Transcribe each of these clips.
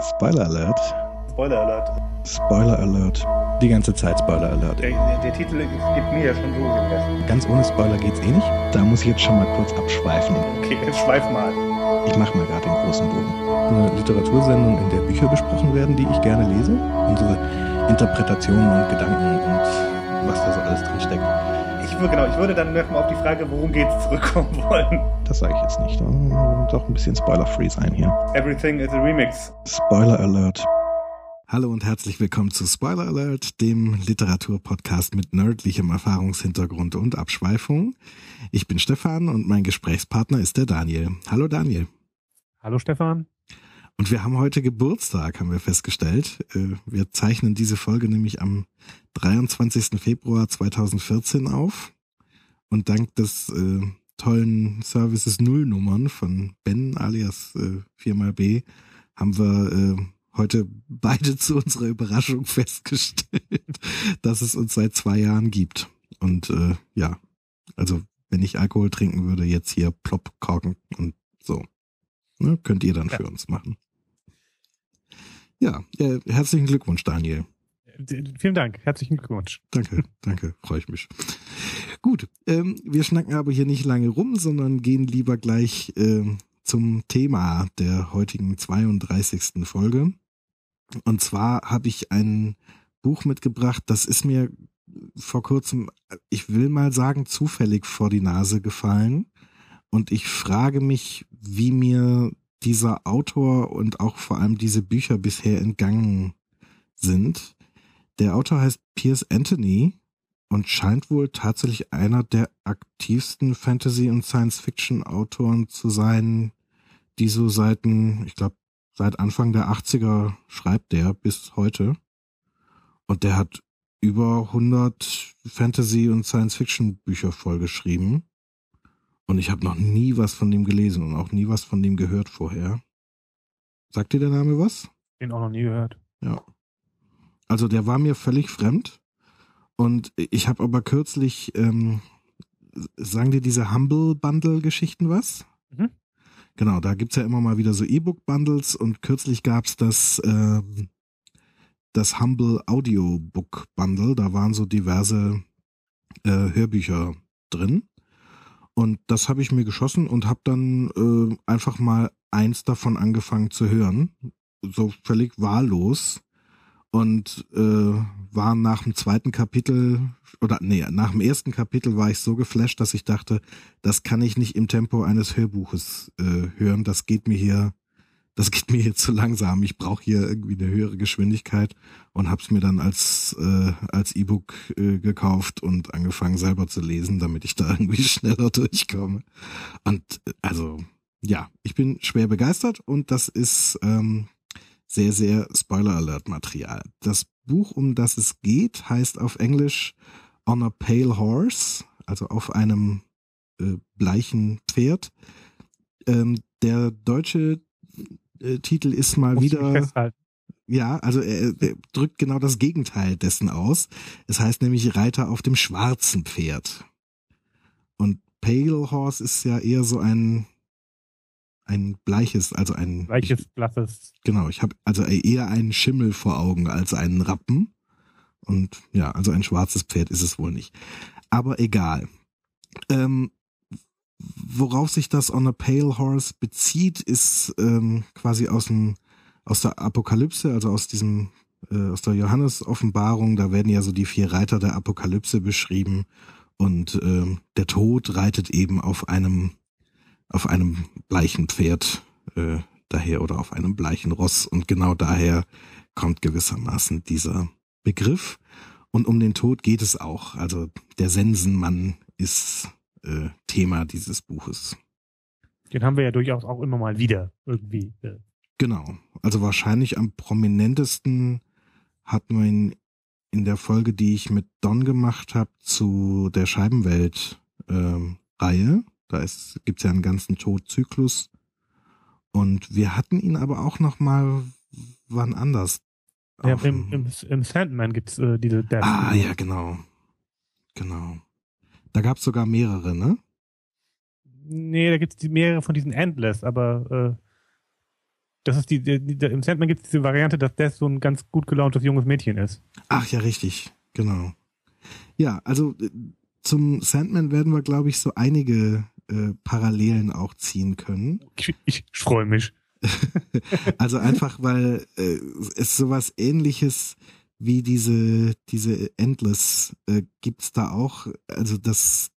Spoiler Alert. Spoiler Alert. Spoiler Alert. Die ganze Zeit Spoiler Alert. Der, der, Titel gibt mir ja schon so gegessen. Ganz ohne Spoiler geht's eh nicht. Da muss ich jetzt schon mal kurz abschweifen. Okay, jetzt schweif mal. Ich mache mal gerade den großen Bogen. Eine Literatursendung, in der Bücher besprochen werden, die ich gerne lese. Unsere Interpretationen und Gedanken und was da so alles drin steckt. Ich würde, genau, ich würde dann nochmal auf die Frage, worum geht's, zurückkommen wollen. Das sage ich jetzt nicht. Doch ein bisschen spoiler-free sein hier. Everything is a Remix. Spoiler Alert. Hallo und herzlich willkommen zu Spoiler Alert, dem Literaturpodcast mit nerdlichem Erfahrungshintergrund und Abschweifung. Ich bin Stefan und mein Gesprächspartner ist der Daniel. Hallo Daniel. Hallo Stefan. Und wir haben heute Geburtstag, haben wir festgestellt. Äh, wir zeichnen diese Folge nämlich am 23. Februar 2014 auf. Und dank des äh, tollen Services Nullnummern von Ben alias äh, 4xB haben wir äh, heute beide zu unserer Überraschung festgestellt, dass es uns seit zwei Jahren gibt. Und äh, ja, also wenn ich Alkohol trinken würde, jetzt hier plopp, korken und so. Ne, könnt ihr dann ja. für uns machen. Ja, äh, herzlichen Glückwunsch, Daniel. Vielen Dank, herzlichen Glückwunsch. Danke, danke, freue ich mich. Gut, ähm, wir schnacken aber hier nicht lange rum, sondern gehen lieber gleich äh, zum Thema der heutigen 32. Folge. Und zwar habe ich ein Buch mitgebracht, das ist mir vor kurzem, ich will mal sagen, zufällig vor die Nase gefallen. Und ich frage mich, wie mir dieser Autor und auch vor allem diese Bücher bisher entgangen sind. Der Autor heißt Piers Anthony und scheint wohl tatsächlich einer der aktivsten Fantasy- und Science-Fiction-Autoren zu sein, die so seit, ich glaube, seit Anfang der 80er schreibt der bis heute. Und der hat über 100 Fantasy- und Science-Fiction-Bücher vollgeschrieben. Und ich habe noch nie was von dem gelesen und auch nie was von dem gehört vorher. Sagt dir der Name was? Den auch noch nie gehört. Ja. Also der war mir völlig fremd. Und ich habe aber kürzlich, ähm, sagen dir diese Humble Bundle Geschichten was? Mhm. Genau, da gibt's ja immer mal wieder so E-Book Bundles und kürzlich gab's das, ähm, das Humble Audiobook Bundle. Da waren so diverse äh, Hörbücher drin. Und das habe ich mir geschossen und habe dann äh, einfach mal eins davon angefangen zu hören. So völlig wahllos. Und äh, war nach dem zweiten Kapitel, oder nee, nach dem ersten Kapitel war ich so geflasht, dass ich dachte, das kann ich nicht im Tempo eines Hörbuches äh, hören. Das geht mir hier das geht mir jetzt zu langsam. Ich brauche hier irgendwie eine höhere Geschwindigkeit und habe es mir dann als äh, als E-Book äh, gekauft und angefangen selber zu lesen, damit ich da irgendwie schneller durchkomme. Und äh, also ja, ich bin schwer begeistert und das ist ähm, sehr sehr Spoiler Alert Material. Das Buch, um das es geht, heißt auf Englisch On a Pale Horse, also auf einem äh, bleichen Pferd. Ähm, der deutsche äh, Titel ist mal Muss wieder. Ja, also er, er drückt genau das Gegenteil dessen aus. Es heißt nämlich Reiter auf dem schwarzen Pferd. Und Pale Horse ist ja eher so ein ein bleiches, also ein bleiches, blasses. Genau, ich habe also eher einen Schimmel vor Augen als einen Rappen. Und ja, also ein schwarzes Pferd ist es wohl nicht. Aber egal. Ähm, worauf sich das On a Pale Horse bezieht, ist ähm, quasi aus dem aus der Apokalypse, also aus diesem äh, aus der Johannes-Offenbarung. Da werden ja so die vier Reiter der Apokalypse beschrieben und äh, der Tod reitet eben auf einem auf einem bleichen Pferd äh, daher oder auf einem bleichen Ross und genau daher kommt gewissermaßen dieser Begriff. Und um den Tod geht es auch. Also der Sensenmann ist äh, Thema dieses Buches. Den haben wir ja durchaus auch immer mal wieder irgendwie. Äh. Genau. Also wahrscheinlich am prominentesten hat man ihn in der Folge, die ich mit Don gemacht habe, zu der Scheibenwelt-Reihe. Ähm, da ist, gibt's ja einen ganzen Todzyklus. Und wir hatten ihn aber auch noch mal wann anders. Ja, im, im, im Sandman gibt's äh, diese. Ah, ja, genau. Genau. Da gab es sogar mehrere, ne? Nee, da gibt es mehrere von diesen Endless, aber äh, Das ist die, die, die im Sandman gibt es diese Variante, dass Death so ein ganz gut gelauntes junges Mädchen ist. Ach ja, richtig, genau. Ja, also äh, zum Sandman werden wir, glaube ich, so einige äh, Parallelen auch ziehen können. Ich, ich freue mich. also einfach, weil äh, es sowas ähnliches wie diese, diese Endless äh, gibt's da auch. Also das,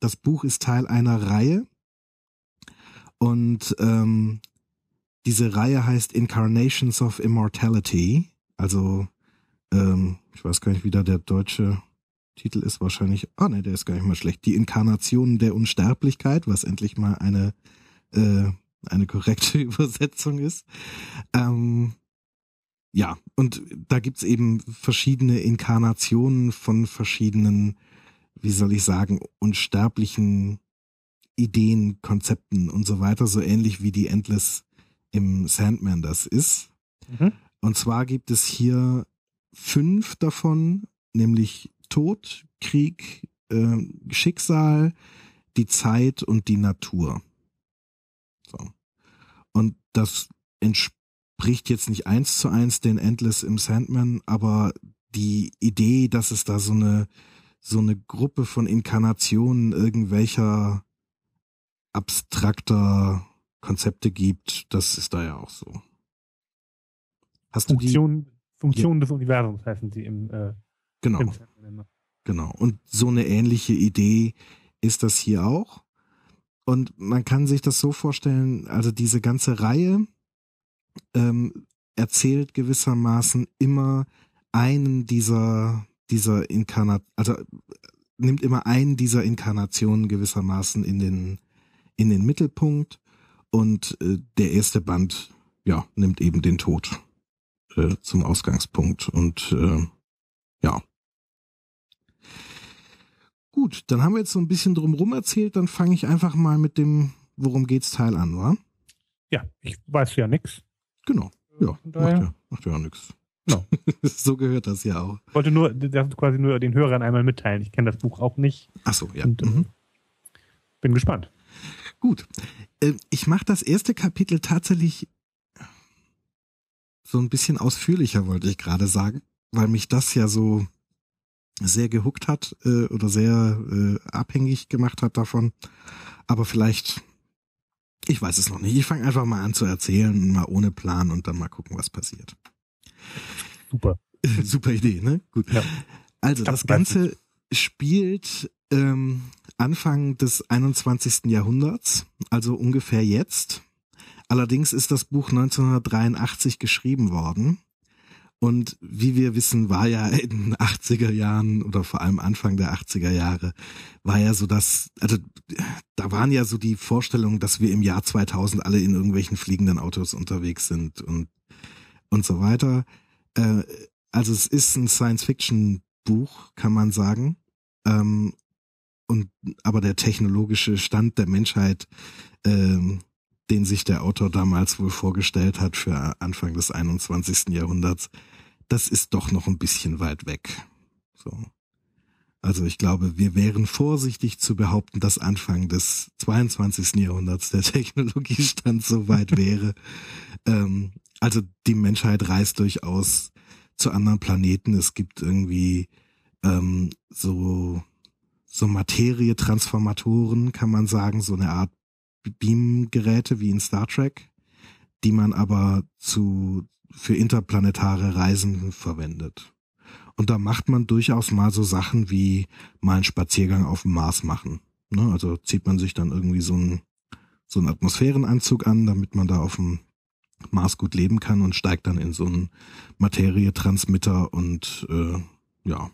das Buch ist Teil einer Reihe. Und ähm, diese Reihe heißt Incarnations of Immortality. Also, ähm, ich weiß gar nicht, wie da der deutsche Titel ist. Wahrscheinlich, ah ne, der ist gar nicht mal schlecht. Die Inkarnationen der Unsterblichkeit, was endlich mal eine, äh, eine korrekte Übersetzung ist. Ähm, ja, und da gibt's eben verschiedene Inkarnationen von verschiedenen, wie soll ich sagen, unsterblichen Ideen, Konzepten und so weiter, so ähnlich wie die Endless im Sandman das ist. Mhm. Und zwar gibt es hier fünf davon, nämlich Tod, Krieg, äh, Schicksal, die Zeit und die Natur. So. Und das entspricht bricht jetzt nicht eins zu eins den Endless im Sandman, aber die Idee, dass es da so eine so eine Gruppe von Inkarnationen irgendwelcher abstrakter Konzepte gibt, das ist da ja auch so. Hast Funktion, du die Funktion ja. des Universums heißen sie im äh, genau im genau und so eine ähnliche Idee ist das hier auch und man kann sich das so vorstellen, also diese ganze Reihe ähm, erzählt gewissermaßen immer einen dieser dieser Inkarnat, also nimmt immer einen dieser Inkarnationen gewissermaßen in den in den Mittelpunkt und äh, der erste Band ja nimmt eben den Tod äh, zum Ausgangspunkt und äh, ja. Gut dann haben wir jetzt so ein bisschen drumrum erzählt dann fange ich einfach mal mit dem worum geht's Teil an wa? Ja ich weiß ja nix Genau. Ja, macht ja, macht ja nichts. No. so gehört das ja auch. Ich wollte nur das quasi nur den Hörern einmal mitteilen. Ich kenne das Buch auch nicht. Ach so, ja. Und, äh, mhm. Bin gespannt. Gut. Äh, ich mache das erste Kapitel tatsächlich so ein bisschen ausführlicher, wollte ich gerade sagen, weil mich das ja so sehr gehuckt hat äh, oder sehr äh, abhängig gemacht hat davon. Aber vielleicht ich weiß es noch nicht. Ich fange einfach mal an zu erzählen, mal ohne Plan und dann mal gucken, was passiert. Super. Super Idee, ne? Gut. Ja. Also das, das Ganze spielt ähm, Anfang des 21. Jahrhunderts, also ungefähr jetzt. Allerdings ist das Buch 1983 geschrieben worden. Und wie wir wissen, war ja in den 80er Jahren oder vor allem Anfang der 80er Jahre, war ja so das, also da waren ja so die Vorstellungen, dass wir im Jahr 2000 alle in irgendwelchen fliegenden Autos unterwegs sind und, und so weiter. Äh, also es ist ein Science-Fiction-Buch, kann man sagen. Ähm, und aber der technologische Stand der Menschheit ähm, den sich der Autor damals wohl vorgestellt hat für Anfang des 21. Jahrhunderts, das ist doch noch ein bisschen weit weg. So. Also ich glaube, wir wären vorsichtig zu behaupten, dass Anfang des 22. Jahrhunderts der Technologiestand so weit wäre. ähm, also die Menschheit reist durchaus zu anderen Planeten. Es gibt irgendwie ähm, so so Materietransformatoren, kann man sagen, so eine Art Beamgeräte wie in Star Trek, die man aber zu für interplanetare Reisen verwendet. Und da macht man durchaus mal so Sachen wie mal einen Spaziergang auf dem Mars machen. Ne? Also zieht man sich dann irgendwie so einen, so einen Atmosphärenanzug an, damit man da auf dem Mars gut leben kann und steigt dann in so einen Materietransmitter und äh, ja,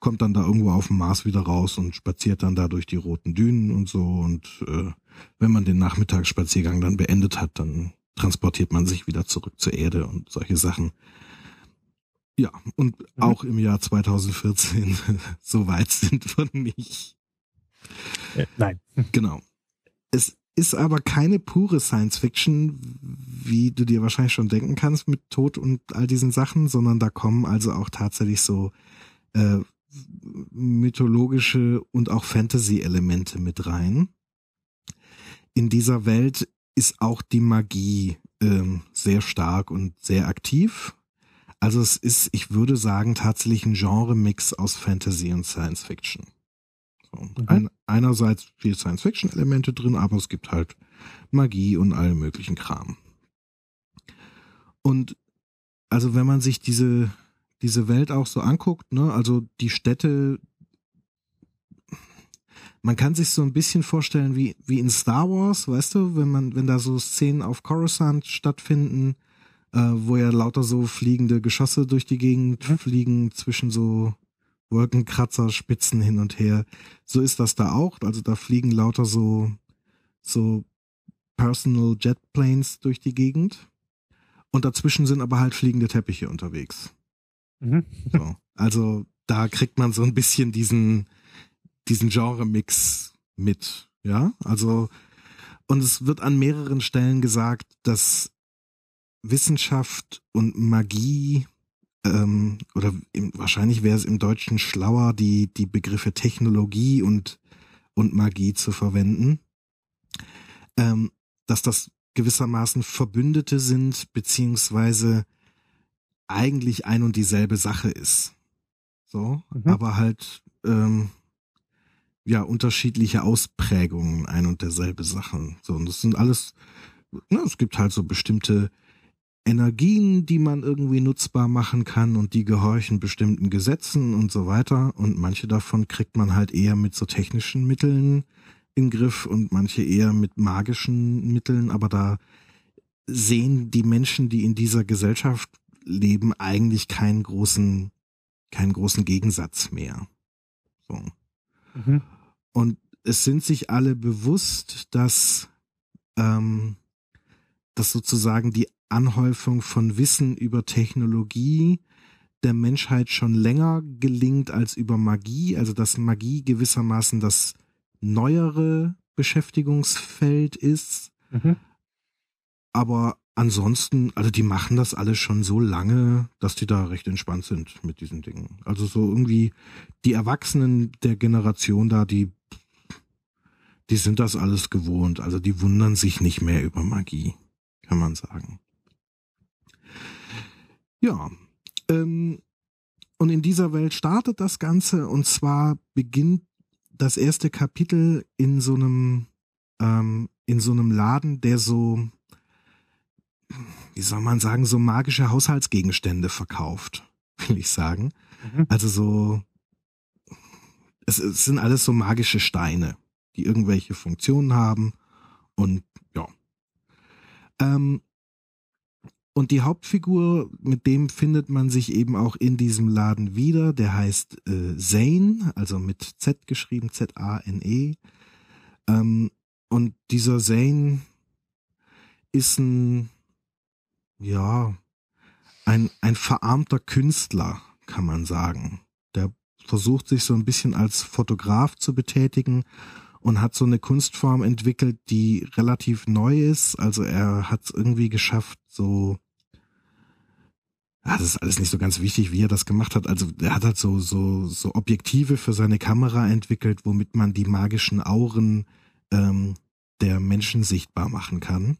kommt dann da irgendwo auf dem Mars wieder raus und spaziert dann da durch die roten Dünen und so. Und äh, wenn man den Nachmittagsspaziergang dann beendet hat, dann transportiert man sich wieder zurück zur Erde und solche Sachen. Ja, und mhm. auch im Jahr 2014 so weit sind wir nicht. Äh, nein. Genau. Es ist aber keine pure Science Fiction, wie du dir wahrscheinlich schon denken kannst mit Tod und all diesen Sachen, sondern da kommen also auch tatsächlich so äh, mythologische und auch Fantasy-Elemente mit rein. In dieser Welt ist auch die Magie ähm, sehr stark und sehr aktiv. Also es ist, ich würde sagen, tatsächlich ein Genre-Mix aus Fantasy und Science Fiction. So. Mhm. Ein, einerseits viel Science-Fiction-Elemente drin, aber es gibt halt Magie und allen möglichen Kram. Und also wenn man sich diese, diese Welt auch so anguckt, ne, also die Städte, man kann sich so ein bisschen vorstellen wie, wie in Star Wars, weißt du, wenn man, wenn da so Szenen auf Coruscant stattfinden, äh, wo ja lauter so fliegende Geschosse durch die Gegend mhm. fliegen zwischen so Wolkenkratzer, Spitzen hin und her. So ist das da auch. Also da fliegen lauter so, so Personal Jet Planes durch die Gegend. Und dazwischen sind aber halt fliegende Teppiche unterwegs. Mhm. So. Also da kriegt man so ein bisschen diesen, diesen Genre-Mix mit. Ja, also, und es wird an mehreren Stellen gesagt, dass Wissenschaft und Magie ähm, oder im, wahrscheinlich wäre es im Deutschen schlauer, die, die Begriffe Technologie und, und Magie zu verwenden, ähm, dass das gewissermaßen Verbündete sind, beziehungsweise eigentlich ein und dieselbe Sache ist. So, mhm. aber halt ähm, ja unterschiedliche Ausprägungen ein und derselbe Sachen. So, und das sind alles, ne, es gibt halt so bestimmte Energien, die man irgendwie nutzbar machen kann und die gehorchen bestimmten Gesetzen und so weiter. Und manche davon kriegt man halt eher mit so technischen Mitteln in Griff und manche eher mit magischen Mitteln. Aber da sehen die Menschen, die in dieser Gesellschaft leben, eigentlich keinen großen, keinen großen Gegensatz mehr. So. Mhm. Und es sind sich alle bewusst, dass, ähm, dass sozusagen die Anhäufung von Wissen über Technologie der Menschheit schon länger gelingt als über Magie, also dass Magie gewissermaßen das neuere Beschäftigungsfeld ist. Mhm. Aber ansonsten, also die machen das alles schon so lange, dass die da recht entspannt sind mit diesen Dingen. Also so irgendwie die Erwachsenen der Generation da, die, die sind das alles gewohnt. Also die wundern sich nicht mehr über Magie, kann man sagen. Ja, ähm, und in dieser Welt startet das Ganze und zwar beginnt das erste Kapitel in so einem ähm, in so einem Laden, der so wie soll man sagen so magische Haushaltsgegenstände verkauft, will ich sagen. Mhm. Also so es, es sind alles so magische Steine, die irgendwelche Funktionen haben und ja. Ähm, und die Hauptfigur, mit dem findet man sich eben auch in diesem Laden wieder. Der heißt äh, Zane, also mit Z geschrieben, Z-A-N-E. Ähm, und dieser Zane ist ein, ja, ein, ein verarmter Künstler, kann man sagen. Der versucht sich so ein bisschen als Fotograf zu betätigen und hat so eine Kunstform entwickelt, die relativ neu ist. Also er hat es irgendwie geschafft, so das ist alles nicht so ganz wichtig, wie er das gemacht hat. Also er hat halt so, so, so Objektive für seine Kamera entwickelt, womit man die magischen Auren ähm, der Menschen sichtbar machen kann.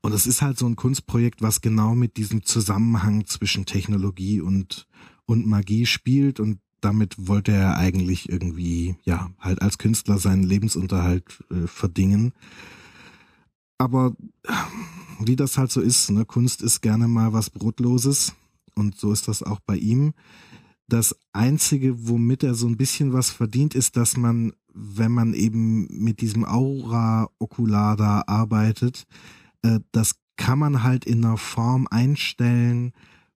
Und es ist halt so ein Kunstprojekt, was genau mit diesem Zusammenhang zwischen Technologie und, und Magie spielt. Und damit wollte er eigentlich irgendwie, ja, halt als Künstler seinen Lebensunterhalt äh, verdingen. Aber wie das halt so ist, ne? Kunst ist gerne mal was Brotloses und so ist das auch bei ihm. Das Einzige, womit er so ein bisschen was verdient, ist, dass man, wenn man eben mit diesem Aura-Okular da arbeitet, äh, das kann man halt in einer Form einstellen,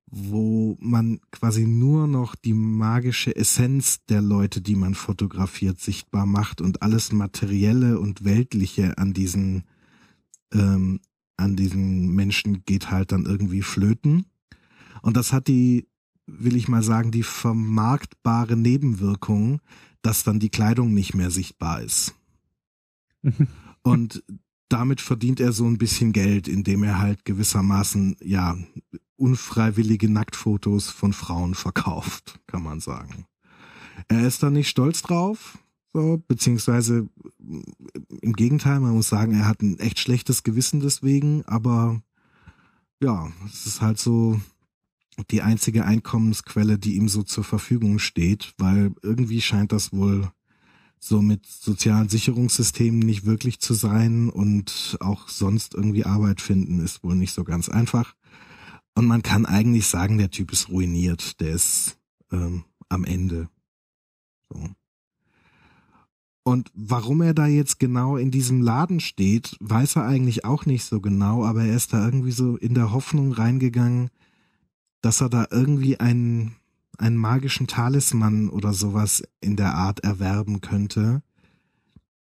wo man quasi nur noch die magische Essenz der Leute, die man fotografiert, sichtbar macht und alles Materielle und Weltliche an diesen ähm, an diesen Menschen geht halt dann irgendwie flöten. Und das hat die, will ich mal sagen, die vermarktbare Nebenwirkung, dass dann die Kleidung nicht mehr sichtbar ist. Und damit verdient er so ein bisschen Geld, indem er halt gewissermaßen, ja, unfreiwillige Nacktfotos von Frauen verkauft, kann man sagen. Er ist da nicht stolz drauf, So, beziehungsweise im Gegenteil, man muss sagen, er hat ein echt schlechtes Gewissen deswegen, aber ja, es ist halt so die einzige Einkommensquelle, die ihm so zur Verfügung steht, weil irgendwie scheint das wohl so mit sozialen Sicherungssystemen nicht wirklich zu sein und auch sonst irgendwie Arbeit finden ist wohl nicht so ganz einfach. Und man kann eigentlich sagen, der Typ ist ruiniert, der ist ähm, am Ende. So. Und warum er da jetzt genau in diesem Laden steht, weiß er eigentlich auch nicht so genau, aber er ist da irgendwie so in der Hoffnung reingegangen, dass er da irgendwie einen, einen magischen Talisman oder sowas in der Art erwerben könnte,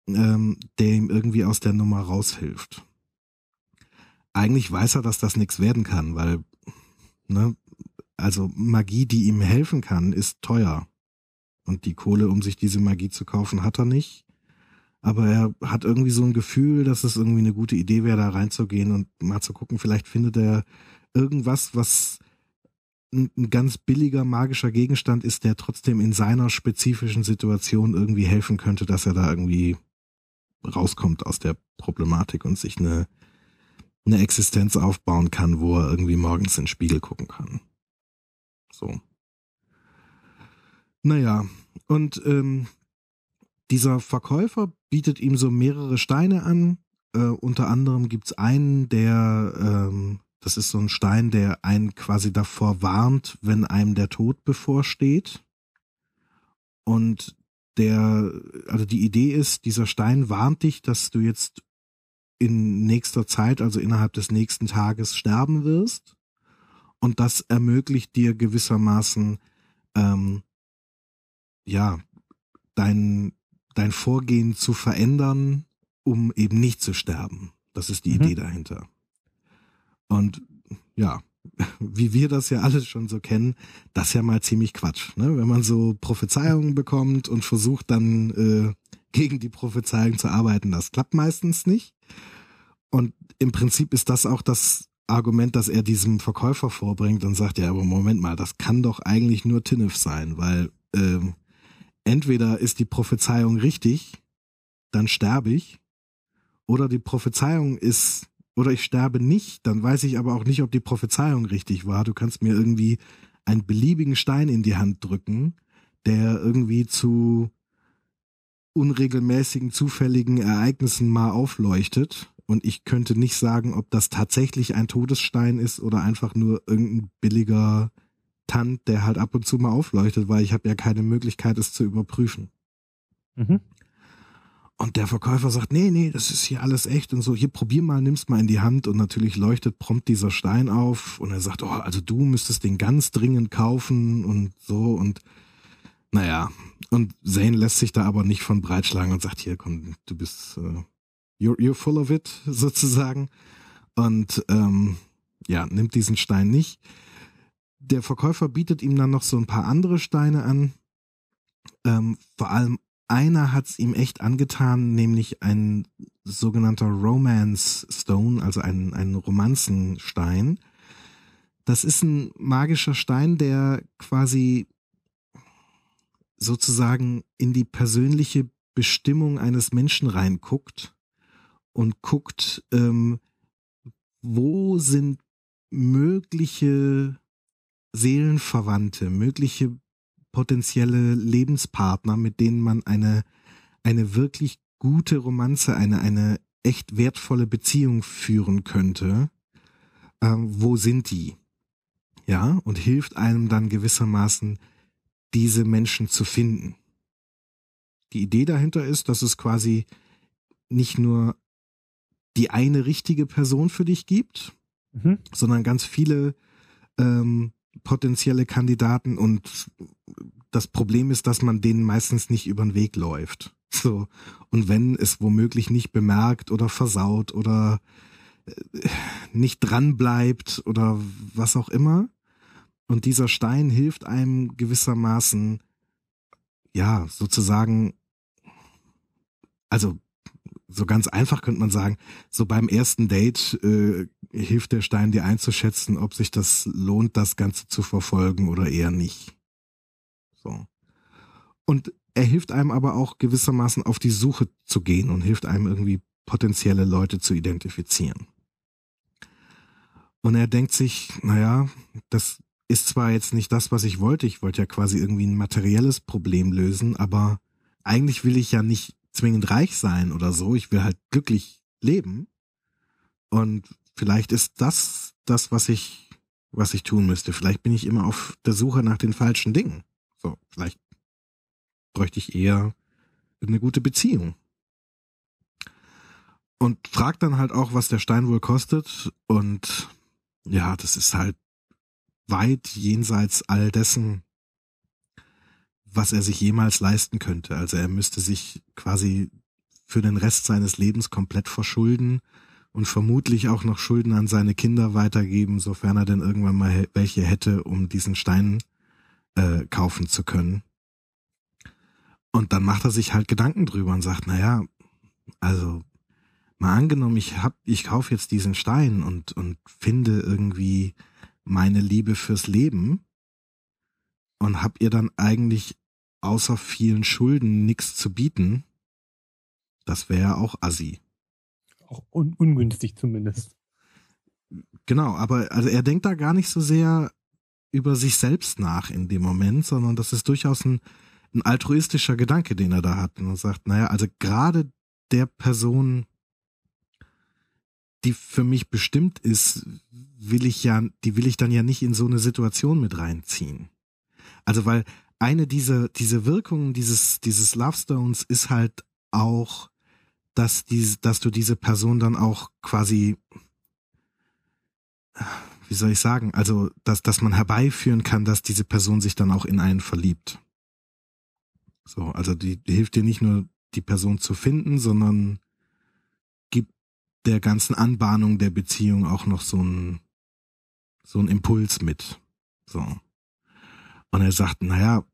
ähm, der ihm irgendwie aus der Nummer raushilft. Eigentlich weiß er, dass das nichts werden kann, weil, ne, also Magie, die ihm helfen kann, ist teuer. Und die Kohle, um sich diese Magie zu kaufen, hat er nicht. Aber er hat irgendwie so ein Gefühl, dass es irgendwie eine gute Idee wäre, da reinzugehen und mal zu gucken, vielleicht findet er irgendwas, was ein, ganz billiger magischer Gegenstand ist, der trotzdem in seiner spezifischen Situation irgendwie helfen könnte, dass er da irgendwie rauskommt aus der Problematik und sich eine, eine Existenz aufbauen kann, wo er irgendwie morgens in den Spiegel gucken kann. So. Naja, und ähm, dieser Verkäufer bietet ihm so mehrere Steine an. Äh, unter anderem gibt's einen, der, ähm, das ist so ein Stein, der einen quasi davor warnt, wenn einem der Tod bevorsteht. Und der, also die Idee ist, dieser Stein warnt dich, dass du jetzt in nächster Zeit, also innerhalb des nächsten Tages sterben wirst. Und das ermöglicht dir gewissermaßen ähm, ja, dein, dein Vorgehen zu verändern, um eben nicht zu sterben. Das ist die mhm. Idee dahinter. Und ja, wie wir das ja alles schon so kennen, das ist ja mal ziemlich Quatsch. Ne? Wenn man so Prophezeiungen bekommt und versucht dann äh, gegen die Prophezeiung zu arbeiten, das klappt meistens nicht. Und im Prinzip ist das auch das Argument, das er diesem Verkäufer vorbringt und sagt, ja, aber Moment mal, das kann doch eigentlich nur Tinnef sein, weil ähm, entweder ist die Prophezeiung richtig, dann sterbe ich, oder die Prophezeiung ist, oder ich sterbe nicht, dann weiß ich aber auch nicht, ob die Prophezeiung richtig war. Du kannst mir irgendwie einen beliebigen Stein in die Hand drücken, der irgendwie zu unregelmäßigen, zufälligen Ereignissen mal aufleuchtet. Und ich könnte nicht sagen, ob das tatsächlich ein Todesstein ist oder einfach nur irgendein billiger Tant, der halt ab und zu mal aufleuchtet, weil ich habe ja keine Möglichkeit, es zu überprüfen. Mhm. Und der Verkäufer sagt, nee, nee, das ist hier alles echt und so, hier probier mal, nimm's mal in die Hand. Und natürlich leuchtet prompt dieser Stein auf. Und er sagt, oh, also du müsstest den ganz dringend kaufen und so. Und naja, und Zane lässt sich da aber nicht von breitschlagen und sagt, hier komm, du bist, uh, you're, you're full of it, sozusagen. Und ähm, ja, nimmt diesen Stein nicht. Der Verkäufer bietet ihm dann noch so ein paar andere Steine an. Ähm, vor allem einer hat's ihm echt angetan, nämlich ein sogenannter Romance Stone, also ein, ein Romanzenstein. Das ist ein magischer Stein, der quasi sozusagen in die persönliche Bestimmung eines Menschen reinguckt und guckt, ähm, wo sind mögliche Seelenverwandte, mögliche potenzielle Lebenspartner, mit denen man eine, eine wirklich gute Romanze, eine, eine echt wertvolle Beziehung führen könnte. Ähm, wo sind die? Ja, und hilft einem dann gewissermaßen, diese Menschen zu finden. Die Idee dahinter ist, dass es quasi nicht nur die eine richtige Person für dich gibt, mhm. sondern ganz viele ähm, potenzielle Kandidaten und das Problem ist, dass man denen meistens nicht über den Weg läuft. So. Und wenn es womöglich nicht bemerkt oder versaut oder äh, nicht dran bleibt oder was auch immer. Und dieser Stein hilft einem gewissermaßen, ja, sozusagen, also so ganz einfach könnte man sagen, so beim ersten Date äh, hilft der Stein dir einzuschätzen, ob sich das lohnt, das Ganze zu verfolgen oder eher nicht. So. Und er hilft einem aber auch gewissermaßen auf die Suche zu gehen und hilft einem irgendwie potenzielle Leute zu identifizieren. Und er denkt sich, naja, das ist zwar jetzt nicht das, was ich wollte, ich wollte ja quasi irgendwie ein materielles Problem lösen, aber eigentlich will ich ja nicht zwingend reich sein oder so, ich will halt glücklich leben. Und vielleicht ist das das, was ich, was ich tun müsste. Vielleicht bin ich immer auf der Suche nach den falschen Dingen. So, vielleicht bräuchte ich eher eine gute Beziehung. Und fragt dann halt auch, was der Stein wohl kostet. Und ja, das ist halt weit jenseits all dessen, was er sich jemals leisten könnte. Also er müsste sich quasi für den Rest seines Lebens komplett verschulden und vermutlich auch noch Schulden an seine Kinder weitergeben, sofern er denn irgendwann mal welche hätte, um diesen Stein äh, kaufen zu können. Und dann macht er sich halt Gedanken drüber und sagt, naja, also mal angenommen, ich hab, ich kaufe jetzt diesen Stein und, und finde irgendwie meine Liebe fürs Leben und hab ihr dann eigentlich außer vielen Schulden nichts zu bieten, das wäre auch assi. Auch un ungünstig zumindest. Genau, aber also er denkt da gar nicht so sehr über sich selbst nach in dem Moment, sondern das ist durchaus ein, ein altruistischer Gedanke, den er da hat. Und er sagt, naja, also gerade der Person, die für mich bestimmt ist, will ich ja, die will ich dann ja nicht in so eine Situation mit reinziehen. Also weil eine dieser, diese Wirkungen dieses, dieses Love Stones ist halt auch, dass diese, dass du diese Person dann auch quasi, wie soll ich sagen, also, dass, dass man herbeiführen kann, dass diese Person sich dann auch in einen verliebt. So, also die, die hilft dir nicht nur, die Person zu finden, sondern gibt der ganzen Anbahnung der Beziehung auch noch so ein, so ein Impuls mit. So. Und er sagt, naja,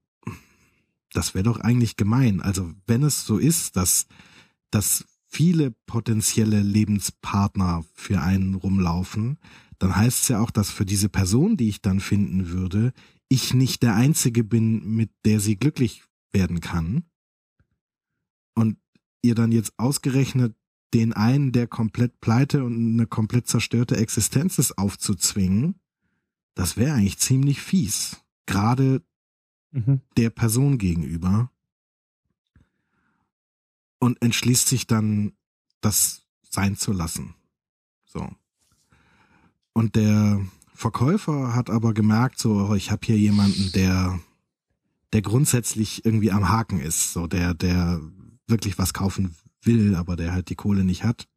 das wäre doch eigentlich gemein. Also wenn es so ist, dass, dass viele potenzielle Lebenspartner für einen rumlaufen, dann heißt es ja auch, dass für diese Person, die ich dann finden würde, ich nicht der Einzige bin, mit der sie glücklich werden kann. Und ihr dann jetzt ausgerechnet den einen, der komplett pleite und eine komplett zerstörte Existenz ist, aufzuzwingen, das wäre eigentlich ziemlich fies. Gerade mhm. der Person gegenüber. Und entschließt sich dann, das sein zu lassen. So. Und der Verkäufer hat aber gemerkt, so, oh, ich habe hier jemanden, der, der grundsätzlich irgendwie am Haken ist, so der, der wirklich was kaufen will, aber der halt die Kohle nicht hat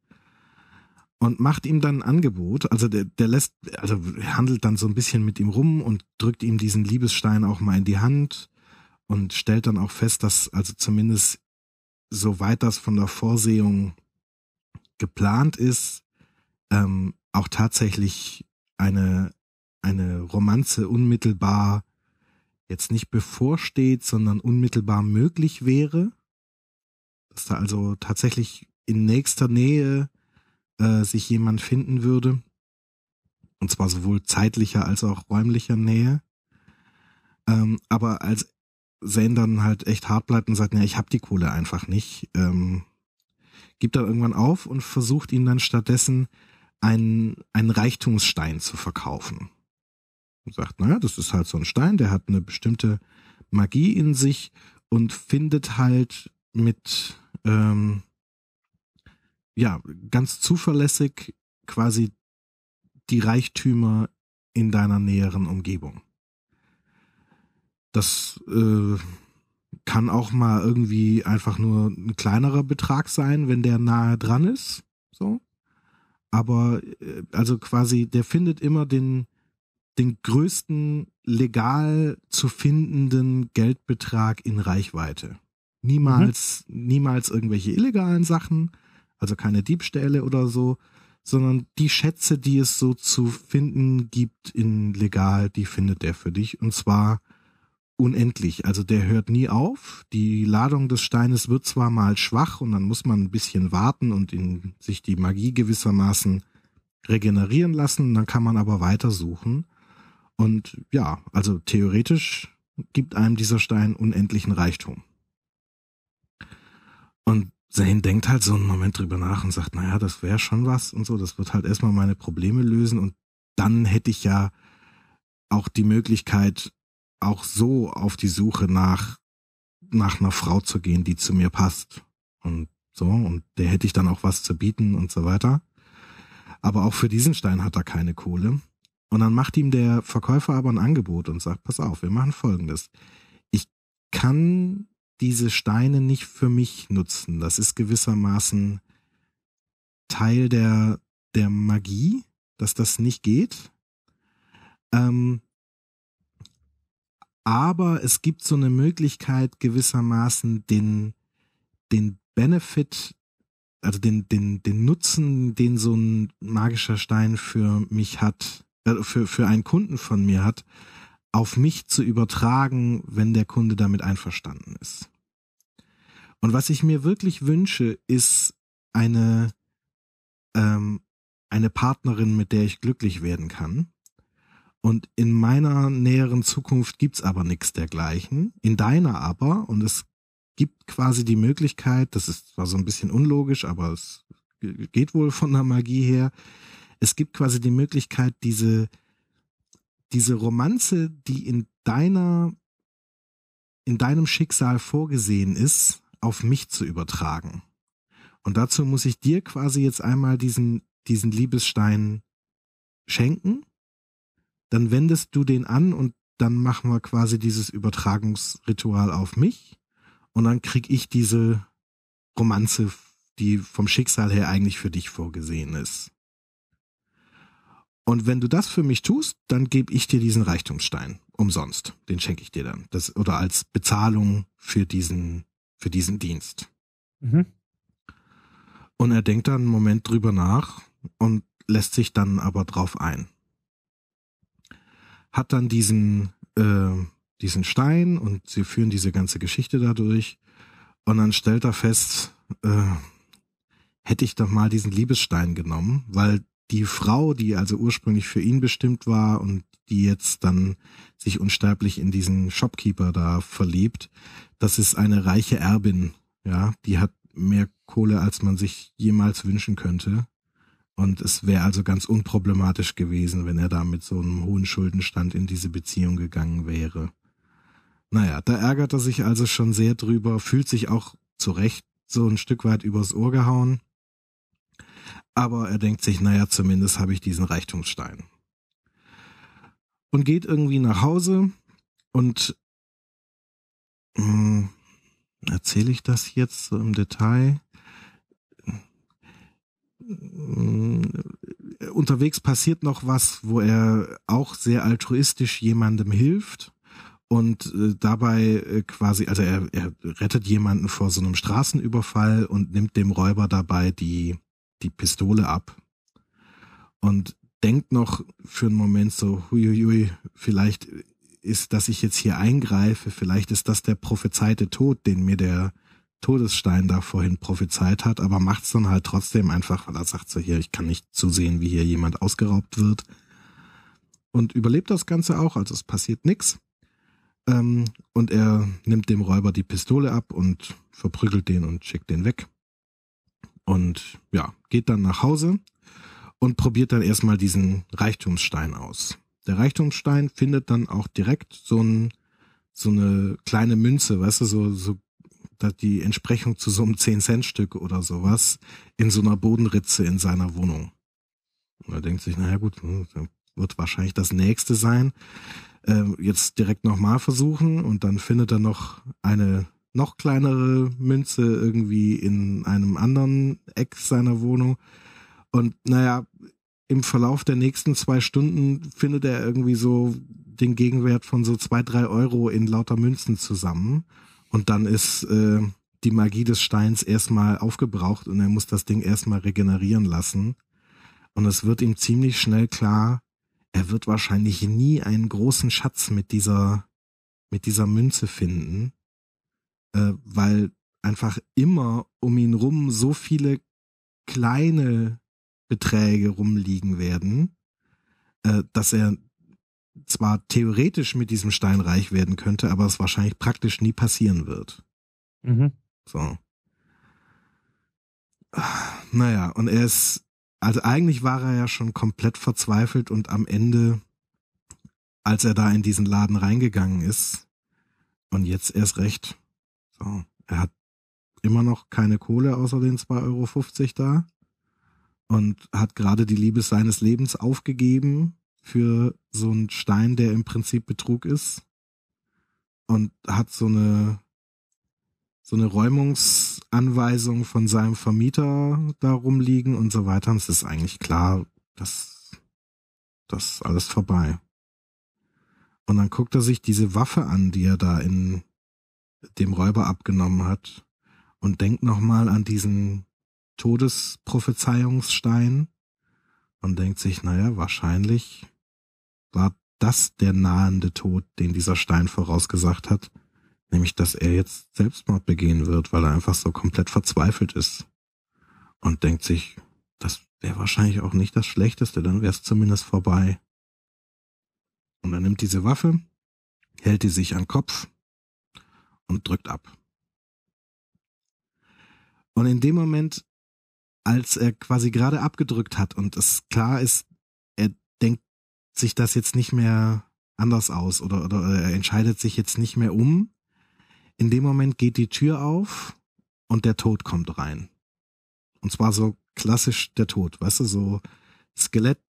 und macht ihm dann ein Angebot. Also der, der lässt, also handelt dann so ein bisschen mit ihm rum und drückt ihm diesen Liebesstein auch mal in die Hand und stellt dann auch fest, dass also zumindest soweit das von der Vorsehung geplant ist, ähm, auch tatsächlich eine eine Romanze unmittelbar jetzt nicht bevorsteht, sondern unmittelbar möglich wäre, dass da also tatsächlich in nächster Nähe äh, sich jemand finden würde. Und zwar sowohl zeitlicher als auch räumlicher Nähe. Ähm, aber als Zane dann halt echt hart bleibt und sagt, ja, ich hab die Kohle einfach nicht, ähm, gibt er irgendwann auf und versucht ihn dann stattdessen einen, einen Reichtumsstein zu verkaufen. Und sagt, naja, das ist halt so ein Stein, der hat eine bestimmte Magie in sich und findet halt mit ähm, ja, ganz zuverlässig quasi die Reichtümer in deiner näheren Umgebung. Das äh, kann auch mal irgendwie einfach nur ein kleinerer Betrag sein, wenn der nahe dran ist. So. Aber äh, also quasi, der findet immer den, den größten legal zu findenden Geldbetrag in Reichweite. Niemals, mhm. niemals irgendwelche illegalen Sachen, also keine Diebstähle oder so, sondern die Schätze, die es so zu finden gibt in legal, die findet er für dich und zwar unendlich. Also der hört nie auf. Die Ladung des Steines wird zwar mal schwach und dann muss man ein bisschen warten und in sich die Magie gewissermaßen regenerieren lassen, dann kann man aber weitersuchen. Und ja, also theoretisch gibt einem dieser Stein unendlichen Reichtum. Und Zane denkt halt so einen Moment drüber nach und sagt, naja, das wäre schon was und so, das wird halt erstmal meine Probleme lösen und dann hätte ich ja auch die Möglichkeit, auch so auf die Suche nach, nach einer Frau zu gehen, die zu mir passt. Und so, und der hätte ich dann auch was zu bieten und so weiter. Aber auch für diesen Stein hat er keine Kohle. Und dann macht ihm der Verkäufer aber ein Angebot und sagt, pass auf, wir machen folgendes. Ich kann diese Steine nicht für mich nutzen. Das ist gewissermaßen Teil der, der Magie, dass das nicht geht. Ähm, aber es gibt so eine Möglichkeit gewissermaßen den, den Benefit, also den, den, den Nutzen, den so ein magischer Stein für mich hat, äh, für, für einen Kunden von mir hat, auf mich zu übertragen, wenn der Kunde damit einverstanden ist. Und was ich mir wirklich wünsche, ist eine, ähm, eine Partnerin, mit der ich glücklich werden kann. Und in meiner näheren Zukunft gibt's aber nichts dergleichen. In deiner aber, und es gibt quasi die Möglichkeit, das ist zwar so ein bisschen unlogisch, aber es geht wohl von der Magie her, es gibt quasi die Möglichkeit, diese, diese Romanze, die in deiner, in deinem Schicksal vorgesehen ist, auf mich zu übertragen. Und dazu muss ich dir quasi jetzt einmal diesen, diesen Liebesstein schenken. Dann wendest du den an und dann machen wir quasi dieses Übertragungsritual auf mich. Und dann krieg ich diese Romanze, die vom Schicksal her eigentlich für dich vorgesehen ist. Und wenn du das für mich tust, dann gebe ich dir diesen Reichtumsstein umsonst. Den schenke ich dir dann. Das, oder als Bezahlung für diesen für diesen Dienst. Mhm. Und er denkt dann einen Moment drüber nach und lässt sich dann aber drauf ein. Hat dann diesen, äh, diesen Stein und sie führen diese ganze Geschichte dadurch. Und dann stellt er fest, äh, hätte ich doch mal diesen Liebesstein genommen, weil die Frau, die also ursprünglich für ihn bestimmt war und die jetzt dann sich unsterblich in diesen Shopkeeper da verliebt, das ist eine reiche Erbin, ja, die hat mehr Kohle, als man sich jemals wünschen könnte. Und es wäre also ganz unproblematisch gewesen, wenn er da mit so einem hohen Schuldenstand in diese Beziehung gegangen wäre. Naja, da ärgert er sich also schon sehr drüber, fühlt sich auch zu Recht so ein Stück weit übers Ohr gehauen. Aber er denkt sich, naja, zumindest habe ich diesen Reichtumsstein. Und geht irgendwie nach Hause und hm, erzähle ich das jetzt so im Detail? Hm, unterwegs passiert noch was, wo er auch sehr altruistisch jemandem hilft und äh, dabei äh, quasi, also er, er rettet jemanden vor so einem Straßenüberfall und nimmt dem Räuber dabei die, die Pistole ab und denkt noch für einen Moment so, huiuiui, vielleicht ist, dass ich jetzt hier eingreife, vielleicht ist das der prophezeite Tod, den mir der Todesstein da vorhin prophezeit hat, aber macht's dann halt trotzdem einfach, weil er sagt so hier, ich kann nicht zusehen, wie hier jemand ausgeraubt wird. Und überlebt das Ganze auch, also es passiert nix. Ähm, und er nimmt dem Räuber die Pistole ab und verprügelt den und schickt den weg. Und ja, geht dann nach Hause und probiert dann erstmal diesen Reichtumsstein aus. Der Reichtumsstein findet dann auch direkt so ein so eine kleine Münze, weißt du, so so die Entsprechung zu so einem 10-Cent-Stück oder sowas in so einer Bodenritze in seiner Wohnung. Und er denkt sich, naja gut, hm, wird wahrscheinlich das nächste sein. Äh, jetzt direkt nochmal versuchen und dann findet er noch eine noch kleinere Münze irgendwie in einem anderen Eck seiner Wohnung. Und naja, im Verlauf der nächsten zwei Stunden findet er irgendwie so den Gegenwert von so zwei, drei Euro in lauter Münzen zusammen. Und dann ist äh, die Magie des Steins erstmal aufgebraucht und er muss das Ding erstmal regenerieren lassen. Und es wird ihm ziemlich schnell klar, er wird wahrscheinlich nie einen großen Schatz mit dieser, mit dieser Münze finden, äh, weil einfach immer um ihn rum so viele kleine Beträge rumliegen werden, äh, dass er zwar theoretisch mit diesem Stein reich werden könnte, aber es wahrscheinlich praktisch nie passieren wird. Mhm. So. naja, und er ist, also eigentlich war er ja schon komplett verzweifelt und am Ende, als er da in diesen Laden reingegangen ist, und jetzt erst recht, so, er hat immer noch keine Kohle außer den 2,50 Euro da und hat gerade die Liebe seines Lebens aufgegeben für so einen Stein, der im Prinzip Betrug ist und hat so eine so eine Räumungsanweisung von seinem Vermieter da rumliegen und so weiter. Und es ist eigentlich klar, dass das alles vorbei. Und dann guckt er sich diese Waffe an, die er da in dem Räuber abgenommen hat und denkt nochmal an diesen Todesprophezeiungsstein und denkt sich, naja, wahrscheinlich war das der nahende Tod, den dieser Stein vorausgesagt hat, nämlich dass er jetzt Selbstmord begehen wird, weil er einfach so komplett verzweifelt ist und denkt sich, das wäre wahrscheinlich auch nicht das Schlechteste, dann wäre es zumindest vorbei. Und er nimmt diese Waffe, hält die sich an den Kopf und drückt ab. Und in dem Moment, als er quasi gerade abgedrückt hat und es klar ist, er denkt sich das jetzt nicht mehr anders aus oder, oder er entscheidet sich jetzt nicht mehr um, in dem Moment geht die Tür auf und der Tod kommt rein. Und zwar so klassisch der Tod, weißt du, so Skelett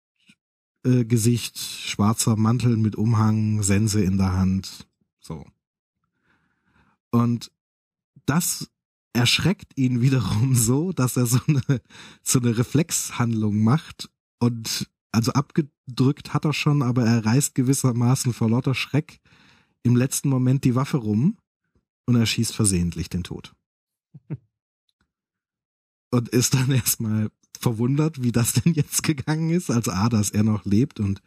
äh, schwarzer Mantel mit Umhang, Sense in der Hand, so. Und das erschreckt ihn wiederum so, dass er so eine, so eine Reflexhandlung macht und also abgedrückt hat er schon, aber er reißt gewissermaßen vor lauter Schreck im letzten Moment die Waffe rum und er schießt versehentlich den Tod. und ist dann erstmal verwundert, wie das denn jetzt gegangen ist. Also A, dass er noch lebt und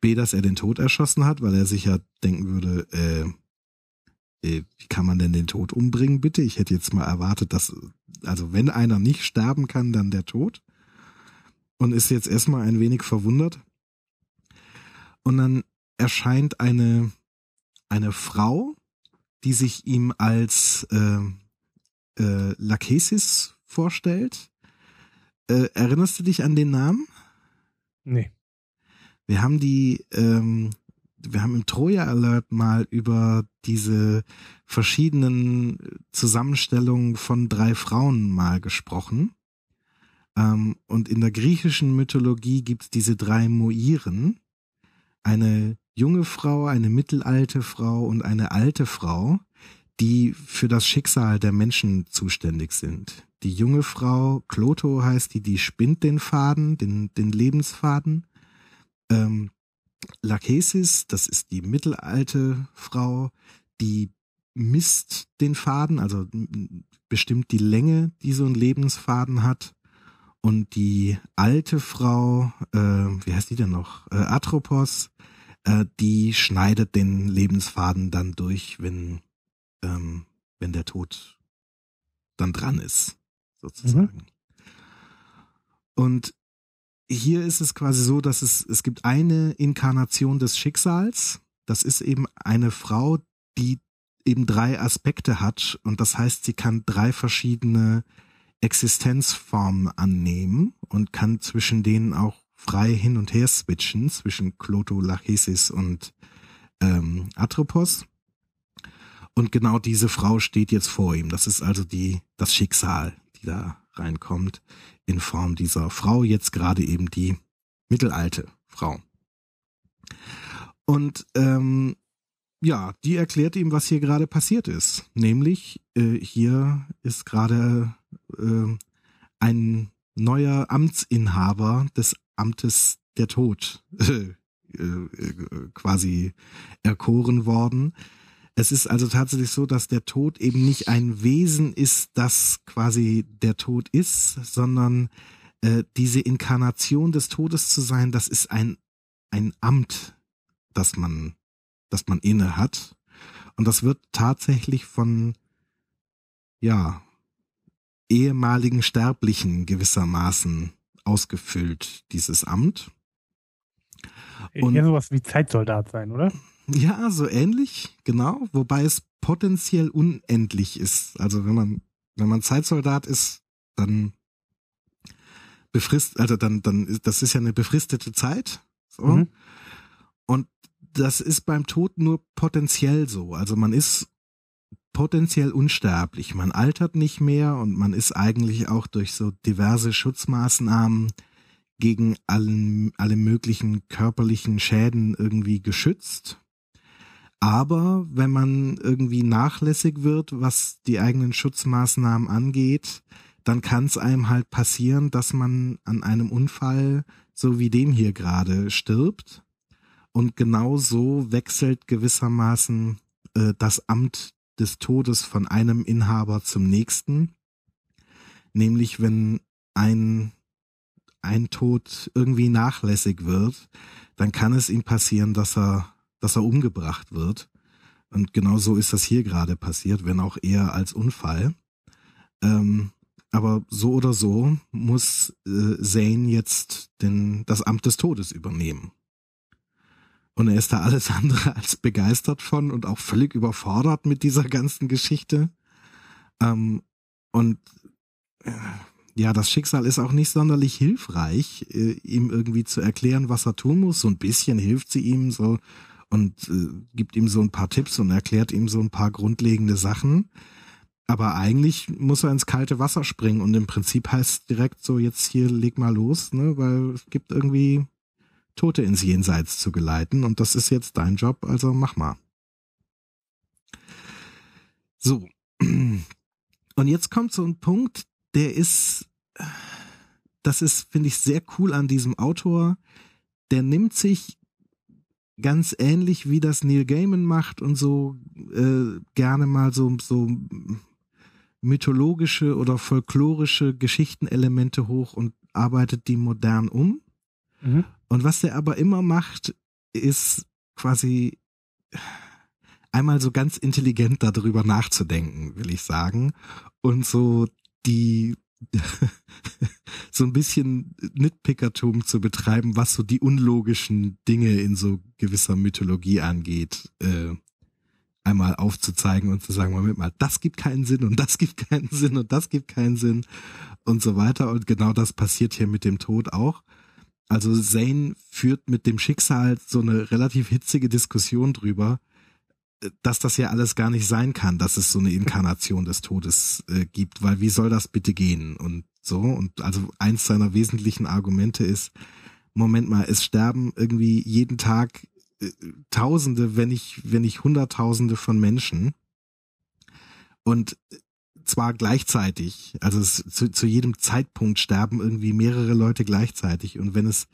B, dass er den Tod erschossen hat, weil er sich ja denken würde, äh, wie kann man denn den Tod umbringen, bitte? Ich hätte jetzt mal erwartet, dass, also wenn einer nicht sterben kann, dann der Tod. Und ist jetzt erstmal ein wenig verwundert. Und dann erscheint eine, eine Frau, die sich ihm als äh, äh, Lachesis vorstellt äh, erinnerst du dich an den Namen? Nee. Wir haben die, ähm, wir haben im Troja Alert mal über diese verschiedenen Zusammenstellungen von drei Frauen mal gesprochen. Ähm, und in der griechischen Mythologie gibt's diese drei Moiren. Eine junge Frau, eine mittelalte Frau und eine alte Frau, die für das Schicksal der Menschen zuständig sind. Die junge Frau, Kloto heißt die, die spinnt den Faden, den, den Lebensfaden. Ähm, Lachesis, das ist die mittelalte Frau, die misst den Faden, also bestimmt die Länge, die so ein Lebensfaden hat. Und die alte Frau, äh, wie heißt die denn noch? Äh, Atropos, äh, die schneidet den Lebensfaden dann durch, wenn, ähm, wenn der Tod dann dran ist sozusagen. Mhm. Und hier ist es quasi so, dass es, es gibt eine Inkarnation des Schicksals. Das ist eben eine Frau, die eben drei Aspekte hat. Und das heißt, sie kann drei verschiedene Existenzformen annehmen und kann zwischen denen auch frei hin und her switchen, zwischen Kloto, Lachesis und ähm, Atropos. Und genau diese Frau steht jetzt vor ihm. Das ist also die, das Schicksal, die da reinkommt, in Form dieser Frau, jetzt gerade eben die mittelalte Frau. Und ähm, ja, die erklärt ihm, was hier gerade passiert ist. Nämlich, äh, hier ist gerade äh, ein neuer Amtsinhaber des Amtes der Tod äh, äh, quasi erkoren worden. Es ist also tatsächlich so, dass der Tod eben nicht ein Wesen ist, das quasi der Tod ist, sondern äh, diese Inkarnation des Todes zu sein, das ist ein, ein Amt, das man, das man inne hat. Und das wird tatsächlich von, ja, ehemaligen Sterblichen gewissermaßen ausgefüllt, dieses Amt. Und, Eher sowas wie Zeitsoldat sein, oder? Ja, so ähnlich, genau, wobei es potenziell unendlich ist. Also wenn man, wenn man Zeitsoldat ist, dann befrist, also dann, dann, ist, das ist ja eine befristete Zeit. So. Mhm. Und das ist beim Tod nur potenziell so. Also man ist potenziell unsterblich. Man altert nicht mehr und man ist eigentlich auch durch so diverse Schutzmaßnahmen gegen allen, alle möglichen körperlichen Schäden irgendwie geschützt. Aber wenn man irgendwie nachlässig wird, was die eigenen Schutzmaßnahmen angeht, dann kann es einem halt passieren, dass man an einem Unfall, so wie dem hier gerade, stirbt. Und genau so wechselt gewissermaßen äh, das Amt des Todes von einem Inhaber zum nächsten. Nämlich wenn ein, ein Tod irgendwie nachlässig wird, dann kann es ihm passieren, dass er, dass er umgebracht wird. Und genau so ist das hier gerade passiert, wenn auch eher als Unfall. Ähm, aber so oder so muss äh, Zane jetzt den, das Amt des Todes übernehmen. Und er ist da alles andere als begeistert von und auch völlig überfordert mit dieser ganzen Geschichte. Ähm, und äh, ja, das Schicksal ist auch nicht sonderlich hilfreich, äh, ihm irgendwie zu erklären, was er tun muss. So ein bisschen hilft sie ihm so und äh, gibt ihm so ein paar Tipps und erklärt ihm so ein paar grundlegende Sachen. Aber eigentlich muss er ins kalte Wasser springen und im Prinzip heißt direkt so, jetzt hier leg mal los, ne, weil es gibt irgendwie Tote ins Jenseits zu geleiten und das ist jetzt dein Job, also mach mal. So. Und jetzt kommt so ein Punkt, der ist, das ist, finde ich, sehr cool an diesem Autor. Der nimmt sich ganz ähnlich wie das Neil Gaiman macht und so äh, gerne mal so so mythologische oder folklorische Geschichtenelemente hoch und arbeitet die modern um. Mhm. Und was der aber immer macht, ist quasi einmal so ganz intelligent darüber nachzudenken, will ich sagen. Und so die so ein bisschen Nitpickertum zu betreiben, was so die unlogischen Dinge in so gewisser Mythologie angeht. Äh, einmal aufzuzeigen und zu sagen, Moment mal, das gibt keinen Sinn und das gibt keinen Sinn und das gibt keinen Sinn und so weiter. Und genau das passiert hier mit dem Tod auch. Also Zane führt mit dem Schicksal so eine relativ hitzige Diskussion drüber, dass das ja alles gar nicht sein kann, dass es so eine Inkarnation des Todes äh, gibt, weil wie soll das bitte gehen und so und also eins seiner wesentlichen Argumente ist, Moment mal, es sterben irgendwie jeden Tag Tausende, wenn nicht, wenn nicht Hunderttausende von Menschen. Und zwar gleichzeitig, also es, zu, zu jedem Zeitpunkt sterben irgendwie mehrere Leute gleichzeitig. Und wenn es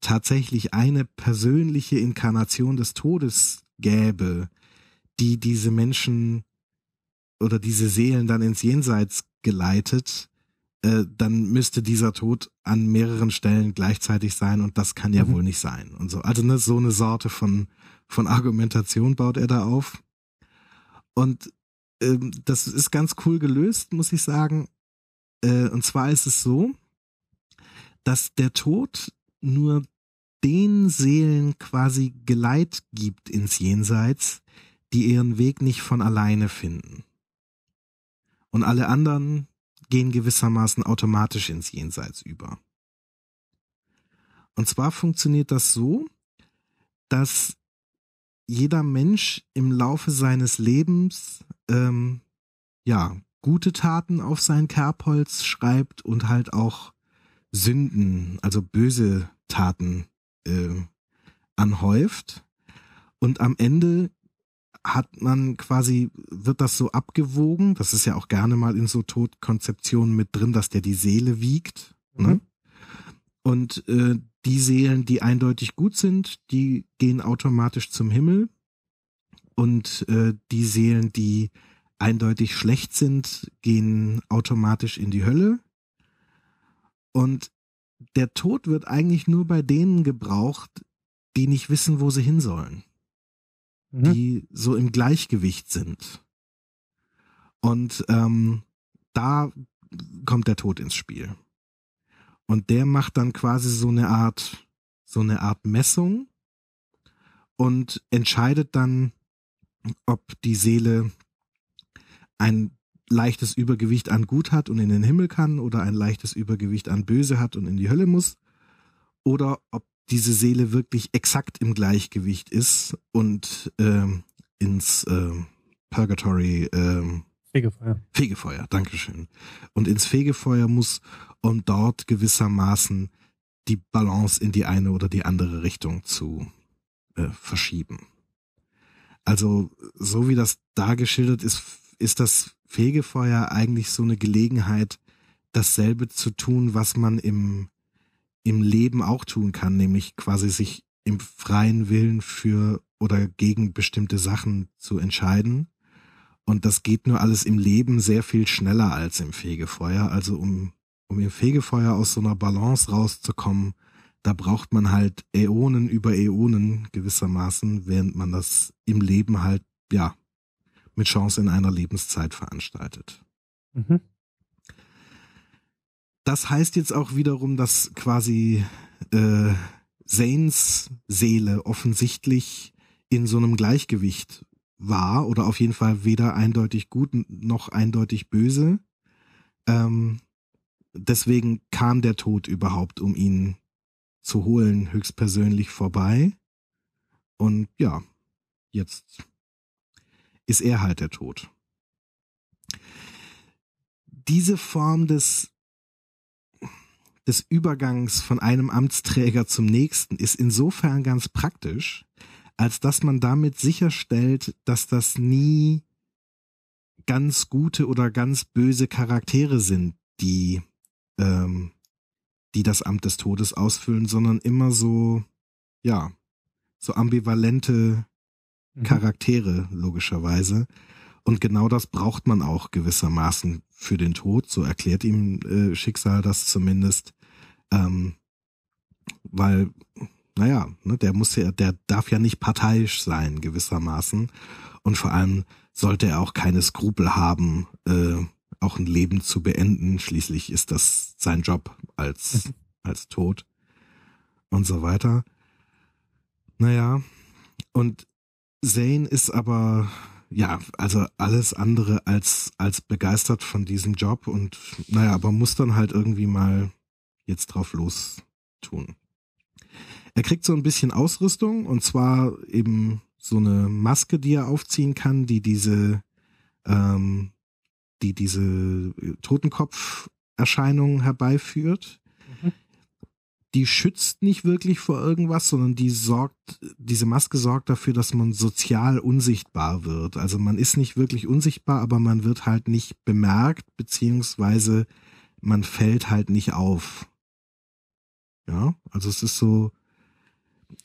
tatsächlich eine persönliche Inkarnation des Todes gäbe, die diese Menschen oder diese Seelen dann ins Jenseits geleitet, äh, dann müsste dieser Tod an mehreren Stellen gleichzeitig sein und das kann ja mhm. wohl nicht sein und so. Also ne, so eine Sorte von von Argumentation baut er da auf und ähm, das ist ganz cool gelöst, muss ich sagen. Äh, und zwar ist es so, dass der Tod nur den Seelen quasi Geleit gibt ins Jenseits, die ihren Weg nicht von alleine finden. Und alle anderen gehen gewissermaßen automatisch ins Jenseits über. Und zwar funktioniert das so, dass jeder Mensch im Laufe seines Lebens ähm, ja gute Taten auf sein Kerbholz schreibt und halt auch Sünden, also böse Taten äh, anhäuft. Und am Ende hat man quasi, wird das so abgewogen, das ist ja auch gerne mal in so Todkonzeptionen mit drin, dass der die Seele wiegt. Ne? Mhm. Ne? Und äh, die Seelen, die eindeutig gut sind, die gehen automatisch zum Himmel. Und äh, die Seelen, die eindeutig schlecht sind, gehen automatisch in die Hölle. Und der Tod wird eigentlich nur bei denen gebraucht, die nicht wissen, wo sie hin sollen mhm. die so im Gleichgewicht sind. Und ähm, da kommt der Tod ins Spiel. Und der macht dann quasi so eine Art, so eine Art Messung und entscheidet dann, ob die Seele ein leichtes Übergewicht an Gut hat und in den Himmel kann oder ein leichtes Übergewicht an Böse hat und in die Hölle muss oder ob diese Seele wirklich exakt im Gleichgewicht ist und ähm, ins äh, Purgatory ähm, Fegefeuer. Fegefeuer, Dankeschön. Und ins Fegefeuer muss und dort gewissermaßen die Balance in die eine oder die andere Richtung zu äh, verschieben. Also so wie das da geschildert ist, ist das Fegefeuer eigentlich so eine Gelegenheit, dasselbe zu tun, was man im, im Leben auch tun kann, nämlich quasi sich im freien Willen für oder gegen bestimmte Sachen zu entscheiden. Und das geht nur alles im Leben sehr viel schneller als im Fegefeuer. Also um, um im Fegefeuer aus so einer Balance rauszukommen, da braucht man halt Äonen über Äonen gewissermaßen, während man das im Leben halt, ja, mit Chance in einer Lebenszeit veranstaltet. Mhm. Das heißt jetzt auch wiederum, dass quasi äh, Zanes Seele offensichtlich in so einem Gleichgewicht war oder auf jeden Fall weder eindeutig gut noch eindeutig böse. Ähm, deswegen kam der Tod überhaupt, um ihn zu holen, höchstpersönlich vorbei. Und ja, jetzt ist er halt der Tod. Diese Form des, des Übergangs von einem Amtsträger zum nächsten ist insofern ganz praktisch, als dass man damit sicherstellt, dass das nie ganz gute oder ganz böse Charaktere sind, die ähm, die das Amt des Todes ausfüllen, sondern immer so, ja, so ambivalente mhm. Charaktere, logischerweise. Und genau das braucht man auch gewissermaßen für den Tod, so erklärt ihm äh, Schicksal das zumindest. Ähm, weil, naja, ne, der muss ja, der darf ja nicht parteiisch sein, gewissermaßen. Und vor allem sollte er auch keine Skrupel haben, äh, auch ein Leben zu beenden. Schließlich ist das sein Job als, mhm. als Tod und so weiter. Naja, und Zane ist aber, ja, also alles andere als, als begeistert von diesem Job und, naja, aber muss dann halt irgendwie mal jetzt drauf los tun. Er kriegt so ein bisschen Ausrüstung und zwar eben so eine Maske, die er aufziehen kann, die diese ähm, die diese äh, Totenkopferscheinung herbeiführt. Mhm. Die schützt nicht wirklich vor irgendwas, sondern die sorgt, diese Maske sorgt dafür, dass man sozial unsichtbar wird. Also man ist nicht wirklich unsichtbar, aber man wird halt nicht bemerkt, beziehungsweise man fällt halt nicht auf. Ja, also es ist so,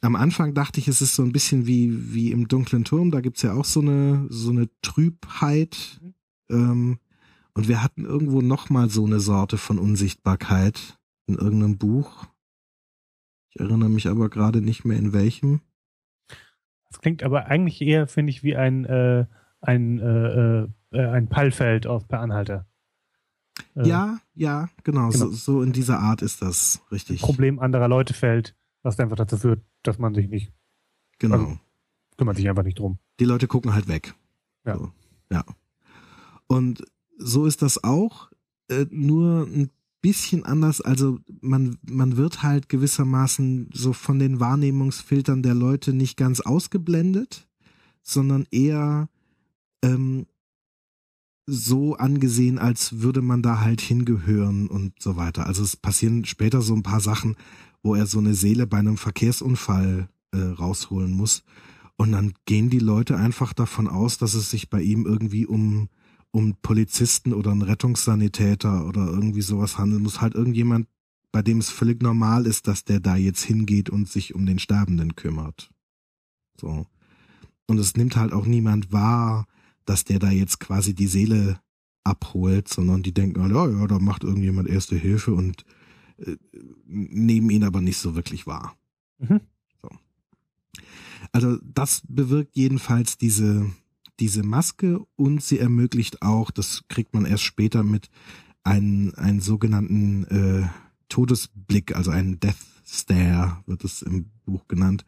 am Anfang dachte ich, es ist so ein bisschen wie, wie im dunklen Turm, da gibt's ja auch so eine, so eine Trübheit, mhm. ähm, und wir hatten irgendwo noch mal so eine Sorte von Unsichtbarkeit in irgendeinem Buch. Ich erinnere mich aber gerade nicht mehr in welchem. Das klingt aber eigentlich eher, finde ich, wie ein, äh, ein, äh, äh, ein Pallfeld auf Per Anhalter. Äh, ja, ja, genau. genau. So, so, in dieser Art ist das richtig. Problem anderer Leute fällt, was einfach dazu führt, dass man sich nicht. Genau. Also, kümmert sich einfach nicht drum. Die Leute gucken halt weg. Ja. So, ja. Und so ist das auch, äh, nur ein bisschen anders. Also man, man wird halt gewissermaßen so von den Wahrnehmungsfiltern der Leute nicht ganz ausgeblendet, sondern eher ähm, so angesehen, als würde man da halt hingehören und so weiter. Also es passieren später so ein paar Sachen, wo er so eine Seele bei einem Verkehrsunfall äh, rausholen muss. Und dann gehen die Leute einfach davon aus, dass es sich bei ihm irgendwie um um Polizisten oder einen Rettungssanitäter oder irgendwie sowas handeln muss. Halt irgendjemand, bei dem es völlig normal ist, dass der da jetzt hingeht und sich um den Sterbenden kümmert. So. Und es nimmt halt auch niemand wahr, dass der da jetzt quasi die Seele abholt, sondern die denken, halt, ja, ja, da macht irgendjemand erste Hilfe und äh, nehmen ihn aber nicht so wirklich wahr. Mhm. So. Also das bewirkt jedenfalls diese, diese Maske und sie ermöglicht auch, das kriegt man erst später mit, einen, einen sogenannten äh, Todesblick, also einen Death Stare wird es im Buch genannt,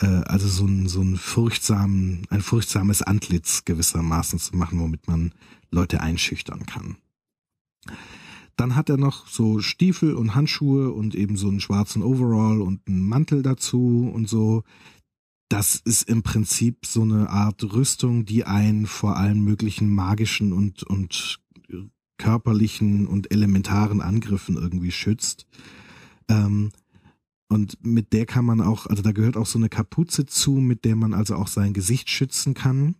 äh, also so ein, so ein furchtsamen, ein furchtsames Antlitz gewissermaßen zu machen, womit man Leute einschüchtern kann. Dann hat er noch so Stiefel und Handschuhe und eben so einen schwarzen Overall und einen Mantel dazu und so. Das ist im Prinzip so eine Art Rüstung, die einen vor allen möglichen magischen und, und körperlichen und elementaren Angriffen irgendwie schützt. Ähm, und mit der kann man auch, also da gehört auch so eine Kapuze zu, mit der man also auch sein Gesicht schützen kann.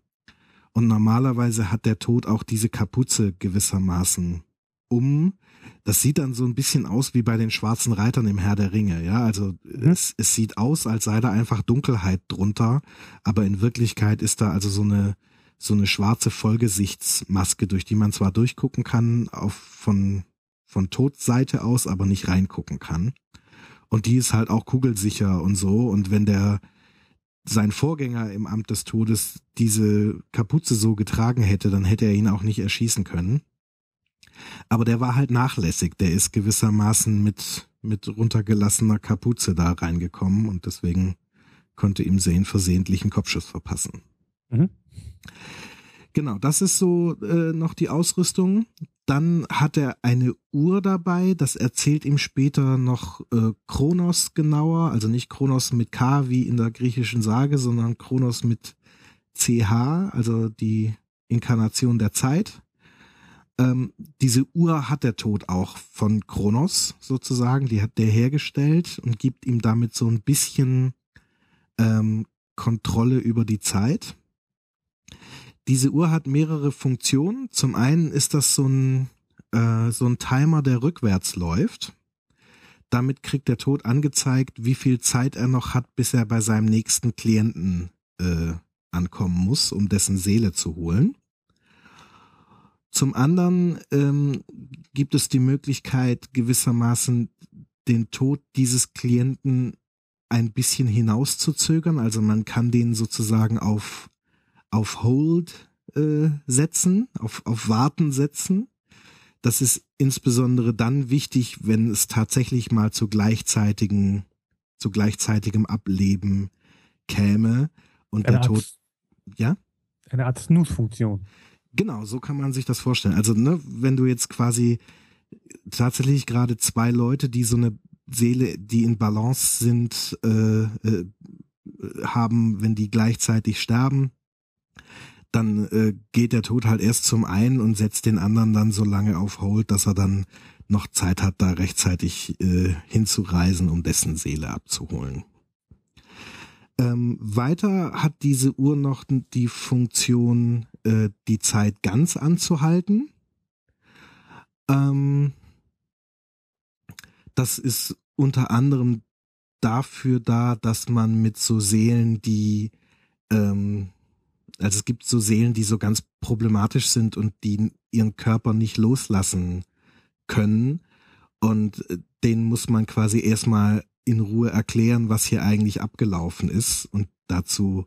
Und normalerweise hat der Tod auch diese Kapuze gewissermaßen um. Das sieht dann so ein bisschen aus wie bei den schwarzen Reitern im Herr der Ringe, ja. Also mhm. es, es sieht aus, als sei da einfach Dunkelheit drunter, aber in Wirklichkeit ist da also so eine so eine schwarze Vollgesichtsmaske, durch die man zwar durchgucken kann, auf von von Todseite aus, aber nicht reingucken kann. Und die ist halt auch kugelsicher und so. Und wenn der sein Vorgänger im Amt des Todes diese Kapuze so getragen hätte, dann hätte er ihn auch nicht erschießen können. Aber der war halt nachlässig. Der ist gewissermaßen mit, mit runtergelassener Kapuze da reingekommen und deswegen konnte ihm Zane versehentlich einen Kopfschuss verpassen. Mhm. Genau, das ist so äh, noch die Ausrüstung. Dann hat er eine Uhr dabei, das erzählt ihm später noch äh, Kronos genauer, also nicht Kronos mit K wie in der griechischen Sage, sondern Kronos mit CH, also die Inkarnation der Zeit. Ähm, diese Uhr hat der Tod auch von Kronos sozusagen, die hat der hergestellt und gibt ihm damit so ein bisschen ähm, Kontrolle über die Zeit. Diese Uhr hat mehrere Funktionen. Zum einen ist das so ein, äh, so ein Timer, der rückwärts läuft. Damit kriegt der Tod angezeigt, wie viel Zeit er noch hat, bis er bei seinem nächsten Klienten äh, ankommen muss, um dessen Seele zu holen. Zum anderen ähm, gibt es die Möglichkeit, gewissermaßen den Tod dieses Klienten ein bisschen hinauszuzögern. Also man kann den sozusagen auf auf Hold äh, setzen, auf, auf Warten setzen. Das ist insbesondere dann wichtig, wenn es tatsächlich mal zu gleichzeitigen, zu gleichzeitigem Ableben käme und eine der Art, Tod, ja? Eine Art Snooze-Funktion. Genau, so kann man sich das vorstellen. Also, ne, wenn du jetzt quasi tatsächlich gerade zwei Leute, die so eine Seele, die in Balance sind, äh, äh, haben, wenn die gleichzeitig sterben, dann äh, geht der Tod halt erst zum einen und setzt den anderen dann so lange auf Hold, dass er dann noch Zeit hat, da rechtzeitig äh, hinzureisen, um dessen Seele abzuholen. Ähm, weiter hat diese Uhr noch die Funktion, äh, die Zeit ganz anzuhalten. Ähm, das ist unter anderem dafür da, dass man mit so Seelen, die ähm, also es gibt so Seelen, die so ganz problematisch sind und die ihren Körper nicht loslassen können. Und äh, denen muss man quasi erstmal in Ruhe erklären, was hier eigentlich abgelaufen ist. Und dazu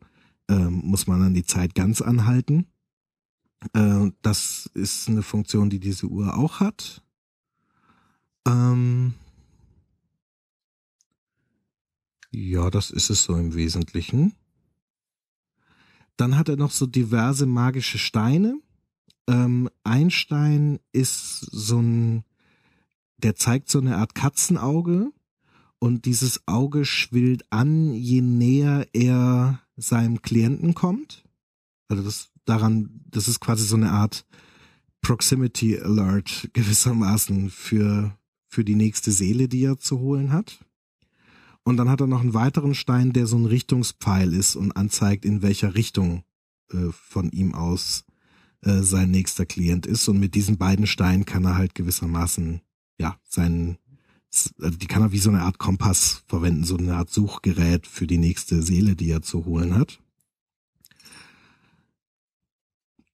ähm, muss man dann die Zeit ganz anhalten. Äh, das ist eine Funktion, die diese Uhr auch hat. Ähm ja, das ist es so im Wesentlichen. Dann hat er noch so diverse magische Steine. Ähm, ein Stein ist so ein, der zeigt so eine Art Katzenauge und dieses Auge schwillt an, je näher er seinem Klienten kommt. Also das daran, das ist quasi so eine Art Proximity Alert gewissermaßen für, für die nächste Seele, die er zu holen hat. Und dann hat er noch einen weiteren Stein, der so ein Richtungspfeil ist und anzeigt, in welcher Richtung äh, von ihm aus äh, sein nächster Klient ist. Und mit diesen beiden Steinen kann er halt gewissermaßen, ja, seinen, also die kann er wie so eine Art Kompass verwenden, so eine Art Suchgerät für die nächste Seele, die er zu holen hat.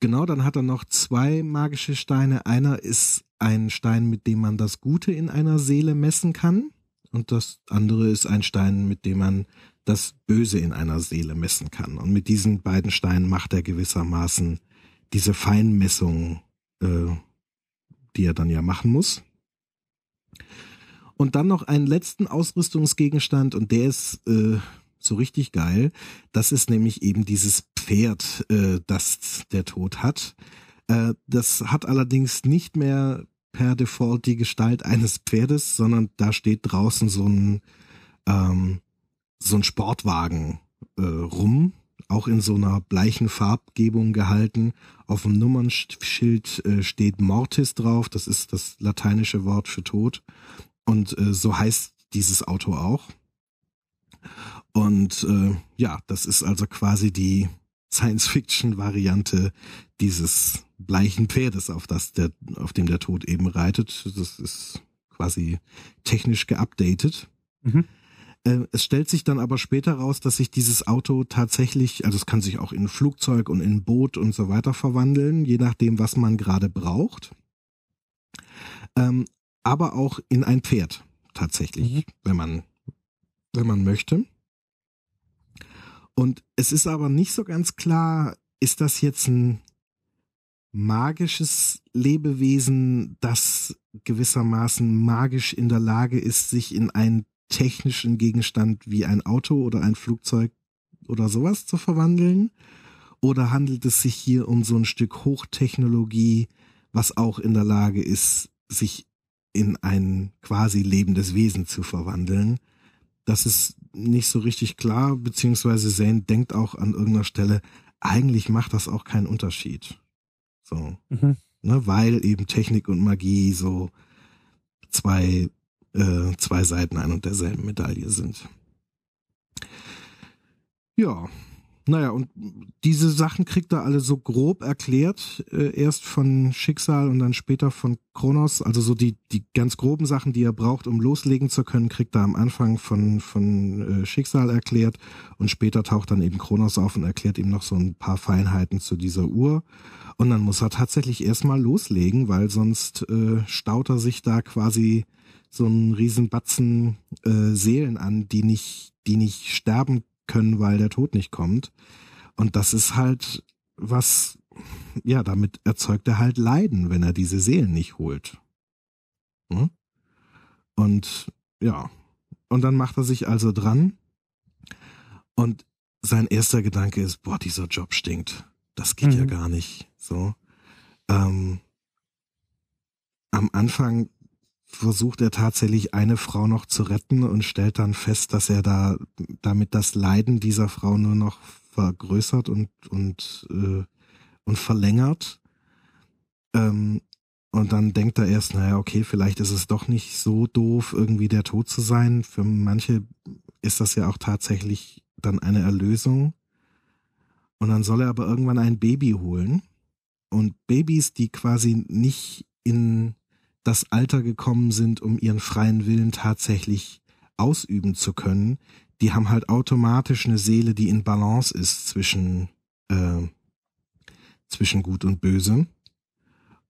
Genau, dann hat er noch zwei magische Steine. Einer ist ein Stein, mit dem man das Gute in einer Seele messen kann und das andere ist ein Stein, mit dem man das Böse in einer Seele messen kann. Und mit diesen beiden Steinen macht er gewissermaßen diese Feinmessung, äh, die er dann ja machen muss. Und dann noch einen letzten Ausrüstungsgegenstand und der ist äh, so richtig geil. Das ist nämlich eben dieses Pferd, äh, das der Tod hat. Äh, das hat allerdings nicht mehr per Default die Gestalt eines Pferdes, sondern da steht draußen so ein ähm, so ein Sportwagen äh, rum, auch in so einer bleichen Farbgebung gehalten. Auf dem Nummernschild äh, steht Mortis drauf, das ist das lateinische Wort für Tod. Und äh, so heißt dieses Auto auch. Und äh, ja, das ist also quasi die Science-Fiction-Variante dieses bleichen Pferdes, auf das der, auf dem der Tod eben reitet. Das ist quasi technisch geupdatet. Mhm. Äh, es stellt sich dann aber später raus, dass sich dieses Auto tatsächlich, also es kann sich auch in Flugzeug und in Boot und so weiter verwandeln, je nachdem, was man gerade braucht. Ähm, aber auch in ein Pferd tatsächlich, mhm. wenn man wenn man möchte. Und es ist aber nicht so ganz klar, ist das jetzt ein magisches Lebewesen, das gewissermaßen magisch in der Lage ist, sich in einen technischen Gegenstand wie ein Auto oder ein Flugzeug oder sowas zu verwandeln? Oder handelt es sich hier um so ein Stück Hochtechnologie, was auch in der Lage ist, sich in ein quasi lebendes Wesen zu verwandeln? Das ist nicht so richtig klar, beziehungsweise Zane denkt auch an irgendeiner Stelle, eigentlich macht das auch keinen Unterschied. So. Mhm. Ne, weil eben Technik und Magie so zwei äh, zwei Seiten ein und derselben Medaille sind. Ja, naja, und diese Sachen kriegt er alle so grob erklärt, äh, erst von Schicksal und dann später von Kronos. Also so die, die ganz groben Sachen, die er braucht, um loslegen zu können, kriegt er am Anfang von, von äh, Schicksal erklärt und später taucht dann eben Kronos auf und erklärt ihm noch so ein paar Feinheiten zu dieser Uhr. Und dann muss er tatsächlich erstmal loslegen, weil sonst äh, staut er sich da quasi so einen riesen Batzen äh, Seelen an, die nicht, die nicht sterben können, weil der Tod nicht kommt. Und das ist halt was, ja, damit erzeugt er halt Leiden, wenn er diese Seelen nicht holt. Hm? Und ja, und dann macht er sich also dran und sein erster Gedanke ist, boah, dieser Job stinkt. Das geht mhm. ja gar nicht. So. Ähm, am Anfang versucht er tatsächlich eine Frau noch zu retten und stellt dann fest, dass er da damit das Leiden dieser Frau nur noch vergrößert und und äh, und verlängert. Ähm, und dann denkt er erst, naja, okay, vielleicht ist es doch nicht so doof, irgendwie der Tod zu sein. Für manche ist das ja auch tatsächlich dann eine Erlösung. Und dann soll er aber irgendwann ein Baby holen. Und Babys, die quasi nicht in das Alter gekommen sind, um ihren freien Willen tatsächlich ausüben zu können, die haben halt automatisch eine Seele, die in Balance ist zwischen, äh, zwischen Gut und Böse.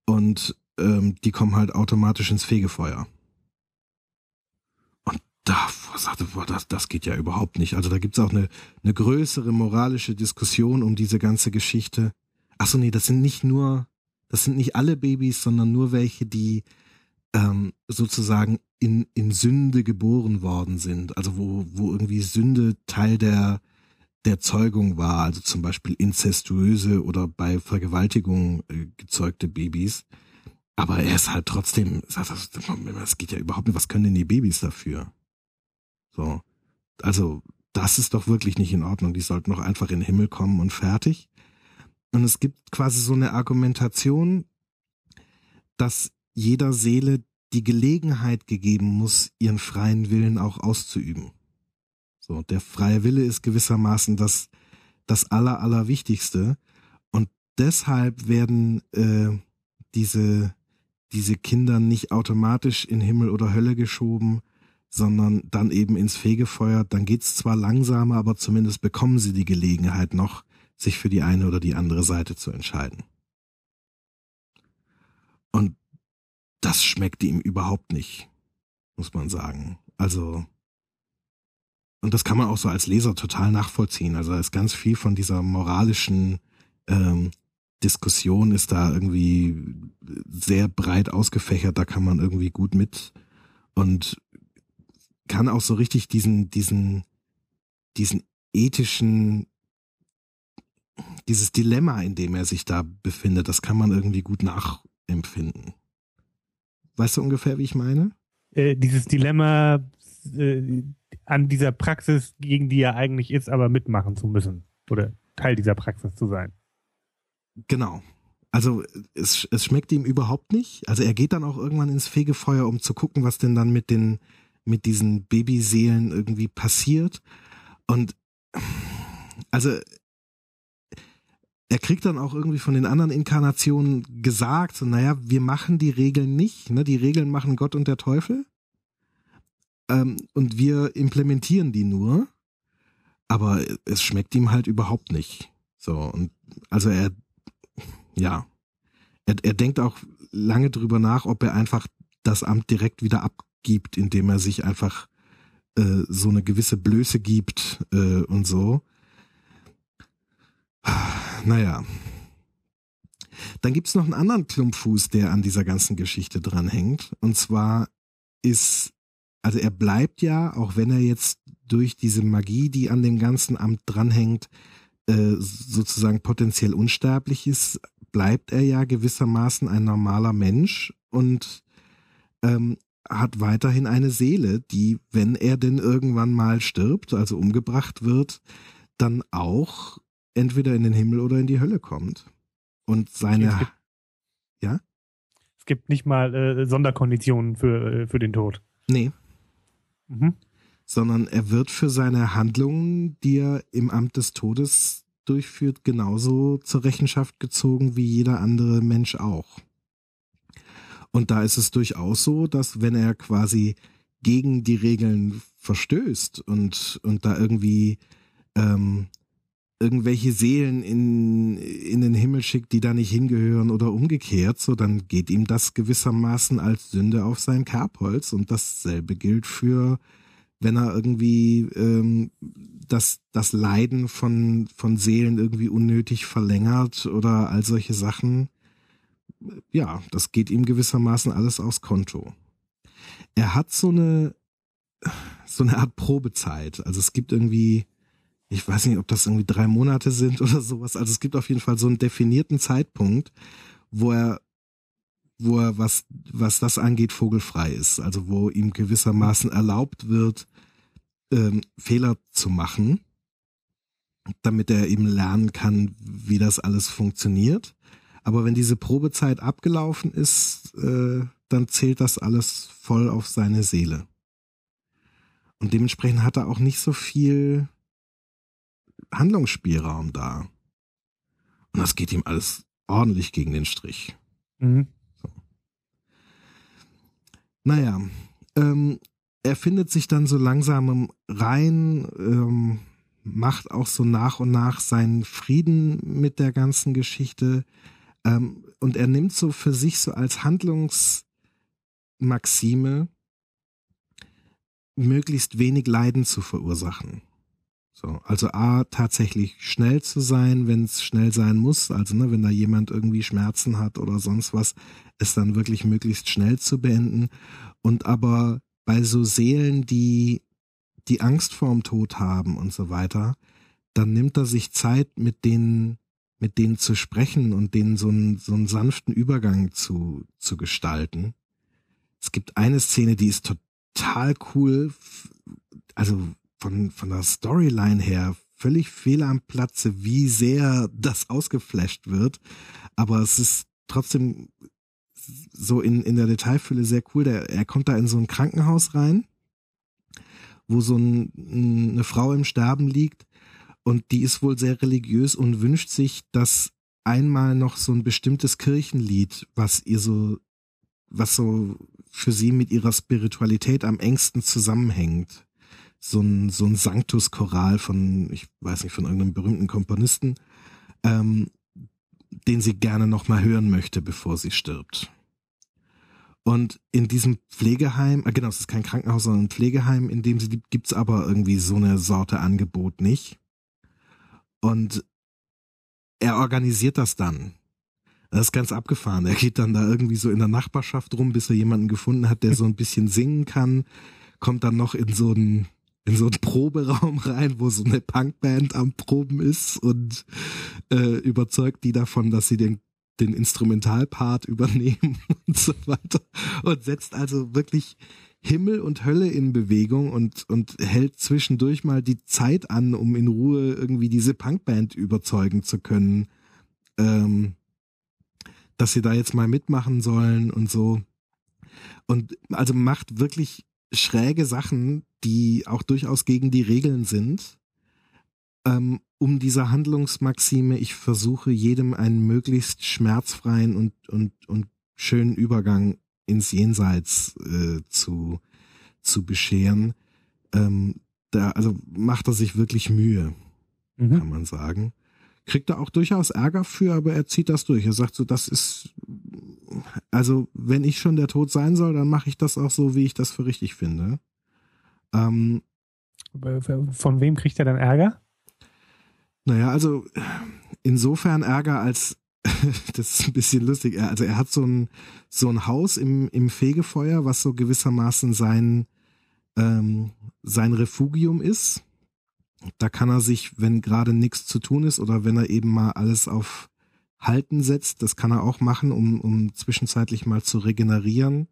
Und ähm, die kommen halt automatisch ins Fegefeuer. Und da sagte, boah, das, das geht ja überhaupt nicht. Also da gibt's auch eine, eine größere moralische Diskussion um diese ganze Geschichte. Ach so, nee, das sind nicht nur, das sind nicht alle Babys, sondern nur welche, die ähm, sozusagen in, in Sünde geboren worden sind, also wo, wo irgendwie Sünde Teil der, der Zeugung war, also zum Beispiel inzestuöse oder bei Vergewaltigung äh, gezeugte Babys. Aber er ist halt trotzdem, das geht ja überhaupt nicht, was können denn die Babys dafür? So. Also, das ist doch wirklich nicht in Ordnung. Die sollten doch einfach in den Himmel kommen und fertig. Und es gibt quasi so eine Argumentation, dass jeder Seele die Gelegenheit gegeben muss, ihren freien Willen auch auszuüben. So, der freie Wille ist gewissermaßen das, das Aller, Allerwichtigste. Und deshalb werden äh, diese, diese Kinder nicht automatisch in Himmel oder Hölle geschoben, sondern dann eben ins Fegefeuer. Dann geht's zwar langsamer, aber zumindest bekommen sie die Gelegenheit noch, sich für die eine oder die andere Seite zu entscheiden. Und das schmeckt ihm überhaupt nicht, muss man sagen. Also, und das kann man auch so als Leser total nachvollziehen. Also da ist ganz viel von dieser moralischen ähm, Diskussion ist da irgendwie sehr breit ausgefächert, da kann man irgendwie gut mit und kann auch so richtig diesen, diesen, diesen ethischen, dieses Dilemma, in dem er sich da befindet, das kann man irgendwie gut nachempfinden. Weißt du ungefähr, wie ich meine? Äh, dieses Dilemma äh, an dieser Praxis, gegen die er eigentlich ist, aber mitmachen zu müssen. Oder Teil dieser Praxis zu sein. Genau. Also es, es schmeckt ihm überhaupt nicht. Also er geht dann auch irgendwann ins Fegefeuer, um zu gucken, was denn dann mit den mit diesen Babyseelen irgendwie passiert. Und also er kriegt dann auch irgendwie von den anderen Inkarnationen gesagt, so, naja, wir machen die Regeln nicht, ne? Die Regeln machen Gott und der Teufel. Ähm, und wir implementieren die nur. Aber es schmeckt ihm halt überhaupt nicht. So, und also er, ja, er, er denkt auch lange drüber nach, ob er einfach das Amt direkt wieder abgibt, indem er sich einfach äh, so eine gewisse Blöße gibt äh, und so. Naja. Dann gibt's noch einen anderen Klumpfuß, der an dieser ganzen Geschichte dranhängt. Und zwar ist, also er bleibt ja, auch wenn er jetzt durch diese Magie, die an dem ganzen Amt dranhängt, äh, sozusagen potenziell unsterblich ist, bleibt er ja gewissermaßen ein normaler Mensch und ähm, hat weiterhin eine Seele, die, wenn er denn irgendwann mal stirbt, also umgebracht wird, dann auch entweder in den Himmel oder in die Hölle kommt. Und seine, es gibt, ja? Es gibt nicht mal äh, Sonderkonditionen für, äh, für den Tod. Nee. Mhm. Sondern er wird für seine Handlungen, die er im Amt des Todes durchführt, genauso zur Rechenschaft gezogen wie jeder andere Mensch auch. Und da ist es durchaus so, dass wenn er quasi gegen die Regeln verstößt und, und da irgendwie ähm, irgendwelche Seelen in, in den Himmel schickt, die da nicht hingehören oder umgekehrt, so dann geht ihm das gewissermaßen als Sünde auf sein Kerbholz und dasselbe gilt für, wenn er irgendwie ähm, das, das Leiden von, von Seelen irgendwie unnötig verlängert oder all solche Sachen. Ja, das geht ihm gewissermaßen alles aufs Konto. Er hat so eine, so eine Art Probezeit. Also es gibt irgendwie, ich weiß nicht, ob das irgendwie drei Monate sind oder sowas. Also es gibt auf jeden Fall so einen definierten Zeitpunkt, wo er, wo er was, was das angeht, vogelfrei ist. Also wo ihm gewissermaßen erlaubt wird, ähm, Fehler zu machen, damit er eben lernen kann, wie das alles funktioniert. Aber wenn diese Probezeit abgelaufen ist, äh, dann zählt das alles voll auf seine Seele. Und dementsprechend hat er auch nicht so viel Handlungsspielraum da. Und das geht ihm alles ordentlich gegen den Strich. Mhm. So. Naja, ähm, er findet sich dann so langsam rein, ähm, macht auch so nach und nach seinen Frieden mit der ganzen Geschichte. Ähm, und er nimmt so für sich so als Handlungsmaxime, möglichst wenig Leiden zu verursachen. So, also A, tatsächlich schnell zu sein, wenn es schnell sein muss, also ne, wenn da jemand irgendwie Schmerzen hat oder sonst was, es dann wirklich möglichst schnell zu beenden. Und aber bei so Seelen, die die Angst vorm Tod haben und so weiter, dann nimmt er sich Zeit, mit denen, mit denen zu sprechen und denen so einen, so einen sanften Übergang zu, zu gestalten. Es gibt eine Szene, die ist total cool, also von, von der Storyline her völlig fehl am Platze, wie sehr das ausgeflasht wird. Aber es ist trotzdem so in, in der Detailfülle sehr cool. Der, er kommt da in so ein Krankenhaus rein, wo so ein, eine Frau im Sterben liegt und die ist wohl sehr religiös und wünscht sich, dass einmal noch so ein bestimmtes Kirchenlied, was ihr so, was so für sie mit ihrer Spiritualität am engsten zusammenhängt, so ein, so ein Sanctus-Choral von, ich weiß nicht, von irgendeinem berühmten Komponisten, ähm, den sie gerne nochmal hören möchte, bevor sie stirbt. Und in diesem Pflegeheim, äh, genau, es ist kein Krankenhaus, sondern ein Pflegeheim, in dem sie gibt, gibt's aber irgendwie so eine Sorte Angebot nicht. Und er organisiert das dann. Das ist ganz abgefahren. Er geht dann da irgendwie so in der Nachbarschaft rum, bis er jemanden gefunden hat, der so ein bisschen singen kann, kommt dann noch in so ein in so einen Proberaum rein, wo so eine Punkband am Proben ist und äh, überzeugt die davon, dass sie den den Instrumentalpart übernehmen und so weiter und setzt also wirklich Himmel und Hölle in Bewegung und, und hält zwischendurch mal die Zeit an, um in Ruhe irgendwie diese Punkband überzeugen zu können, ähm, dass sie da jetzt mal mitmachen sollen und so. Und also macht wirklich schräge Sachen, die auch durchaus gegen die Regeln sind, ähm, um dieser Handlungsmaxime, ich versuche jedem einen möglichst schmerzfreien und, und, und schönen Übergang ins Jenseits äh, zu, zu bescheren. Ähm, da, also macht er sich wirklich Mühe, mhm. kann man sagen. Kriegt er auch durchaus Ärger für, aber er zieht das durch. Er sagt so, das ist, also wenn ich schon der Tod sein soll, dann mache ich das auch so, wie ich das für richtig finde. Ähm, Von wem kriegt er dann Ärger? Naja, also insofern Ärger, als das ist ein bisschen lustig. Also er hat so ein, so ein Haus im, im Fegefeuer, was so gewissermaßen sein, ähm, sein Refugium ist. Da kann er sich, wenn gerade nichts zu tun ist oder wenn er eben mal alles auf Halten setzt, das kann er auch machen, um, um zwischenzeitlich mal zu regenerieren.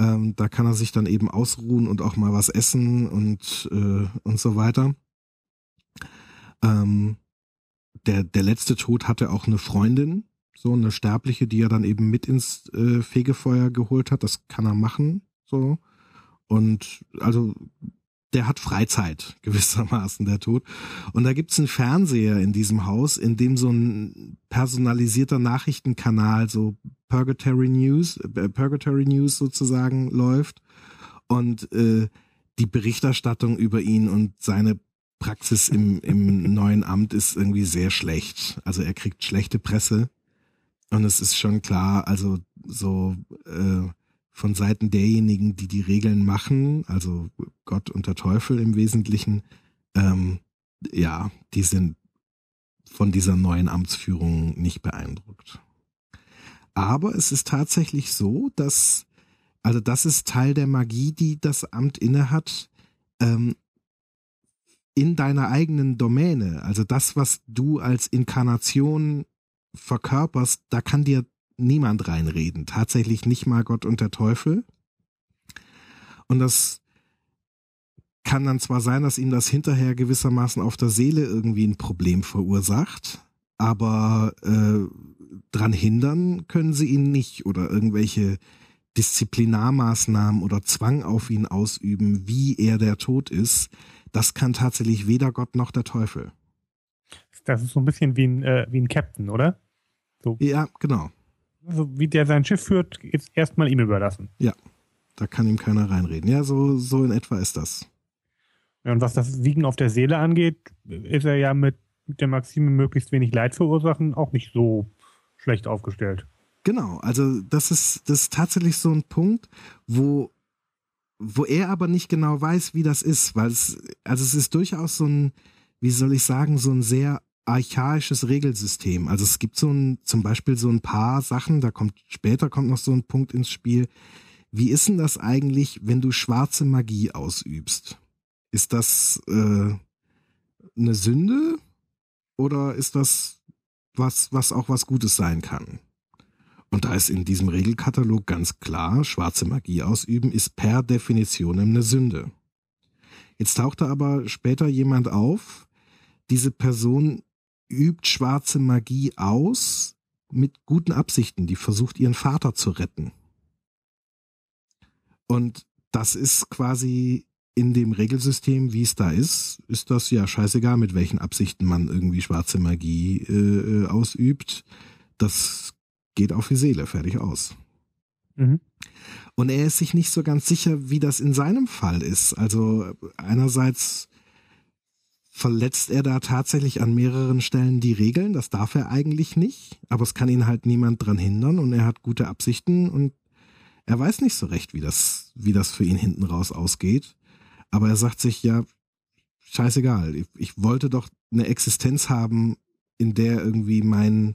Ähm, da kann er sich dann eben ausruhen und auch mal was essen und, äh, und so weiter. Ähm, der, der letzte Tod hatte auch eine Freundin, so eine Sterbliche, die er dann eben mit ins äh, Fegefeuer geholt hat. Das kann er machen, so. Und also der hat Freizeit gewissermaßen, der Tod. Und da gibt's einen Fernseher in diesem Haus, in dem so ein personalisierter Nachrichtenkanal, so Purgatory News, äh, Purgatory News sozusagen läuft. Und äh, die Berichterstattung über ihn und seine Praxis im, im neuen Amt ist irgendwie sehr schlecht. Also er kriegt schlechte Presse. Und es ist schon klar, also so äh, von Seiten derjenigen, die die Regeln machen, also Gott und der Teufel im Wesentlichen, ähm, ja, die sind von dieser neuen Amtsführung nicht beeindruckt. Aber es ist tatsächlich so, dass, also das ist Teil der Magie, die das Amt innehat, ähm, in deiner eigenen Domäne, also das, was du als Inkarnation verkörperst, da kann dir niemand reinreden. Tatsächlich nicht mal Gott und der Teufel. Und das kann dann zwar sein, dass ihm das hinterher gewissermaßen auf der Seele irgendwie ein Problem verursacht, aber äh, dran hindern können sie ihn nicht oder irgendwelche Disziplinarmaßnahmen oder Zwang auf ihn ausüben, wie er der Tod ist das kann tatsächlich weder Gott noch der Teufel. Das ist so ein bisschen wie ein, äh, wie ein Captain, oder? So. Ja, genau. Wie der sein Schiff führt, ist erstmal ihm überlassen. Ja, da kann ihm keiner reinreden. Ja, so, so in etwa ist das. Ja, und was das Wiegen auf der Seele angeht, ist er ja mit, mit der Maxime möglichst wenig Leid verursachen auch nicht so schlecht aufgestellt. Genau, also das ist, das ist tatsächlich so ein Punkt, wo wo er aber nicht genau weiß, wie das ist, weil es, also es ist durchaus so ein, wie soll ich sagen, so ein sehr archaisches Regelsystem. Also es gibt so ein, zum Beispiel so ein paar Sachen, da kommt, später kommt noch so ein Punkt ins Spiel. Wie ist denn das eigentlich, wenn du schwarze Magie ausübst? Ist das äh, eine Sünde oder ist das was, was auch was Gutes sein kann? Und da ist in diesem Regelkatalog ganz klar, schwarze Magie ausüben ist per Definition eine Sünde. Jetzt taucht da aber später jemand auf, diese Person übt schwarze Magie aus mit guten Absichten, die versucht ihren Vater zu retten. Und das ist quasi in dem Regelsystem, wie es da ist, ist das ja scheißegal, mit welchen Absichten man irgendwie schwarze Magie äh, äh ausübt. Das geht auf die Seele, fertig aus. Mhm. Und er ist sich nicht so ganz sicher, wie das in seinem Fall ist. Also einerseits verletzt er da tatsächlich an mehreren Stellen die Regeln, das darf er eigentlich nicht, aber es kann ihn halt niemand dran hindern und er hat gute Absichten und er weiß nicht so recht, wie das, wie das für ihn hinten raus ausgeht. Aber er sagt sich, ja, scheißegal, ich, ich wollte doch eine Existenz haben, in der irgendwie mein,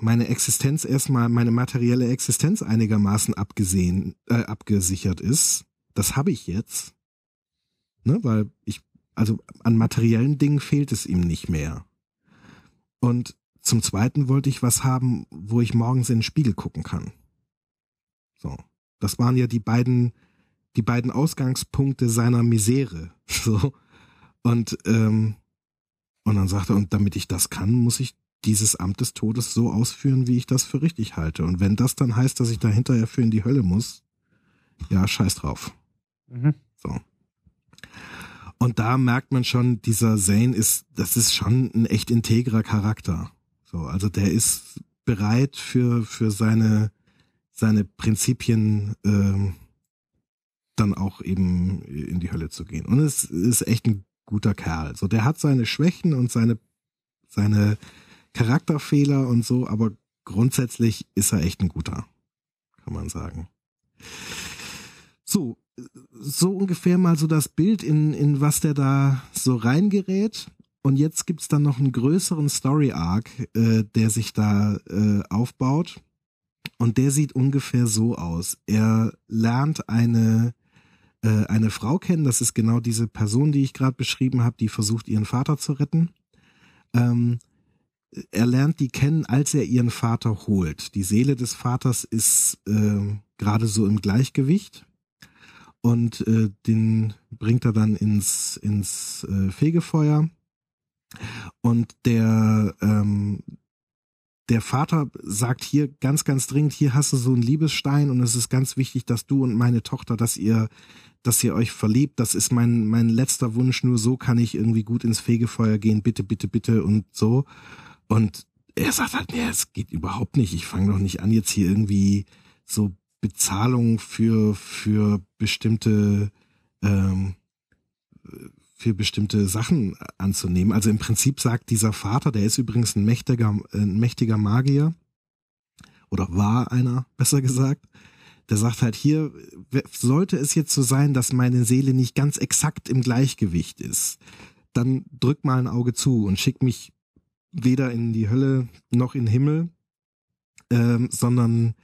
meine Existenz erstmal, meine materielle Existenz einigermaßen abgesehen, äh, abgesichert ist. Das habe ich jetzt. Ne, weil ich, also an materiellen Dingen fehlt es ihm nicht mehr. Und zum Zweiten wollte ich was haben, wo ich morgens in den Spiegel gucken kann. So. Das waren ja die beiden, die beiden Ausgangspunkte seiner Misere. So. Und, ähm, und dann sagte er, und damit ich das kann, muss ich dieses Amt des Todes so ausführen, wie ich das für richtig halte. Und wenn das dann heißt, dass ich da hinterher für in die Hölle muss, ja, scheiß drauf. Mhm. So. Und da merkt man schon, dieser Zane ist, das ist schon ein echt integrer Charakter. So, also der ist bereit für, für seine, seine Prinzipien, ähm, dann auch eben in die Hölle zu gehen. Und es ist echt ein guter Kerl. So, der hat seine Schwächen und seine, seine Charakterfehler und so, aber grundsätzlich ist er echt ein guter, kann man sagen. So, so ungefähr mal so das Bild, in, in was der da so reingerät. Und jetzt gibt's dann noch einen größeren Story-Arc, äh, der sich da äh, aufbaut. Und der sieht ungefähr so aus. Er lernt eine, äh, eine Frau kennen, das ist genau diese Person, die ich gerade beschrieben habe, die versucht, ihren Vater zu retten. Ähm, er lernt die kennen, als er ihren Vater holt. Die Seele des Vaters ist äh, gerade so im Gleichgewicht und äh, den bringt er dann ins ins äh, Fegefeuer. Und der ähm, der Vater sagt hier ganz ganz dringend hier hast du so einen Liebesstein und es ist ganz wichtig dass du und meine Tochter dass ihr dass ihr euch verliebt. Das ist mein mein letzter Wunsch nur so kann ich irgendwie gut ins Fegefeuer gehen. Bitte bitte bitte und so. Und er sagt halt nee es geht überhaupt nicht. Ich fange doch nicht an jetzt hier irgendwie so Bezahlung für für bestimmte ähm, für bestimmte Sachen anzunehmen. Also im Prinzip sagt dieser Vater, der ist übrigens ein mächtiger, ein mächtiger Magier oder war einer, besser gesagt. Der sagt halt hier, sollte es jetzt so sein, dass meine Seele nicht ganz exakt im Gleichgewicht ist, dann drück mal ein Auge zu und schick mich weder in die Hölle noch in Himmel, ähm, sondern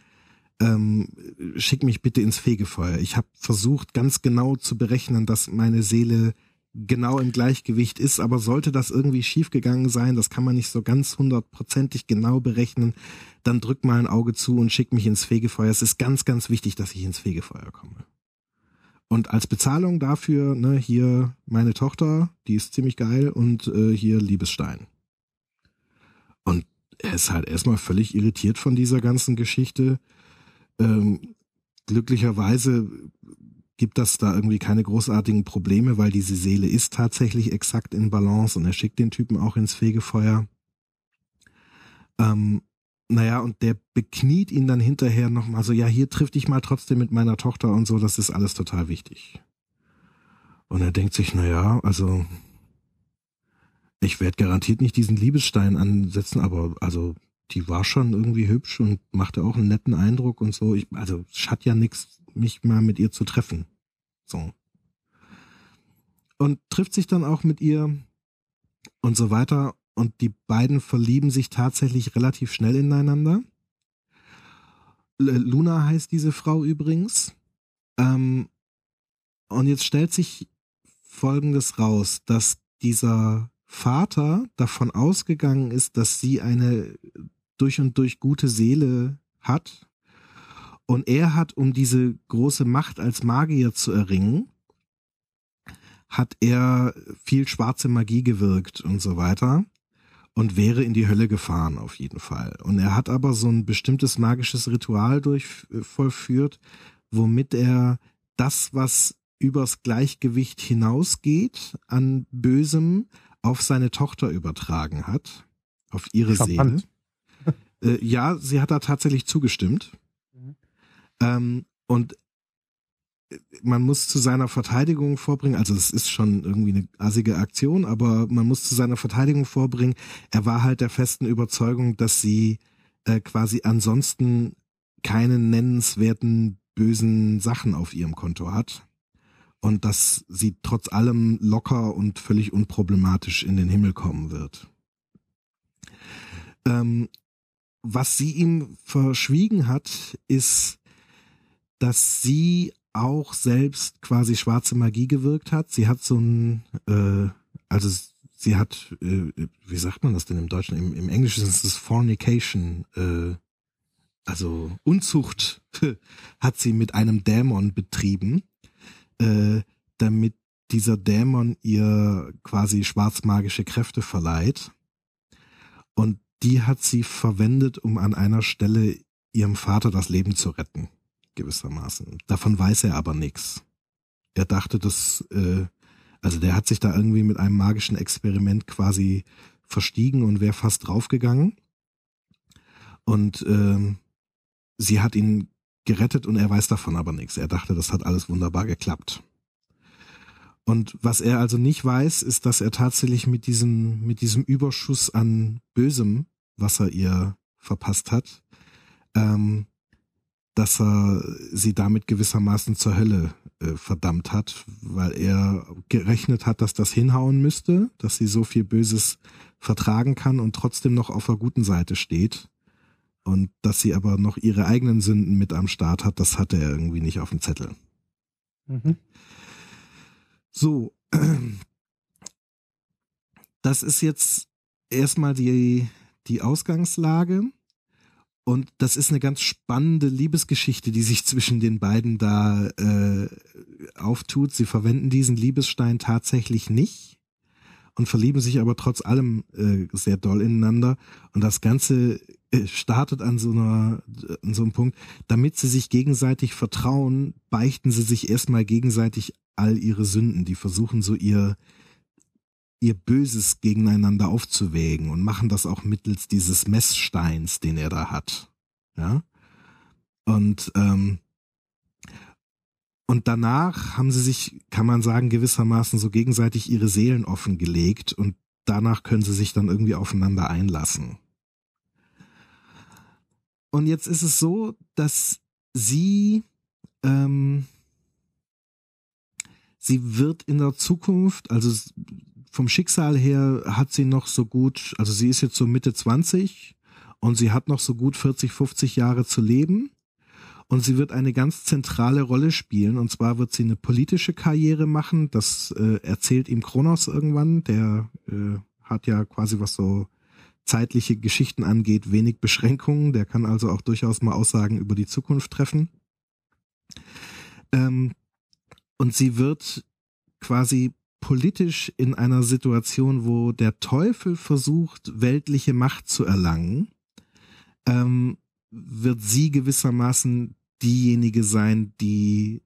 ähm, schick mich bitte ins Fegefeuer. Ich habe versucht, ganz genau zu berechnen, dass meine Seele genau im Gleichgewicht ist, aber sollte das irgendwie schiefgegangen sein, das kann man nicht so ganz hundertprozentig genau berechnen, dann drück mal ein Auge zu und schick mich ins Fegefeuer. Es ist ganz, ganz wichtig, dass ich ins Fegefeuer komme. Und als Bezahlung dafür, ne, hier meine Tochter, die ist ziemlich geil und äh, hier Liebesstein. Und er ist halt erstmal völlig irritiert von dieser ganzen Geschichte ähm, glücklicherweise gibt das da irgendwie keine großartigen Probleme, weil diese Seele ist tatsächlich exakt in Balance und er schickt den Typen auch ins Fegefeuer. Ähm, naja, und der bekniet ihn dann hinterher nochmal so, ja, hier triff dich mal trotzdem mit meiner Tochter und so, das ist alles total wichtig. Und er denkt sich, naja, also ich werde garantiert nicht diesen Liebesstein ansetzen, aber also die war schon irgendwie hübsch und machte auch einen netten Eindruck und so. Ich, also es hat ja nichts, mich mal mit ihr zu treffen. So. Und trifft sich dann auch mit ihr und so weiter. Und die beiden verlieben sich tatsächlich relativ schnell ineinander. Luna heißt diese Frau übrigens. Ähm, und jetzt stellt sich Folgendes raus, dass dieser Vater davon ausgegangen ist, dass sie eine durch und durch gute Seele hat. Und er hat, um diese große Macht als Magier zu erringen, hat er viel schwarze Magie gewirkt und so weiter und wäre in die Hölle gefahren auf jeden Fall. Und er hat aber so ein bestimmtes magisches Ritual durch vollführt, womit er das, was übers Gleichgewicht hinausgeht an Bösem, auf seine Tochter übertragen hat, auf ihre Charmant. Seele. Äh, ja, sie hat da tatsächlich zugestimmt. Mhm. Ähm, und äh, man muss zu seiner Verteidigung vorbringen, also es ist schon irgendwie eine assige Aktion, aber man muss zu seiner Verteidigung vorbringen, er war halt der festen Überzeugung, dass sie äh, quasi ansonsten keine nennenswerten bösen Sachen auf ihrem Konto hat und dass sie trotz allem locker und völlig unproblematisch in den Himmel kommen wird. Ähm, was sie ihm verschwiegen hat, ist, dass sie auch selbst quasi schwarze Magie gewirkt hat. Sie hat so ein, äh, also sie hat, äh, wie sagt man das denn im Deutschen? Im, im Englischen ist es Fornication, äh, also Unzucht hat sie mit einem Dämon betrieben, äh, damit dieser Dämon ihr quasi schwarzmagische Kräfte verleiht. Und die hat sie verwendet, um an einer Stelle ihrem Vater das Leben zu retten, gewissermaßen. Davon weiß er aber nichts. Er dachte, dass, äh, also der hat sich da irgendwie mit einem magischen Experiment quasi verstiegen und wäre fast draufgegangen. Und ähm, sie hat ihn gerettet und er weiß davon aber nichts. Er dachte, das hat alles wunderbar geklappt. Und was er also nicht weiß, ist, dass er tatsächlich mit diesem, mit diesem Überschuss an Bösem, was er ihr verpasst hat, ähm, dass er sie damit gewissermaßen zur Hölle äh, verdammt hat, weil er gerechnet hat, dass das hinhauen müsste, dass sie so viel Böses vertragen kann und trotzdem noch auf der guten Seite steht. Und dass sie aber noch ihre eigenen Sünden mit am Start hat, das hatte er irgendwie nicht auf dem Zettel. Mhm. So, das ist jetzt erstmal die, die Ausgangslage. Und das ist eine ganz spannende Liebesgeschichte, die sich zwischen den beiden da äh, auftut. Sie verwenden diesen Liebesstein tatsächlich nicht und verlieben sich aber trotz allem äh, sehr doll ineinander. Und das Ganze äh, startet an so einer, an so einem Punkt, damit sie sich gegenseitig vertrauen, beichten sie sich erstmal gegenseitig all ihre Sünden. Die versuchen so ihr, ihr Böses gegeneinander aufzuwägen und machen das auch mittels dieses Messsteins, den er da hat. Ja. Und, ähm, und danach haben sie sich, kann man sagen, gewissermaßen so gegenseitig ihre Seelen offengelegt und danach können sie sich dann irgendwie aufeinander einlassen. Und jetzt ist es so, dass sie ähm, sie wird in der Zukunft, also vom Schicksal her hat sie noch so gut, also sie ist jetzt so Mitte 20 und sie hat noch so gut 40, 50 Jahre zu leben. Und sie wird eine ganz zentrale Rolle spielen. Und zwar wird sie eine politische Karriere machen. Das äh, erzählt ihm Kronos irgendwann. Der äh, hat ja quasi was so zeitliche Geschichten angeht, wenig Beschränkungen. Der kann also auch durchaus mal Aussagen über die Zukunft treffen. Ähm, und sie wird quasi politisch in einer Situation, wo der Teufel versucht, weltliche Macht zu erlangen, ähm, wird sie gewissermaßen diejenige sein, die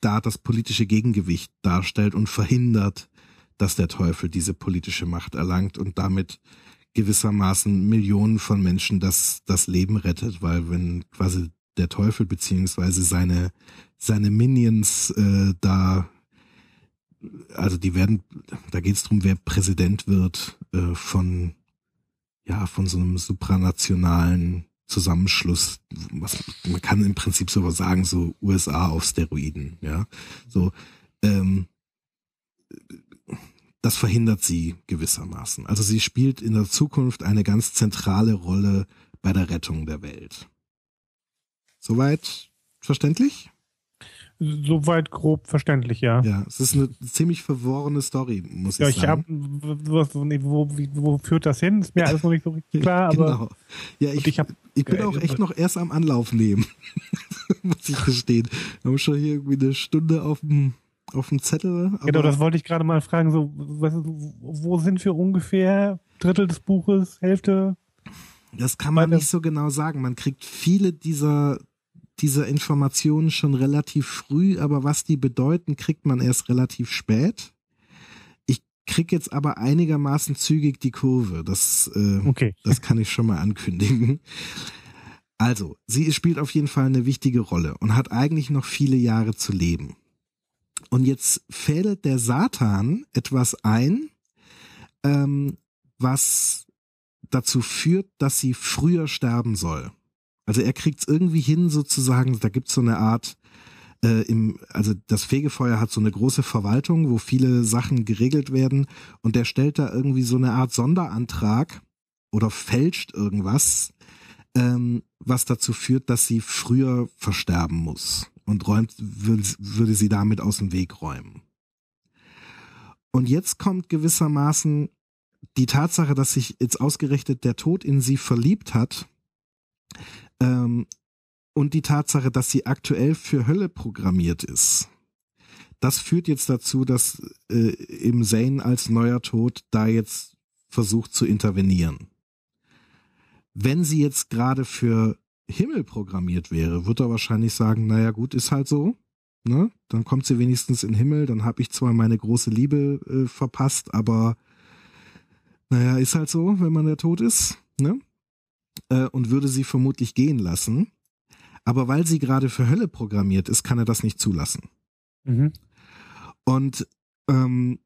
da das politische Gegengewicht darstellt und verhindert, dass der Teufel diese politische Macht erlangt und damit gewissermaßen Millionen von Menschen das, das Leben rettet, weil wenn quasi der Teufel beziehungsweise seine, seine Minions äh, da, also die werden, da geht es darum, wer Präsident wird äh, von, ja, von so einem supranationalen Zusammenschluss, was man kann im Prinzip sowas sagen, so USA auf Steroiden, ja. So, ähm, das verhindert sie gewissermaßen. Also sie spielt in der Zukunft eine ganz zentrale Rolle bei der Rettung der Welt. Soweit verständlich? Soweit grob verständlich, ja. Ja, es ist eine ziemlich verworrene Story, muss ja, ich sagen. Ja, ich habe, wo, wo, wo führt das hin? Ist mir alles noch nicht so richtig klar, aber. Genau. Ja, ich, ich, hab, ich bin auch echt noch erst am Anlauf nehmen. muss ich gestehen. Wir haben schon hier irgendwie eine Stunde auf dem, auf dem Zettel. genau, das wollte ich gerade mal fragen. So, was, wo sind wir ungefähr? Drittel des Buches, Hälfte? Das kann man nicht so genau sagen. Man kriegt viele dieser dieser Informationen schon relativ früh, aber was die bedeuten, kriegt man erst relativ spät. Ich krieg jetzt aber einigermaßen zügig die Kurve. Das, äh, okay. das kann ich schon mal ankündigen. Also, sie spielt auf jeden Fall eine wichtige Rolle und hat eigentlich noch viele Jahre zu leben. Und jetzt fädelt der Satan etwas ein, ähm, was dazu führt, dass sie früher sterben soll. Also er kriegt es irgendwie hin, sozusagen, da gibt es so eine Art, äh, im, also das Fegefeuer hat so eine große Verwaltung, wo viele Sachen geregelt werden und der stellt da irgendwie so eine Art Sonderantrag oder fälscht irgendwas, ähm, was dazu führt, dass sie früher versterben muss. und räumt, würde sie damit aus dem Weg räumen. Und jetzt kommt gewissermaßen die Tatsache, dass sich jetzt ausgerechnet der Tod in sie verliebt hat, ähm, und die Tatsache, dass sie aktuell für Hölle programmiert ist. Das führt jetzt dazu, dass äh, im Zane als neuer Tod da jetzt versucht zu intervenieren. Wenn sie jetzt gerade für Himmel programmiert wäre, wird er wahrscheinlich sagen, naja gut, ist halt so. Ne? Dann kommt sie wenigstens in Himmel, dann habe ich zwar meine große Liebe äh, verpasst, aber naja, ist halt so, wenn man der Tod ist. Ne? Äh, und würde sie vermutlich gehen lassen. Aber weil sie gerade für Hölle programmiert ist, kann er das nicht zulassen. Mhm. Und ähm,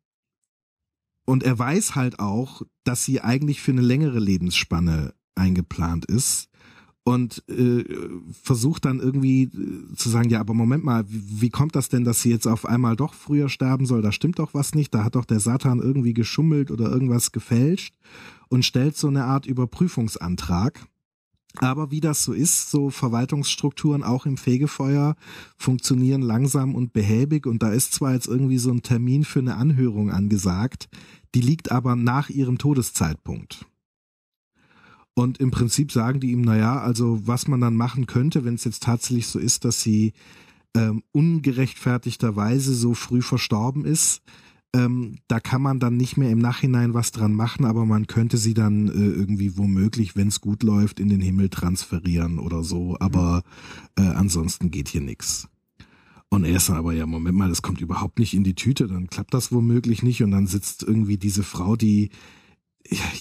und er weiß halt auch, dass sie eigentlich für eine längere Lebensspanne eingeplant ist und äh, versucht dann irgendwie äh, zu sagen, ja, aber Moment mal, wie, wie, kommt das denn, dass sie jetzt auf einmal doch früher sterben soll? Da stimmt doch was nicht, da hat doch der Satan irgendwie geschummelt oder irgendwas gefälscht und stellt so eine Art Überprüfungsantrag. Aber wie das so ist, so Verwaltungsstrukturen auch im Fegefeuer funktionieren langsam und behäbig und da ist zwar jetzt irgendwie so ein Termin für eine Anhörung angesagt, die liegt aber nach ihrem Todeszeitpunkt. Und im Prinzip sagen die ihm, naja, also was man dann machen könnte, wenn es jetzt tatsächlich so ist, dass sie ähm, ungerechtfertigterweise so früh verstorben ist, ähm, da kann man dann nicht mehr im Nachhinein was dran machen, aber man könnte sie dann äh, irgendwie womöglich, wenn es gut läuft, in den Himmel transferieren oder so. Aber äh, ansonsten geht hier nichts. Und er ist dann aber, ja, Moment mal, das kommt überhaupt nicht in die Tüte, dann klappt das womöglich nicht und dann sitzt irgendwie diese Frau, die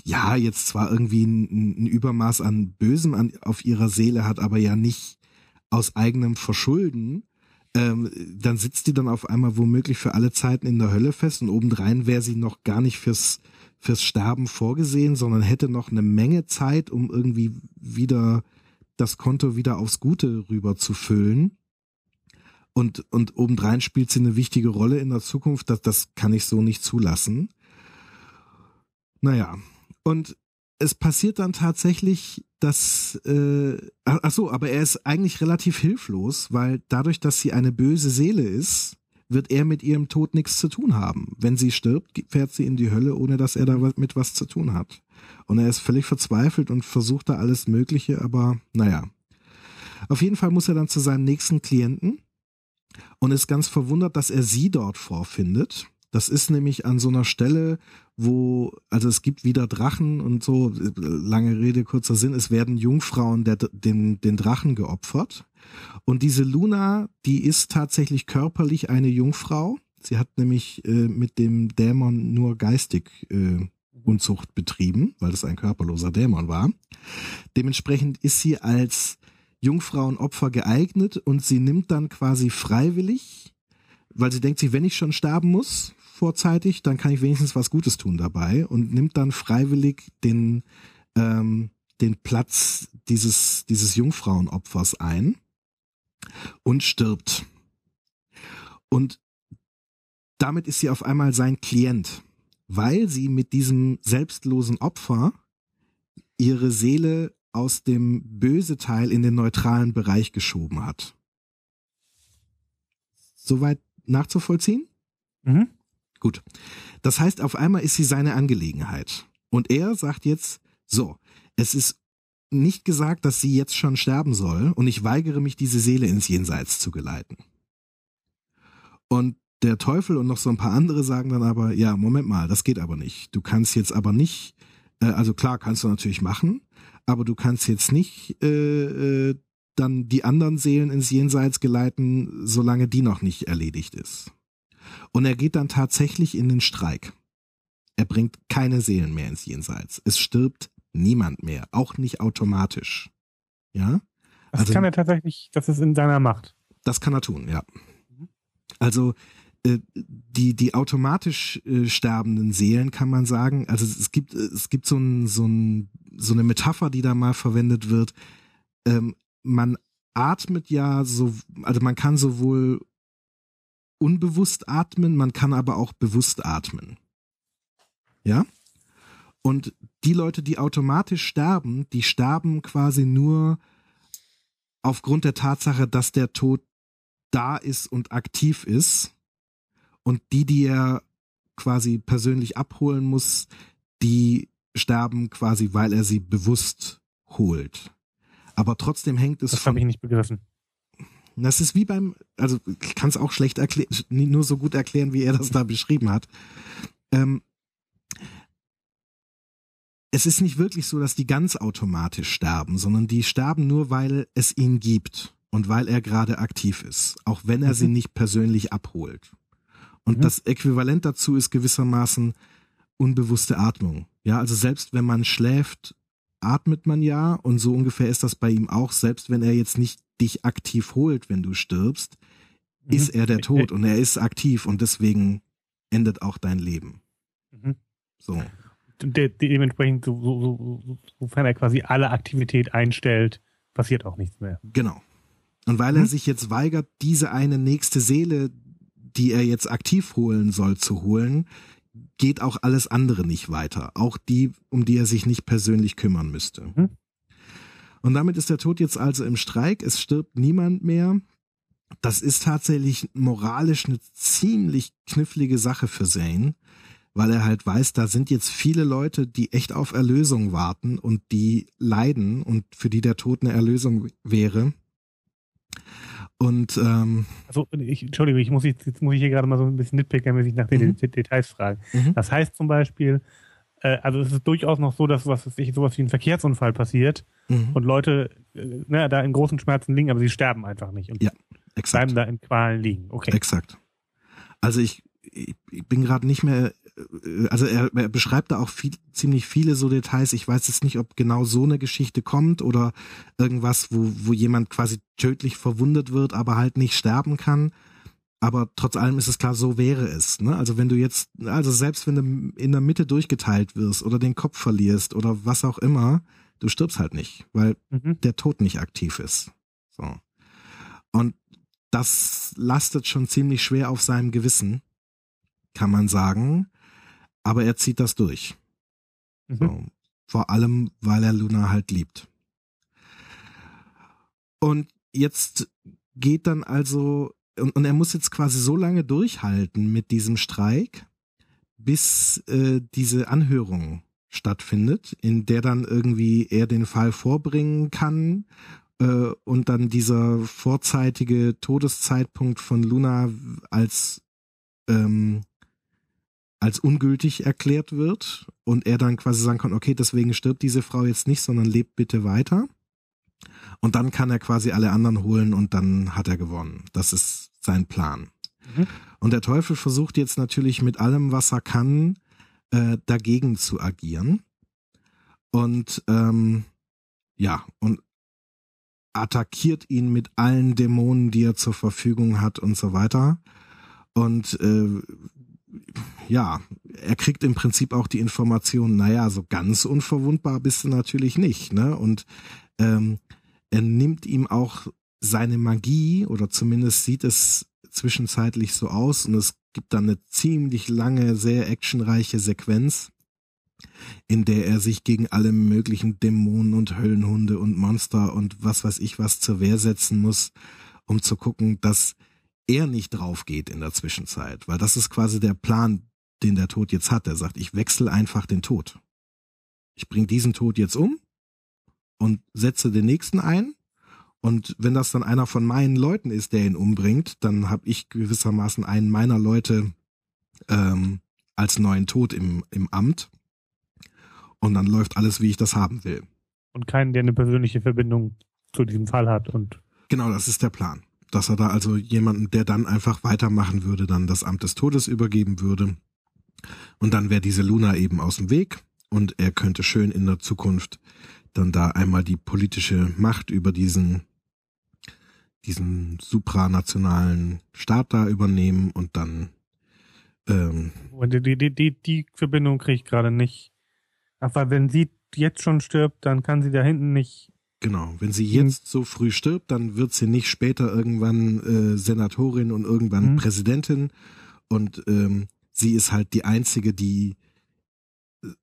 ja jetzt zwar irgendwie ein, ein Übermaß an Bösem an, auf ihrer Seele hat, aber ja nicht aus eigenem Verschulden ähm, dann sitzt die dann auf einmal womöglich für alle Zeiten in der Hölle fest und obendrein wäre sie noch gar nicht fürs, fürs Sterben vorgesehen, sondern hätte noch eine Menge Zeit, um irgendwie wieder das Konto wieder aufs Gute rüber zu füllen. Und, und obendrein spielt sie eine wichtige Rolle in der Zukunft. Das, das kann ich so nicht zulassen. Naja, und es passiert dann tatsächlich, dass, äh, ach so, aber er ist eigentlich relativ hilflos, weil dadurch, dass sie eine böse Seele ist, wird er mit ihrem Tod nichts zu tun haben. Wenn sie stirbt, fährt sie in die Hölle, ohne dass er damit was zu tun hat. Und er ist völlig verzweifelt und versucht da alles Mögliche, aber naja. Auf jeden Fall muss er dann zu seinem nächsten Klienten und ist ganz verwundert, dass er sie dort vorfindet. Das ist nämlich an so einer Stelle, wo, also es gibt wieder Drachen und so, lange Rede, kurzer Sinn, es werden Jungfrauen der, den, den Drachen geopfert. Und diese Luna, die ist tatsächlich körperlich eine Jungfrau. Sie hat nämlich äh, mit dem Dämon nur geistig äh, Unzucht betrieben, weil das ein körperloser Dämon war. Dementsprechend ist sie als Jungfrauenopfer geeignet und sie nimmt dann quasi freiwillig, weil sie denkt sich, wenn ich schon sterben muss, vorzeitig, dann kann ich wenigstens was Gutes tun dabei und nimmt dann freiwillig den, ähm, den Platz dieses, dieses Jungfrauenopfers ein und stirbt. Und damit ist sie auf einmal sein Klient, weil sie mit diesem selbstlosen Opfer ihre Seele aus dem böse Teil in den neutralen Bereich geschoben hat. Soweit nachzuvollziehen? Mhm. Gut. Das heißt, auf einmal ist sie seine Angelegenheit. Und er sagt jetzt, so, es ist nicht gesagt, dass sie jetzt schon sterben soll und ich weigere mich, diese Seele ins Jenseits zu geleiten. Und der Teufel und noch so ein paar andere sagen dann aber, ja, Moment mal, das geht aber nicht. Du kannst jetzt aber nicht, äh, also klar, kannst du natürlich machen, aber du kannst jetzt nicht äh, äh, dann die anderen Seelen ins Jenseits geleiten, solange die noch nicht erledigt ist. Und er geht dann tatsächlich in den Streik. Er bringt keine Seelen mehr ins Jenseits. Es stirbt niemand mehr, auch nicht automatisch. Ja? Das also, kann er tatsächlich, das ist in seiner Macht. Das kann er tun, ja. Also äh, die die automatisch äh, sterbenden Seelen kann man sagen, also es gibt es gibt so ein, so ein so eine Metapher, die da mal verwendet wird. Ähm, man atmet ja so, also man kann sowohl unbewusst atmen, man kann aber auch bewusst atmen. Ja? Und die Leute, die automatisch sterben, die sterben quasi nur aufgrund der Tatsache, dass der Tod da ist und aktiv ist und die, die er quasi persönlich abholen muss, die sterben quasi, weil er sie bewusst holt. Aber trotzdem hängt es das habe ich nicht begriffen. Das ist wie beim, also ich kann es auch schlecht erklären, nur so gut erklären, wie er das da beschrieben hat. Ähm, es ist nicht wirklich so, dass die ganz automatisch sterben, sondern die sterben nur, weil es ihn gibt und weil er gerade aktiv ist, auch wenn er mhm. sie nicht persönlich abholt. Und mhm. das Äquivalent dazu ist gewissermaßen unbewusste Atmung. Ja, also selbst wenn man schläft, atmet man ja und so ungefähr ist das bei ihm auch, selbst wenn er jetzt nicht dich aktiv holt, wenn du stirbst, mhm. ist er der Tod und er ist aktiv und deswegen endet auch dein Leben. Mhm. So. De dementsprechend, so, so, so, sofern er quasi alle Aktivität einstellt, passiert auch nichts mehr. Genau. Und weil mhm. er sich jetzt weigert, diese eine nächste Seele, die er jetzt aktiv holen soll, zu holen, geht auch alles andere nicht weiter. Auch die, um die er sich nicht persönlich kümmern müsste. Mhm. Und damit ist der Tod jetzt also im Streik. Es stirbt niemand mehr. Das ist tatsächlich moralisch eine ziemlich knifflige Sache für Zane, weil er halt weiß, da sind jetzt viele Leute, die echt auf Erlösung warten und die leiden und für die der Tod eine Erlösung wäre. Und ähm, also ich, Entschuldigung, ich muss jetzt, jetzt muss ich hier gerade mal so ein bisschen nitpickermäßig nach den mhm. Details fragen. Mhm. Das heißt zum Beispiel, äh, also es ist durchaus noch so, dass was ich sowas wie ein Verkehrsunfall passiert mhm. und Leute äh, ne, da in großen Schmerzen liegen, aber sie sterben einfach nicht und ja, exakt. bleiben da in Qualen liegen. Okay. Exakt. Also ich, ich bin gerade nicht mehr, äh, also er, er beschreibt da auch viel, ziemlich viele so Details. Ich weiß jetzt nicht, ob genau so eine Geschichte kommt oder irgendwas, wo, wo jemand quasi tödlich verwundet wird, aber halt nicht sterben kann aber trotz allem ist es klar, so wäre es. Ne? Also wenn du jetzt, also selbst wenn du in der Mitte durchgeteilt wirst oder den Kopf verlierst oder was auch immer, du stirbst halt nicht, weil mhm. der Tod nicht aktiv ist. So. Und das lastet schon ziemlich schwer auf seinem Gewissen, kann man sagen. Aber er zieht das durch. Mhm. So. Vor allem, weil er Luna halt liebt. Und jetzt geht dann also und, und er muss jetzt quasi so lange durchhalten mit diesem Streik, bis äh, diese Anhörung stattfindet, in der dann irgendwie er den Fall vorbringen kann äh, und dann dieser vorzeitige Todeszeitpunkt von Luna als ähm, als ungültig erklärt wird und er dann quasi sagen kann, okay, deswegen stirbt diese Frau jetzt nicht, sondern lebt bitte weiter. Und dann kann er quasi alle anderen holen und dann hat er gewonnen. Das ist sein Plan. Mhm. Und der Teufel versucht jetzt natürlich mit allem, was er kann, äh, dagegen zu agieren. Und ähm, ja, und attackiert ihn mit allen Dämonen, die er zur Verfügung hat und so weiter. Und äh, ja, er kriegt im Prinzip auch die Information, naja, so ganz unverwundbar bist du natürlich nicht, ne? Und ähm, er nimmt ihm auch seine Magie, oder zumindest sieht es zwischenzeitlich so aus, und es gibt dann eine ziemlich lange, sehr actionreiche Sequenz, in der er sich gegen alle möglichen Dämonen und Höllenhunde und Monster und was weiß ich was zur Wehr setzen muss, um zu gucken, dass er nicht drauf geht in der Zwischenzeit, weil das ist quasi der Plan, den der Tod jetzt hat. Er sagt, ich wechsle einfach den Tod. Ich bringe diesen Tod jetzt um und setze den nächsten ein. Und wenn das dann einer von meinen Leuten ist, der ihn umbringt, dann habe ich gewissermaßen einen meiner Leute ähm, als neuen Tod im, im Amt. Und dann läuft alles, wie ich das haben will. Und keinen, der eine persönliche Verbindung zu diesem Fall hat und. Genau, das ist der Plan. Dass er da also jemanden, der dann einfach weitermachen würde, dann das Amt des Todes übergeben würde. Und dann wäre diese Luna eben aus dem Weg und er könnte schön in der Zukunft dann da einmal die politische Macht über diesen diesen supranationalen Staat da übernehmen und dann ähm, die, die, die, die Verbindung kriege ich gerade nicht. Aber wenn sie jetzt schon stirbt, dann kann sie da hinten nicht. Genau, wenn sie jetzt so früh stirbt, dann wird sie nicht später irgendwann äh, Senatorin und irgendwann mhm. Präsidentin. Und ähm, sie ist halt die einzige, die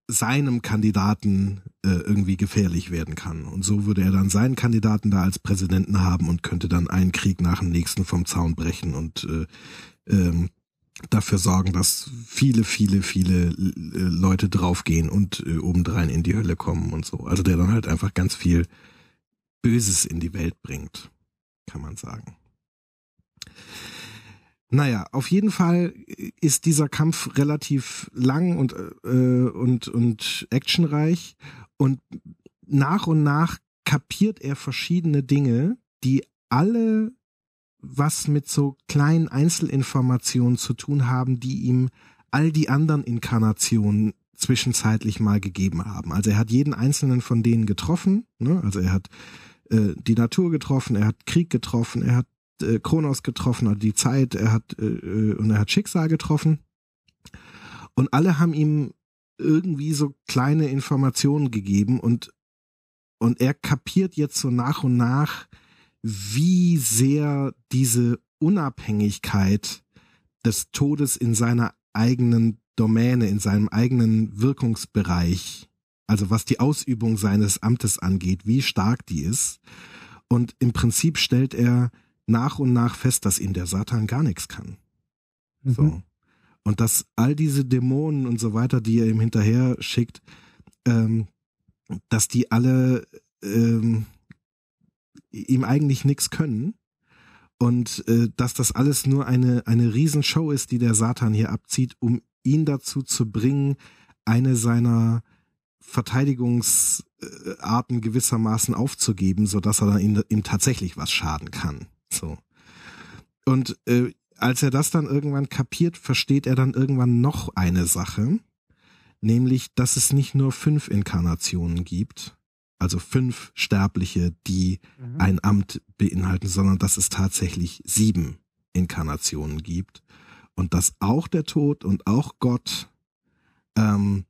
seinem Kandidaten äh, irgendwie gefährlich werden kann. Und so würde er dann seinen Kandidaten da als Präsidenten haben und könnte dann einen Krieg nach dem nächsten vom Zaun brechen und äh, ähm, dafür sorgen, dass viele, viele, viele äh, Leute draufgehen und äh, obendrein in die Hölle kommen und so. Also der dann halt einfach ganz viel Böses in die Welt bringt, kann man sagen. Naja, auf jeden Fall ist dieser Kampf relativ lang und, äh, und, und actionreich und nach und nach kapiert er verschiedene Dinge, die alle was mit so kleinen Einzelinformationen zu tun haben, die ihm all die anderen Inkarnationen zwischenzeitlich mal gegeben haben. Also er hat jeden einzelnen von denen getroffen, ne? also er hat äh, die Natur getroffen, er hat Krieg getroffen, er hat äh, Kronos getroffen, also die Zeit, er hat äh, äh, und er hat Schicksal getroffen. Und alle haben ihm irgendwie so kleine Informationen gegeben und und er kapiert jetzt so nach und nach, wie sehr diese Unabhängigkeit des Todes in seiner eigenen Domäne, in seinem eigenen Wirkungsbereich, also was die Ausübung seines Amtes angeht, wie stark die ist. Und im Prinzip stellt er nach und nach fest, dass ihm der Satan gar nichts kann. Mhm. So. Und dass all diese Dämonen und so weiter, die er ihm hinterher schickt, ähm, dass die alle ähm, ihm eigentlich nichts können. Und äh, dass das alles nur eine, eine Riesenshow ist, die der Satan hier abzieht, um ihn dazu zu bringen, eine seiner Verteidigungsarten gewissermaßen aufzugeben, so dass er dann ihm, ihm tatsächlich was schaden kann. So. Und äh, als er das dann irgendwann kapiert, versteht er dann irgendwann noch eine Sache, nämlich, dass es nicht nur fünf Inkarnationen gibt, also fünf Sterbliche, die mhm. ein Amt beinhalten, sondern dass es tatsächlich sieben Inkarnationen gibt und dass auch der Tod und auch Gott ähm,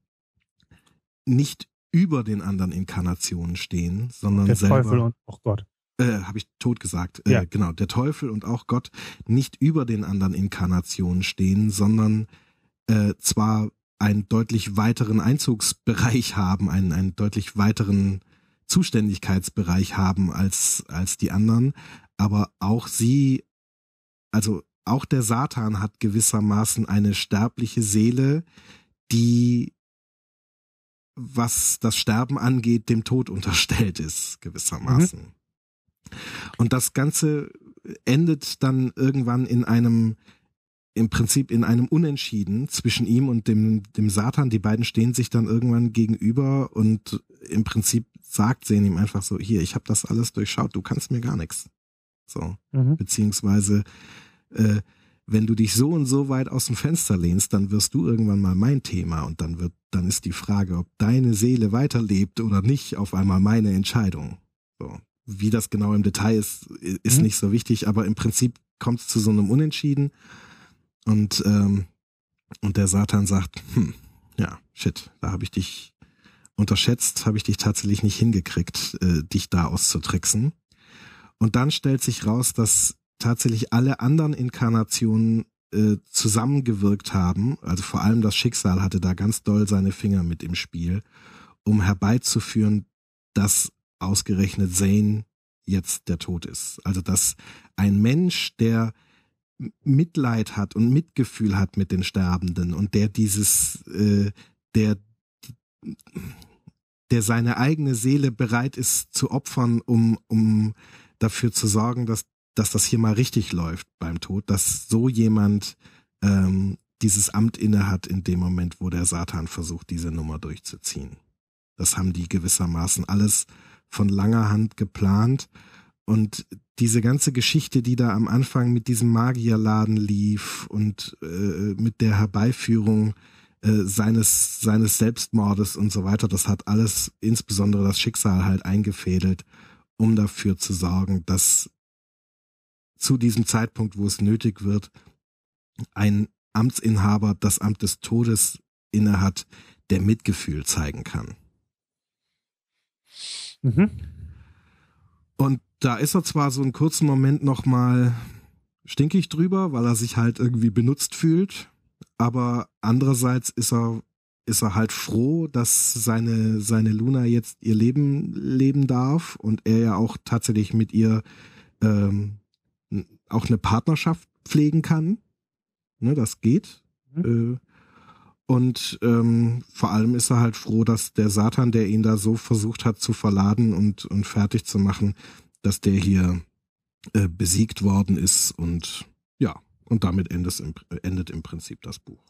nicht über den anderen Inkarnationen stehen, sondern der selber. Teufel und auch Gott äh, habe ich tot gesagt, äh, ja. genau, der Teufel und auch Gott nicht über den anderen Inkarnationen stehen, sondern äh, zwar einen deutlich weiteren Einzugsbereich haben, einen, einen deutlich weiteren Zuständigkeitsbereich haben als, als die anderen, aber auch sie, also auch der Satan hat gewissermaßen eine sterbliche Seele, die was das Sterben angeht, dem Tod unterstellt ist, gewissermaßen. Mhm. Und das Ganze endet dann irgendwann in einem, im Prinzip in einem Unentschieden zwischen ihm und dem, dem Satan. Die beiden stehen sich dann irgendwann gegenüber und im Prinzip sagt sie ihm einfach so, hier, ich habe das alles durchschaut, du kannst mir gar nichts. So. Mhm. Beziehungsweise, äh, wenn du dich so und so weit aus dem Fenster lehnst, dann wirst du irgendwann mal mein Thema und dann wird, dann ist die Frage, ob deine Seele weiterlebt oder nicht, auf einmal meine Entscheidung. So. Wie das genau im Detail ist, ist mhm. nicht so wichtig, aber im Prinzip kommt es zu so einem Unentschieden. Und, ähm, und der Satan sagt, hm, ja, shit, da habe ich dich unterschätzt, habe ich dich tatsächlich nicht hingekriegt, äh, dich da auszutricksen. Und dann stellt sich raus, dass tatsächlich alle anderen Inkarnationen äh, zusammengewirkt haben, also vor allem das Schicksal hatte da ganz doll seine Finger mit im Spiel, um herbeizuführen, dass ausgerechnet Zane jetzt der Tod ist. Also dass ein Mensch, der Mitleid hat und Mitgefühl hat mit den Sterbenden und der dieses, äh, der, der seine eigene Seele bereit ist zu opfern, um, um dafür zu sorgen, dass, dass das hier mal richtig läuft beim Tod, dass so jemand ähm, dieses Amt innehat in dem Moment, wo der Satan versucht, diese Nummer durchzuziehen. Das haben die gewissermaßen alles von langer Hand geplant. Und diese ganze Geschichte, die da am Anfang mit diesem Magierladen lief und äh, mit der Herbeiführung äh, seines, seines Selbstmordes und so weiter, das hat alles, insbesondere das Schicksal halt eingefädelt, um dafür zu sorgen, dass zu diesem Zeitpunkt, wo es nötig wird, ein Amtsinhaber das Amt des Todes innehat, der Mitgefühl zeigen kann. Mhm. Und da ist er zwar so einen kurzen Moment nochmal stinkig drüber, weil er sich halt irgendwie benutzt fühlt, aber andererseits ist er ist er halt froh, dass seine, seine Luna jetzt ihr Leben leben darf und er ja auch tatsächlich mit ihr ähm, auch eine Partnerschaft pflegen kann. Ne, das geht. Mhm. Äh, und ähm, vor allem ist er halt froh, dass der Satan, der ihn da so versucht hat zu verladen und, und fertig zu machen, dass der hier äh, besiegt worden ist und ja, und damit endet im, endet im Prinzip das Buch.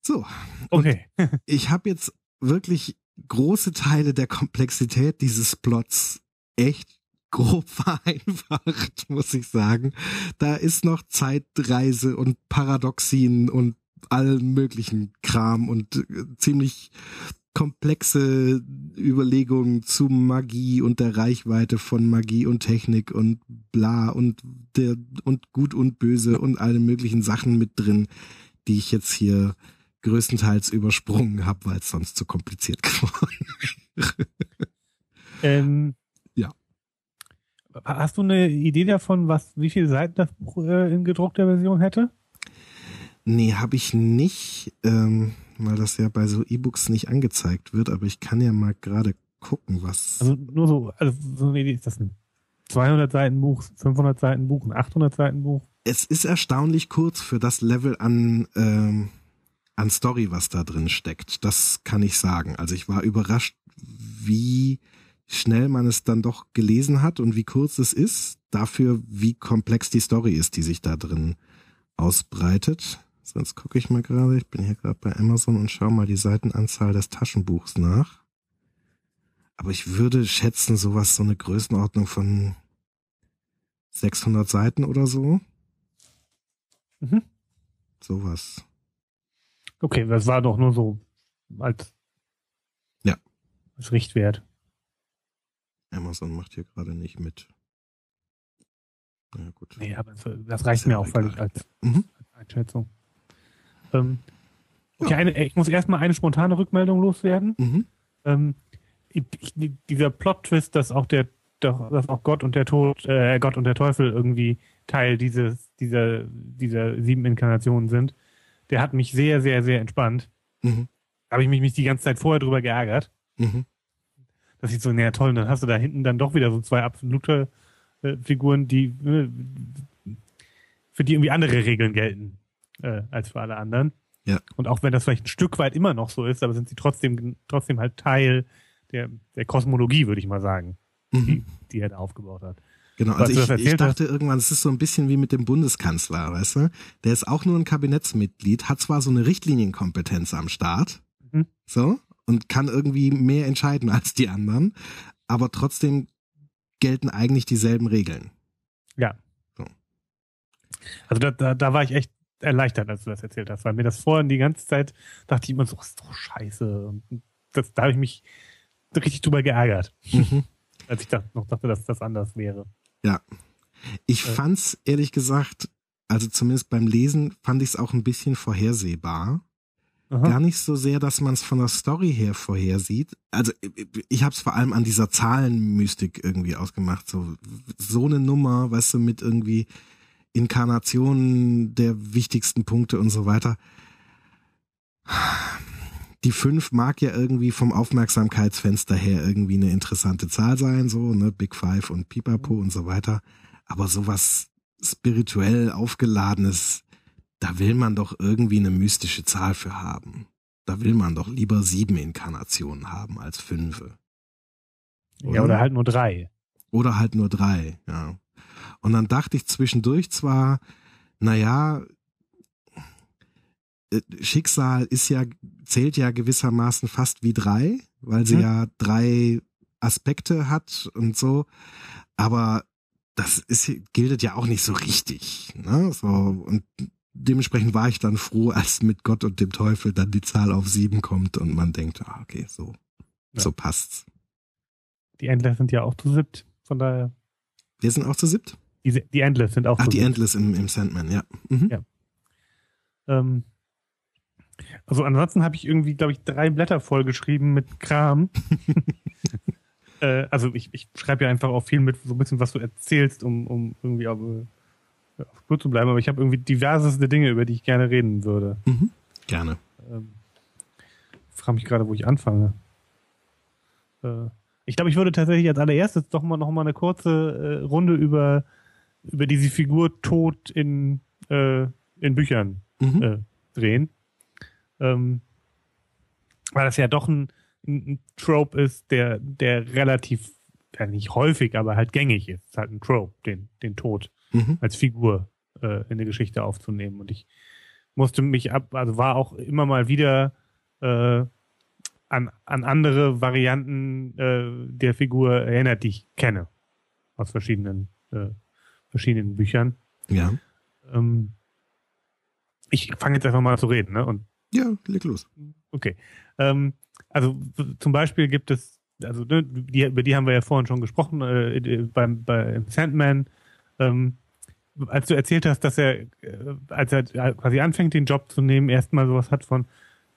So. Okay. ich habe jetzt wirklich große Teile der Komplexität dieses Plots echt grob vereinfacht, muss ich sagen. Da ist noch Zeitreise und Paradoxien und allen möglichen Kram und äh, ziemlich komplexe Überlegungen zu Magie und der Reichweite von Magie und Technik und bla und der und gut und böse und alle möglichen Sachen mit drin, die ich jetzt hier größtenteils übersprungen habe, weil es sonst zu kompliziert geworden wäre. Ähm. Hast du eine Idee davon, was wie viele Seiten das Buch äh, in gedruckter Version hätte? Nee, habe ich nicht. Ähm, weil das ja bei so E-Books nicht angezeigt wird, aber ich kann ja mal gerade gucken, was. Also nur so, also so eine Idee, ist das ein 200 Seiten Buch, 500 Seiten Buch, ein 800 Seiten Buch? Es ist erstaunlich kurz für das Level an, ähm, an Story, was da drin steckt. Das kann ich sagen. Also ich war überrascht, wie schnell man es dann doch gelesen hat und wie kurz es ist, dafür, wie komplex die Story ist, die sich da drin ausbreitet. Sonst gucke ich mal gerade. Ich bin hier gerade bei Amazon und schaue mal die Seitenanzahl des Taschenbuchs nach. Aber ich würde schätzen, sowas, so eine Größenordnung von 600 Seiten oder so. Mhm. Sowas. Okay, das war doch nur so als, ja. als Richtwert. Amazon macht hier gerade nicht mit. Ja, gut. Nee, aber das reicht mir auch völlig als, mhm. als Einschätzung. Ähm, okay, ja. eine, ich muss erstmal eine spontane Rückmeldung loswerden. Mhm. Ähm, ich, dieser Plot-Twist, dass auch der, dass auch Gott und der Tod, äh, Gott und der Teufel irgendwie Teil dieses, dieser, dieser sieben Inkarnationen sind, der hat mich sehr, sehr, sehr entspannt. Mhm. Habe ich mich, mich die ganze Zeit vorher drüber geärgert. Mhm. Dass ich so, naja toll, dann hast du da hinten dann doch wieder so zwei absolute äh, Figuren, die äh, für die irgendwie andere Regeln gelten äh, als für alle anderen. Ja. Und auch wenn das vielleicht ein Stück weit immer noch so ist, aber sind sie trotzdem, trotzdem halt Teil der, der Kosmologie, würde ich mal sagen, mhm. die, die er da aufgebaut hat. Genau, also ich, ich dachte irgendwann, es ist so ein bisschen wie mit dem Bundeskanzler, weißt du? Der ist auch nur ein Kabinettsmitglied, hat zwar so eine Richtlinienkompetenz am Start, mhm. so, und kann irgendwie mehr entscheiden als die anderen, aber trotzdem gelten eigentlich dieselben Regeln. Ja. So. Also da, da, da war ich echt erleichtert, als du das erzählt hast, weil mir das vorhin die ganze Zeit dachte ich immer so, das ist doch scheiße. Und das, da habe ich mich richtig drüber geärgert. Mhm. als ich dachte, noch dachte, dass das anders wäre. Ja. Ich äh. fand's ehrlich gesagt, also zumindest beim Lesen fand ich es auch ein bisschen vorhersehbar. Aha. Gar nicht so sehr, dass man es von der Story her vorhersieht. Also ich habe es vor allem an dieser Zahlenmystik irgendwie ausgemacht. So, so eine Nummer, weißt du, mit irgendwie Inkarnationen der wichtigsten Punkte und so weiter. Die fünf mag ja irgendwie vom Aufmerksamkeitsfenster her irgendwie eine interessante Zahl sein, so, ne, Big Five und Pipapo und so weiter. Aber sowas spirituell aufgeladenes, da will man doch irgendwie eine mystische Zahl für haben. Da will man doch lieber sieben Inkarnationen haben als fünf. Oder? Ja, oder halt nur drei. Oder halt nur drei, ja. Und dann dachte ich zwischendurch zwar, naja, äh, Schicksal ist ja, zählt ja gewissermaßen fast wie drei, weil sie mhm. ja drei Aspekte hat und so. Aber das ist, gilt ja auch nicht so richtig. Ne? So, und dementsprechend war ich dann froh, als mit Gott und dem Teufel dann die Zahl auf sieben kommt und man denkt, ah, okay, so, ja. so passt's. Die Endler sind ja auch zu siebt, von daher. Wir sind auch zu siebt? Die, die Endless sind auch Ach, die Endless im, im Sandman, ja. Mhm. ja. Ähm, also ansonsten habe ich irgendwie, glaube ich, drei Blätter vollgeschrieben mit Kram. äh, also ich, ich schreibe ja einfach auch viel mit, so ein bisschen, was du erzählst, um, um irgendwie auch, äh, auf Spur zu bleiben, aber ich habe irgendwie diverseste Dinge, über die ich gerne reden würde. Mhm. Gerne. Ähm, ich frage mich gerade, wo ich anfange. Äh, ich glaube, ich würde tatsächlich als allererstes doch mal noch mal eine kurze äh, Runde über über diese Figur Tod in äh, in Büchern mhm. äh, drehen. Ähm, weil das ja doch ein, ein Trope ist, der, der relativ, ja nicht häufig, aber halt gängig ist. Es ist halt ein Trope, den, den Tod mhm. als Figur äh, in der Geschichte aufzunehmen. Und ich musste mich ab, also war auch immer mal wieder äh, an, an andere Varianten äh, der Figur erinnert, die ich kenne. Aus verschiedenen, äh, verschiedenen Büchern. Ja. Ähm, ich fange jetzt einfach mal zu reden, ne? Und ja, leg los. Okay. Ähm, also zum Beispiel gibt es, also ne, die, über die haben wir ja vorhin schon gesprochen, äh, beim bei Sandman, ähm, als du erzählt hast, dass er, äh, als er quasi anfängt, den Job zu nehmen, erstmal sowas hat von,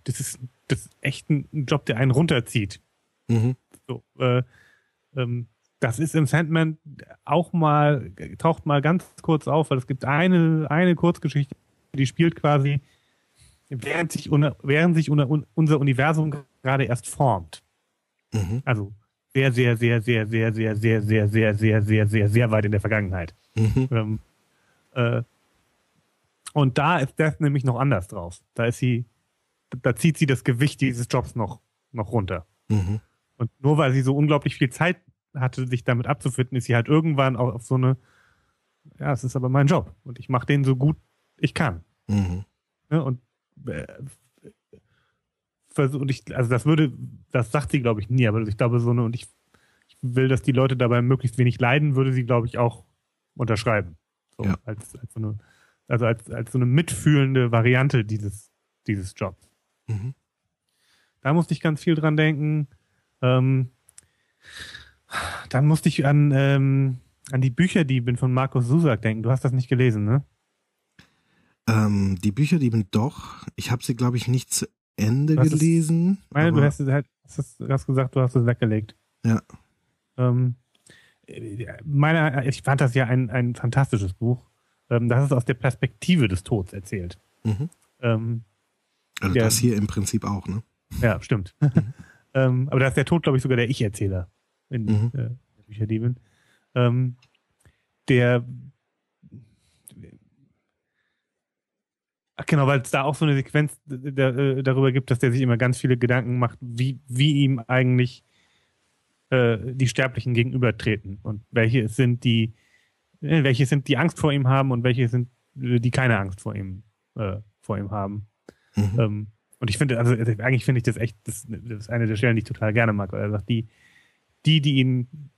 das ist, das ist echt ein Job, der einen runterzieht. Mhm. So, äh, ähm, das ist im Sandman auch mal, taucht mal ganz kurz auf, weil es gibt eine, eine Kurzgeschichte, die spielt quasi, während sich, während sich unser Universum gerade erst formt. Mhm. Also sehr, sehr, sehr, sehr, sehr, sehr, sehr, sehr, sehr, sehr, sehr, sehr, sehr weit in der Vergangenheit. Mhm. Ähm, äh, und da ist das nämlich noch anders drauf. Da ist sie, da zieht sie das Gewicht dieses Jobs noch, noch runter. Mhm. Und nur weil sie so unglaublich viel Zeit hatte, sich damit abzufinden, ist sie halt irgendwann auch auf so eine, ja, es ist aber mein Job und ich mache den so gut ich kann. Mhm. Ja, und äh, und ich, also das würde, das sagt sie, glaube ich, nie, aber ich glaube, so eine, und ich, ich will, dass die Leute dabei möglichst wenig leiden, würde sie, glaube ich, auch unterschreiben. So, ja. als, als so eine, also als, als so eine mitfühlende Variante dieses, dieses Jobs. Mhm. Da musste ich ganz viel dran denken. Ähm, dann musste ich an, ähm, an die Bücherdiebin von Markus Susak denken. Du hast das nicht gelesen, ne? Ähm, die Bücher, die bin doch, ich habe sie, glaube ich, nicht zu Ende gelesen. Es, meine, du hast, halt, hast, hast gesagt, du hast es weggelegt. Ja. Ähm, meine, ich fand das ja ein, ein fantastisches Buch. Ähm, das ist aus der Perspektive des Todes erzählt. Mhm. Ähm, also der, das hier im Prinzip auch, ne? Ja, stimmt. Mhm. ähm, aber da ist der Tod, glaube ich, sogar der Ich-Erzähler in mhm. äh, der Bücherdiebin. Ähm, der Ach genau, weil es da auch so eine Sequenz äh, darüber gibt, dass der sich immer ganz viele Gedanken macht, wie, wie ihm eigentlich äh, die Sterblichen gegenübertreten und welche sind die, äh, welche sind die Angst vor ihm haben und welche sind äh, die keine Angst vor ihm äh, vor ihm haben. Mhm. Ähm, und ich finde, also eigentlich finde ich das echt, das, das, ist eine der Stellen, die ich total gerne mag, weil er sagt, die, die, die ihn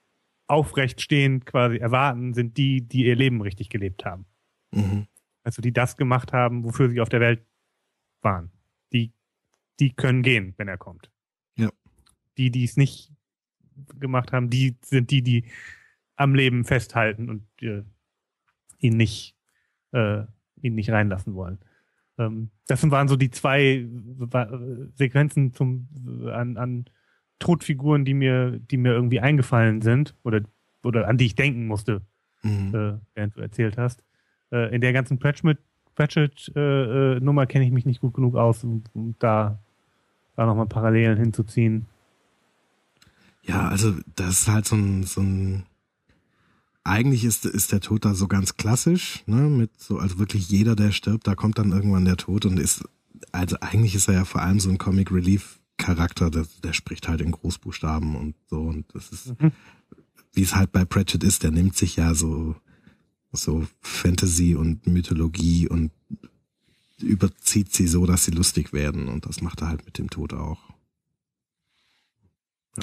aufrecht stehend quasi erwarten, sind die, die ihr Leben richtig gelebt haben. Mhm. Also die das gemacht haben, wofür sie auf der Welt waren. Die, die können gehen, wenn er kommt. Ja. Die, die es nicht gemacht haben, die sind die, die am Leben festhalten und äh, ihn nicht, äh, ihn nicht reinlassen wollen. Ähm, das waren so die zwei äh, Sequenzen zum, an, an Todfiguren, die mir, die mir irgendwie eingefallen sind oder, oder an die ich denken musste, mhm. äh, während du erzählt hast äh, in der ganzen Pratchett, Pratchett äh, Nummer kenne ich mich nicht gut genug aus, um, um da, da nochmal Parallelen hinzuziehen. Ja, also das ist halt so ein, so ein eigentlich ist, ist der Tod da so ganz klassisch, ne, mit so, also wirklich jeder, der stirbt, da kommt dann irgendwann der Tod und ist, also eigentlich ist er ja vor allem so ein Comic Relief Charakter, der, der spricht halt in Großbuchstaben und so und das ist, mhm. wie es halt bei Pratchett ist, der nimmt sich ja so so Fantasy und Mythologie und überzieht sie so, dass sie lustig werden. Und das macht er halt mit dem Tod auch.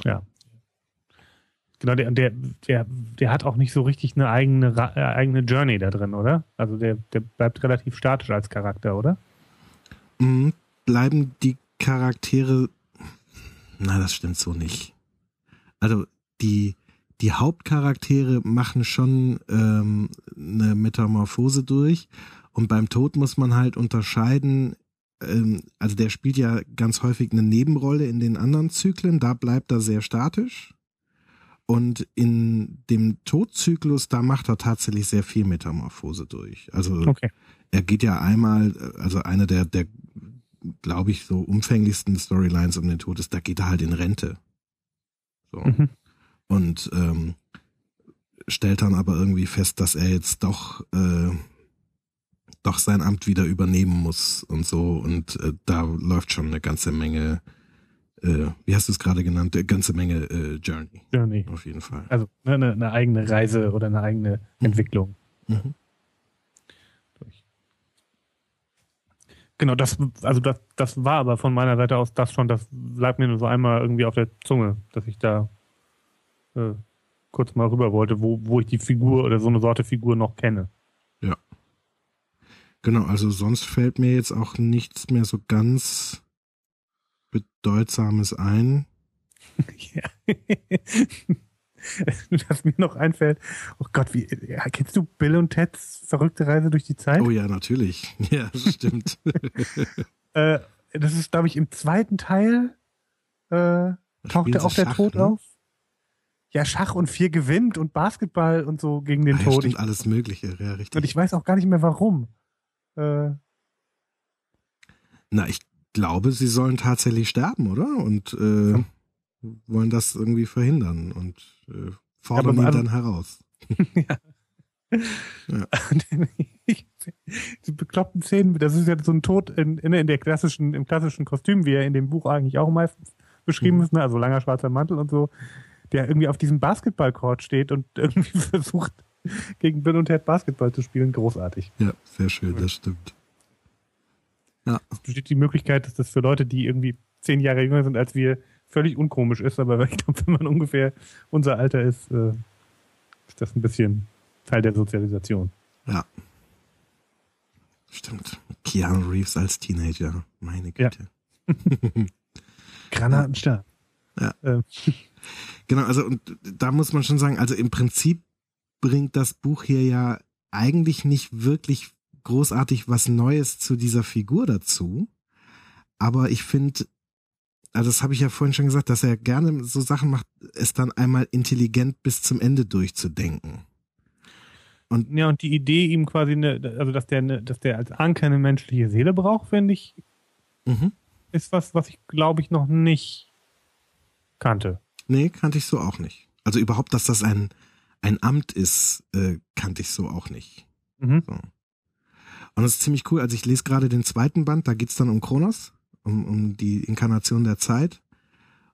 Ja. ja. Genau, der, der, der, der hat auch nicht so richtig eine eigene, äh, eigene Journey da drin, oder? Also der, der bleibt relativ statisch als Charakter, oder? Mhm, bleiben die Charaktere, na, das stimmt so nicht. Also die, die Hauptcharaktere machen schon ähm, eine Metamorphose durch. Und beim Tod muss man halt unterscheiden, ähm, also der spielt ja ganz häufig eine Nebenrolle in den anderen Zyklen, da bleibt er sehr statisch. Und in dem Todzyklus, da macht er tatsächlich sehr viel Metamorphose durch. Also okay. er geht ja einmal, also eine der, der glaube ich, so umfänglichsten Storylines um den Tod ist, da geht er halt in Rente. So. Mhm. Und ähm, stellt dann aber irgendwie fest, dass er jetzt doch äh, doch sein Amt wieder übernehmen muss und so. Und äh, da läuft schon eine ganze Menge äh, wie hast du es gerade genannt, eine ganze Menge äh, Journey. Journey. Auf jeden Fall. Also ne, eine, eine eigene Reise oder eine eigene mhm. Entwicklung. Mhm. Genau, das, also das, das war aber von meiner Seite aus das schon, das lag mir nur so einmal irgendwie auf der Zunge, dass ich da äh, kurz mal rüber wollte, wo, wo ich die Figur oder so eine Sorte Figur noch kenne. Ja. Genau, also sonst fällt mir jetzt auch nichts mehr so ganz Bedeutsames ein? ja. Was mir noch einfällt, oh Gott, wie, ja, kennst du Bill und Teds verrückte Reise durch die Zeit? Oh ja, natürlich. Ja, das stimmt. äh, das ist, glaube ich, im zweiten Teil äh, tauchte auch der Schach, Tod ne? auf. Ja, Schach und vier gewinnt und Basketball und so gegen den ah, Tod. Ja, stimmt, alles Mögliche, ja, richtig. Und ich weiß auch gar nicht mehr warum. Äh, Na, ich glaube, sie sollen tatsächlich sterben, oder? Und äh, ja. wollen das irgendwie verhindern und äh, fordern ja, ihn dann heraus. ja. ja. Die bekloppten Szenen, das ist ja so ein Tod in, in, in, der klassischen, im klassischen Kostüm, wie er in dem Buch eigentlich auch meistens beschrieben mhm. ist, ne? also langer schwarzer Mantel und so, der irgendwie auf diesem Basketballcourt steht und irgendwie versucht, gegen Bill und Ted Basketball zu spielen. Großartig. Ja, sehr schön, das stimmt. Ja. Es besteht die Möglichkeit, dass das für Leute, die irgendwie zehn Jahre jünger sind als wir, völlig unkomisch ist, aber ich glaube, wenn man ungefähr unser Alter ist, äh, ist das ein bisschen Teil der Sozialisation. Ja. Stimmt. Keanu Reeves als Teenager. Meine Güte. Ja. Granatenstart. Ja. Ähm. Genau, also und da muss man schon sagen, also im Prinzip bringt das Buch hier ja eigentlich nicht wirklich großartig was Neues zu dieser Figur dazu. Aber ich finde, also das habe ich ja vorhin schon gesagt, dass er gerne so Sachen macht, es dann einmal intelligent bis zum Ende durchzudenken. Und ja, und die Idee ihm quasi, eine, also dass der, eine, dass der als Anker eine menschliche Seele braucht, finde ich, mhm. ist was, was ich glaube ich noch nicht kannte. Nee, kannte ich so auch nicht. Also überhaupt, dass das ein, ein Amt ist, äh, kannte ich so auch nicht. Mhm. So. Und das ist ziemlich cool. Also ich lese gerade den zweiten Band, da geht's dann um Kronos, um, um die Inkarnation der Zeit.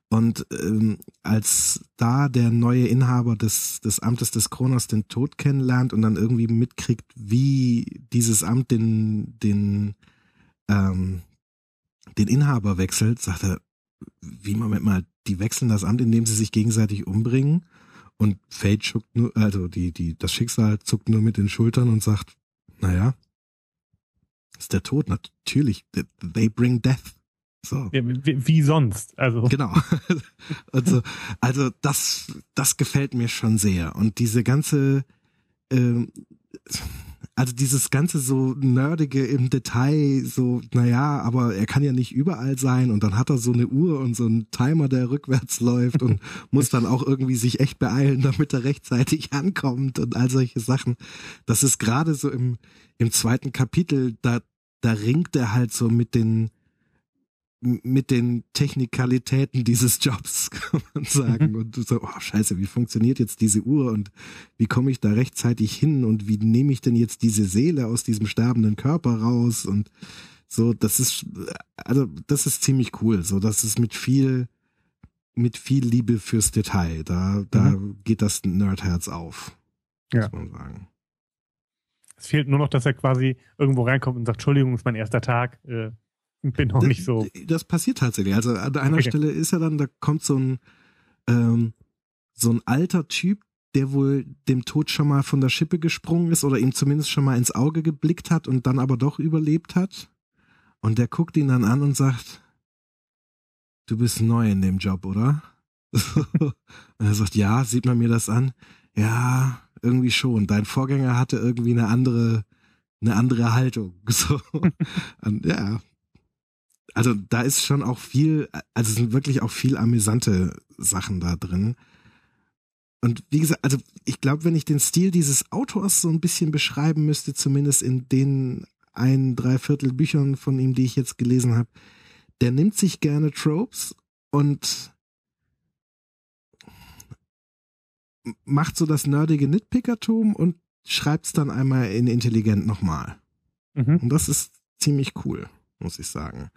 Und ähm, als da der neue Inhaber des, des Amtes des Kronos den Tod kennenlernt und dann irgendwie mitkriegt, wie dieses Amt den, den, ähm, den Inhaber wechselt, sagt er, wie Moment mal, die wechseln das Amt, indem sie sich gegenseitig umbringen. Und Fate schuckt nur, also die, die, das Schicksal zuckt nur mit den Schultern und sagt, naja, ist der Tod natürlich. They bring death. So. Wie, wie, sonst, also. Genau. also, also das, das gefällt mir schon sehr. Und diese ganze, ähm, also dieses ganze so nerdige im Detail, so, naja, aber er kann ja nicht überall sein und dann hat er so eine Uhr und so einen Timer, der rückwärts läuft und muss dann auch irgendwie sich echt beeilen, damit er rechtzeitig ankommt und all solche Sachen. Das ist gerade so im, im zweiten Kapitel, da, da ringt er halt so mit den, mit den Technikalitäten dieses Jobs, kann man sagen. Mhm. Und so, oh scheiße, wie funktioniert jetzt diese Uhr und wie komme ich da rechtzeitig hin und wie nehme ich denn jetzt diese Seele aus diesem sterbenden Körper raus und so, das ist, also das ist ziemlich cool. So, das ist mit viel, mit viel Liebe fürs Detail. Da, da mhm. geht das Nerdherz auf. Ja. Muss man sagen. Es fehlt nur noch, dass er quasi irgendwo reinkommt und sagt, Entschuldigung, ist mein erster Tag. Äh, bin noch nicht so. Das passiert tatsächlich. Also an einer okay. Stelle ist er dann, da kommt so ein, ähm, so ein alter Typ, der wohl dem Tod schon mal von der Schippe gesprungen ist oder ihm zumindest schon mal ins Auge geblickt hat und dann aber doch überlebt hat. Und der guckt ihn dann an und sagt, du bist neu in dem Job, oder? und er sagt, ja, sieht man mir das an? Ja, irgendwie schon. Dein Vorgänger hatte irgendwie eine andere, eine andere Haltung. So. Und, ja. Also da ist schon auch viel, also es sind wirklich auch viel amüsante Sachen da drin. und wie gesagt, also ich glaube, wenn ich den Stil dieses Autors so ein bisschen beschreiben müsste, zumindest in den ein, dreiviertel Büchern von ihm, die ich jetzt gelesen habe, der nimmt sich gerne Tropes und macht so das nerdige Nitpickertum und schreibt es dann einmal in intelligent nochmal. Mhm. Und das ist ziemlich cool, muss ich sagen.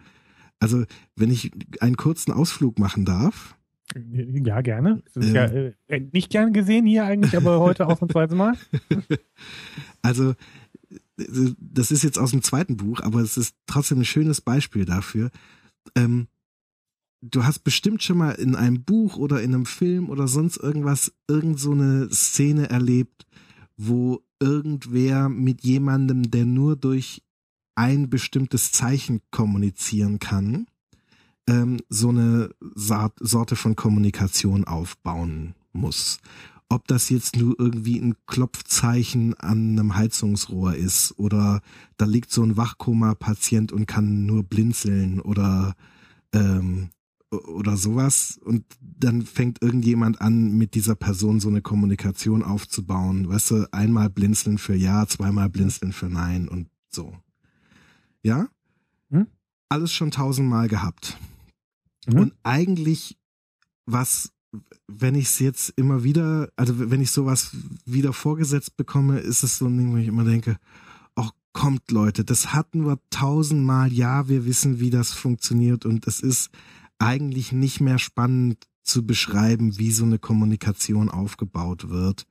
Also, wenn ich einen kurzen Ausflug machen darf. Ja, gerne. Ähm, ja, äh, nicht gern gesehen hier eigentlich, aber heute ausnahmsweise mal. Also, das ist jetzt aus dem zweiten Buch, aber es ist trotzdem ein schönes Beispiel dafür. Ähm, du hast bestimmt schon mal in einem Buch oder in einem Film oder sonst irgendwas irgend so eine Szene erlebt, wo irgendwer mit jemandem, der nur durch ein bestimmtes Zeichen kommunizieren kann, ähm, so eine Sorte von Kommunikation aufbauen muss. Ob das jetzt nur irgendwie ein Klopfzeichen an einem Heizungsrohr ist oder da liegt so ein Wachkoma-Patient und kann nur blinzeln oder ähm, oder sowas und dann fängt irgendjemand an, mit dieser Person so eine Kommunikation aufzubauen. Weißt du, einmal blinzeln für Ja, zweimal blinzeln für Nein und so. Ja? Hm? Alles schon tausendmal gehabt. Mhm. Und eigentlich, was, wenn ich es jetzt immer wieder, also wenn ich sowas wieder vorgesetzt bekomme, ist es so ein Ding, wo ich immer denke, ach kommt Leute, das hatten wir tausendmal, ja, wir wissen, wie das funktioniert und es ist eigentlich nicht mehr spannend zu beschreiben, wie so eine Kommunikation aufgebaut wird.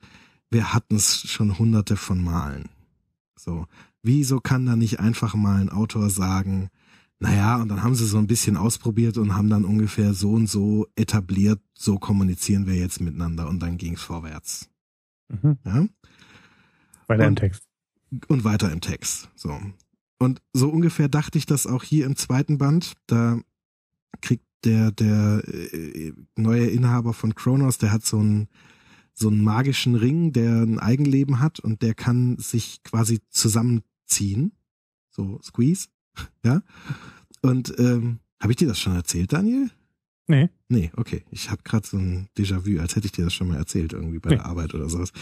Wir hatten es schon hunderte von Malen. So. Wieso kann da nicht einfach mal ein Autor sagen, naja, und dann haben sie so ein bisschen ausprobiert und haben dann ungefähr so und so etabliert, so kommunizieren wir jetzt miteinander und dann ging es vorwärts. Mhm. Ja? Weiter und, im Text. Und weiter im Text. So. Und so ungefähr dachte ich das auch hier im zweiten Band. Da kriegt der, der äh, neue Inhaber von Kronos, der hat so einen, so einen magischen Ring, der ein Eigenleben hat und der kann sich quasi zusammenziehen. So Squeeze. Ja. Und ähm, habe ich dir das schon erzählt, Daniel? Nee. Nee, okay. Ich habe gerade so ein Déjà-vu, als hätte ich dir das schon mal erzählt, irgendwie bei nee. der Arbeit oder sowas.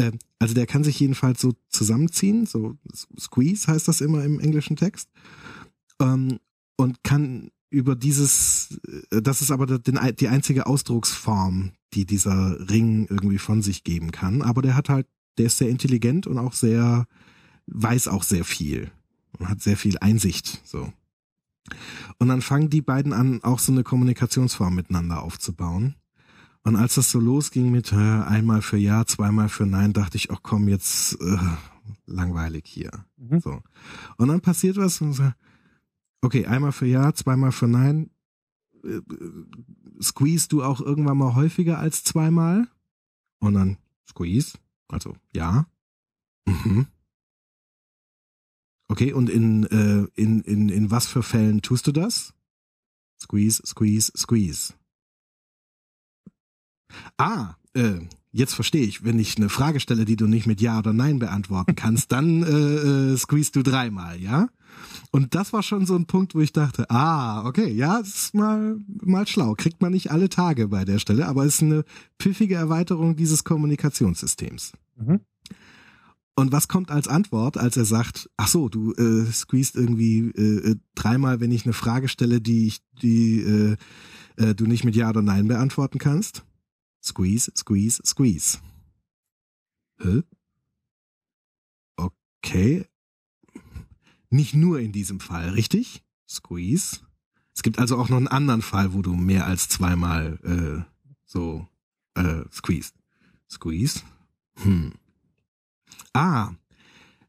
Ähm, also der kann sich jedenfalls so zusammenziehen, so Squeeze heißt das immer im englischen Text. Ähm, und kann über dieses, äh, das ist aber die einzige Ausdrucksform, die dieser Ring irgendwie von sich geben kann. Aber der hat halt, der ist sehr intelligent und auch sehr, weiß auch sehr viel und hat sehr viel Einsicht, so. Und dann fangen die beiden an, auch so eine Kommunikationsform miteinander aufzubauen. Und als das so losging mit äh, einmal für Ja, zweimal für Nein, dachte ich, ach komm, jetzt äh, langweilig hier. Mhm. So. Und dann passiert was und so, Okay, einmal für Ja, zweimal für Nein. Äh, squeeze du auch irgendwann mal häufiger als zweimal? Und dann squeeze, also ja. Mhm. Okay, und in, äh, in, in, in was für Fällen tust du das? Squeeze, squeeze, squeeze. Ah, äh, jetzt verstehe ich, wenn ich eine Frage stelle, die du nicht mit Ja oder Nein beantworten kannst, dann äh, äh, squeeze du dreimal, ja? Und das war schon so ein Punkt, wo ich dachte, ah, okay, ja, ist mal, mal schlau. Kriegt man nicht alle Tage bei der Stelle, aber ist eine pfiffige Erweiterung dieses Kommunikationssystems. Mhm. Und was kommt als Antwort, als er sagt, ach so, du äh, squeezed irgendwie äh, äh, dreimal, wenn ich eine Frage stelle, die ich, die äh, äh, du nicht mit Ja oder Nein beantworten kannst? Squeeze, squeeze, squeeze. Hä? Okay, nicht nur in diesem Fall, richtig? Squeeze. Es gibt also auch noch einen anderen Fall, wo du mehr als zweimal äh, so äh, squeezed. Squeeze. Hm. Ah,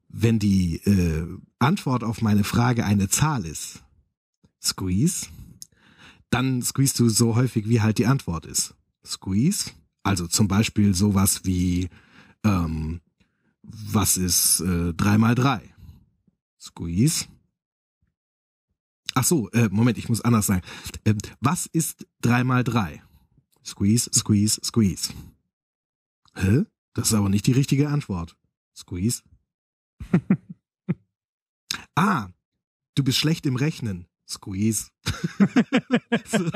wenn die äh, Antwort auf meine Frage eine Zahl ist, squeeze, dann squeeze du so häufig, wie halt die Antwort ist. Squeeze. Also zum Beispiel sowas wie, ähm, was ist äh, drei mal drei? Squeeze. Ach so, äh, Moment, ich muss anders sagen. Äh, was ist 3 mal 3? Squeeze, squeeze, squeeze. Hä? Das ist aber nicht die richtige Antwort. Squeeze. ah, du bist schlecht im Rechnen. Squeeze. so.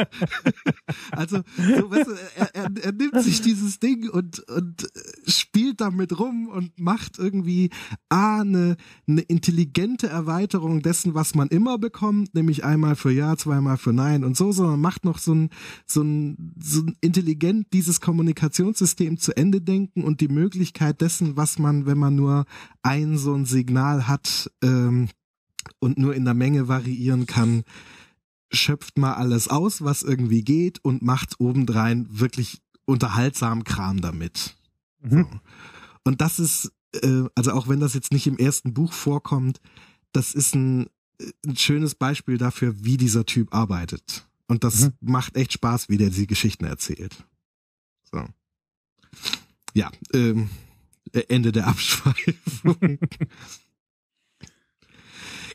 Also, so, weißt du, er, er, er nimmt sich dieses Ding und, und spielt damit rum und macht irgendwie A, eine, eine intelligente Erweiterung dessen, was man immer bekommt, nämlich einmal für Ja, zweimal für Nein und so, sondern macht noch so ein, so ein, so ein intelligent dieses Kommunikationssystem zu Ende denken und die Möglichkeit dessen, was man, wenn man nur ein so ein Signal hat, ähm, und nur in der Menge variieren kann, schöpft mal alles aus, was irgendwie geht und macht obendrein wirklich unterhaltsam Kram damit. Mhm. So. Und das ist, äh, also auch wenn das jetzt nicht im ersten Buch vorkommt, das ist ein, ein schönes Beispiel dafür, wie dieser Typ arbeitet. Und das mhm. macht echt Spaß, wie der die Geschichten erzählt. So. Ja, ähm, Ende der Abschweifung.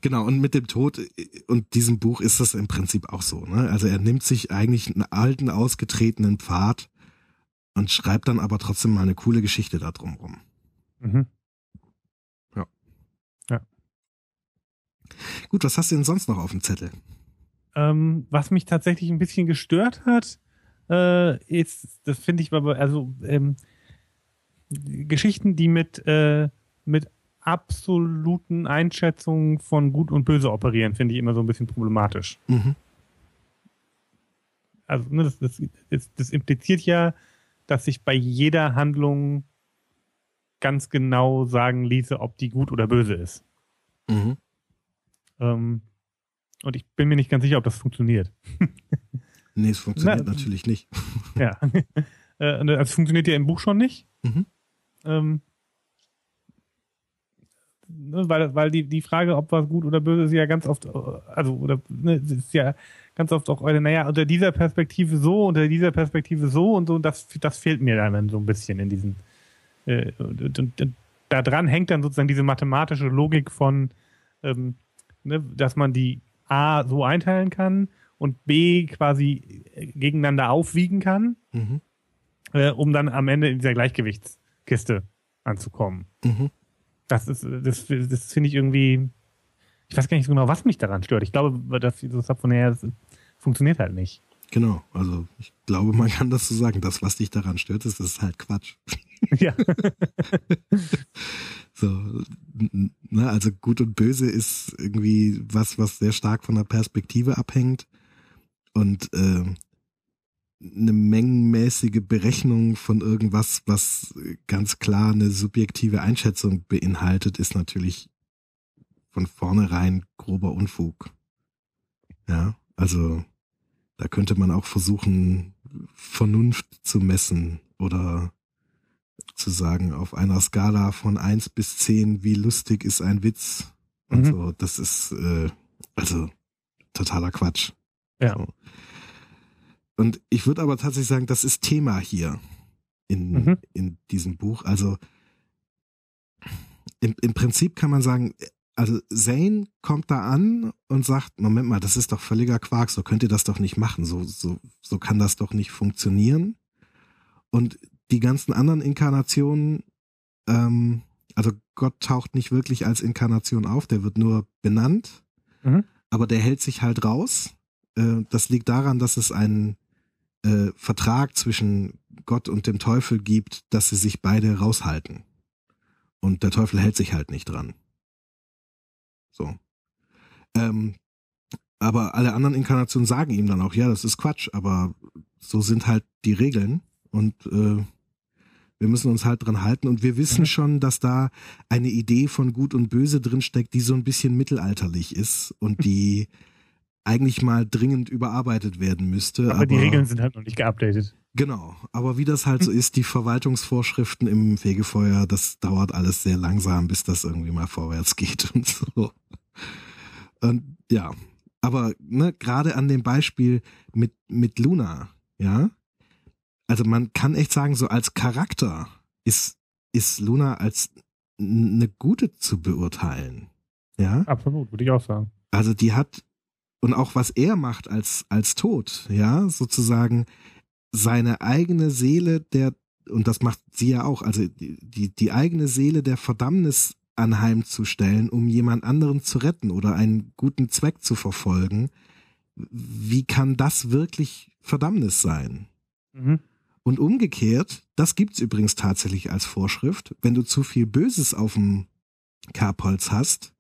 Genau, und mit dem Tod und diesem Buch ist das im Prinzip auch so. Ne? Also er nimmt sich eigentlich einen alten, ausgetretenen Pfad und schreibt dann aber trotzdem mal eine coole Geschichte da drumrum. Mhm. Ja. Ja. Gut, was hast du denn sonst noch auf dem Zettel? Ähm, was mich tatsächlich ein bisschen gestört hat, äh, ist, das finde ich aber, also ähm, Geschichten, die mit, äh, mit absoluten Einschätzungen von Gut und Böse operieren, finde ich immer so ein bisschen problematisch. Mhm. Also, ne, das, das, das, das impliziert ja, dass sich bei jeder Handlung ganz genau sagen ließe, ob die gut oder böse ist. Mhm. Ähm, und ich bin mir nicht ganz sicher, ob das funktioniert. nee, es funktioniert Na, natürlich nicht. ja. Äh, also es funktioniert ja im Buch schon nicht. Mhm. Ähm, ne, weil, weil die, die Frage, ob was gut oder böse ist, ja ganz oft, also, oder, ne, ist ja ganz oft auch, naja, unter dieser Perspektive so, unter dieser Perspektive so und so, und das, das fehlt mir dann so ein bisschen in diesen, äh, und, und, und da dran hängt dann sozusagen diese mathematische Logik von, ähm, ne, dass man die A so einteilen kann und B quasi gegeneinander aufwiegen kann, mhm. äh, um dann am Ende in dieser Gleichgewichtskiste anzukommen. Mhm das ist, das, das finde ich irgendwie, ich weiß gar nicht so genau, was mich daran stört. Ich glaube, dass das her funktioniert halt nicht. Genau, also ich glaube, man kann das so sagen. Das, was dich daran stört, ist, ist halt Quatsch. Ja. so, ne, also gut und böse ist irgendwie was, was sehr stark von der Perspektive abhängt. Und äh, eine mengenmäßige Berechnung von irgendwas, was ganz klar eine subjektive Einschätzung beinhaltet, ist natürlich von vornherein grober Unfug. Ja, also da könnte man auch versuchen, Vernunft zu messen oder zu sagen, auf einer Skala von eins bis zehn, wie lustig ist ein Witz. Und mhm. so, das ist äh, also totaler Quatsch. Ja. So. Und ich würde aber tatsächlich sagen, das ist Thema hier in, mhm. in diesem Buch. Also im, im Prinzip kann man sagen, also Zane kommt da an und sagt, Moment mal, das ist doch völliger Quark, so könnt ihr das doch nicht machen, so, so, so kann das doch nicht funktionieren. Und die ganzen anderen Inkarnationen, ähm, also Gott taucht nicht wirklich als Inkarnation auf, der wird nur benannt, mhm. aber der hält sich halt raus. Äh, das liegt daran, dass es einen äh, Vertrag zwischen Gott und dem Teufel gibt, dass sie sich beide raushalten. Und der Teufel hält sich halt nicht dran. So. Ähm, aber alle anderen Inkarnationen sagen ihm dann auch, ja, das ist Quatsch, aber so sind halt die Regeln und äh, wir müssen uns halt dran halten und wir wissen mhm. schon, dass da eine Idee von Gut und Böse drinsteckt, die so ein bisschen mittelalterlich ist und die eigentlich mal dringend überarbeitet werden müsste. Aber, aber, die Regeln sind halt noch nicht geupdatet. Genau, aber wie das halt so ist, die Verwaltungsvorschriften im Fegefeuer, das dauert alles sehr langsam, bis das irgendwie mal vorwärts geht und so. Und ja, aber ne, gerade an dem Beispiel mit mit Luna, ja, also man kann echt sagen, so als Charakter ist ist Luna als eine gute zu beurteilen, ja. Absolut, würde ich auch sagen. Also die hat und auch was er macht als, als Tod, ja, sozusagen seine eigene Seele der, und das macht sie ja auch, also die, die, eigene Seele der Verdammnis anheimzustellen, um jemand anderen zu retten oder einen guten Zweck zu verfolgen, wie kann das wirklich Verdammnis sein? Mhm. Und umgekehrt, das gibt's übrigens tatsächlich als Vorschrift, wenn du zu viel Böses auf dem Kerbholz hast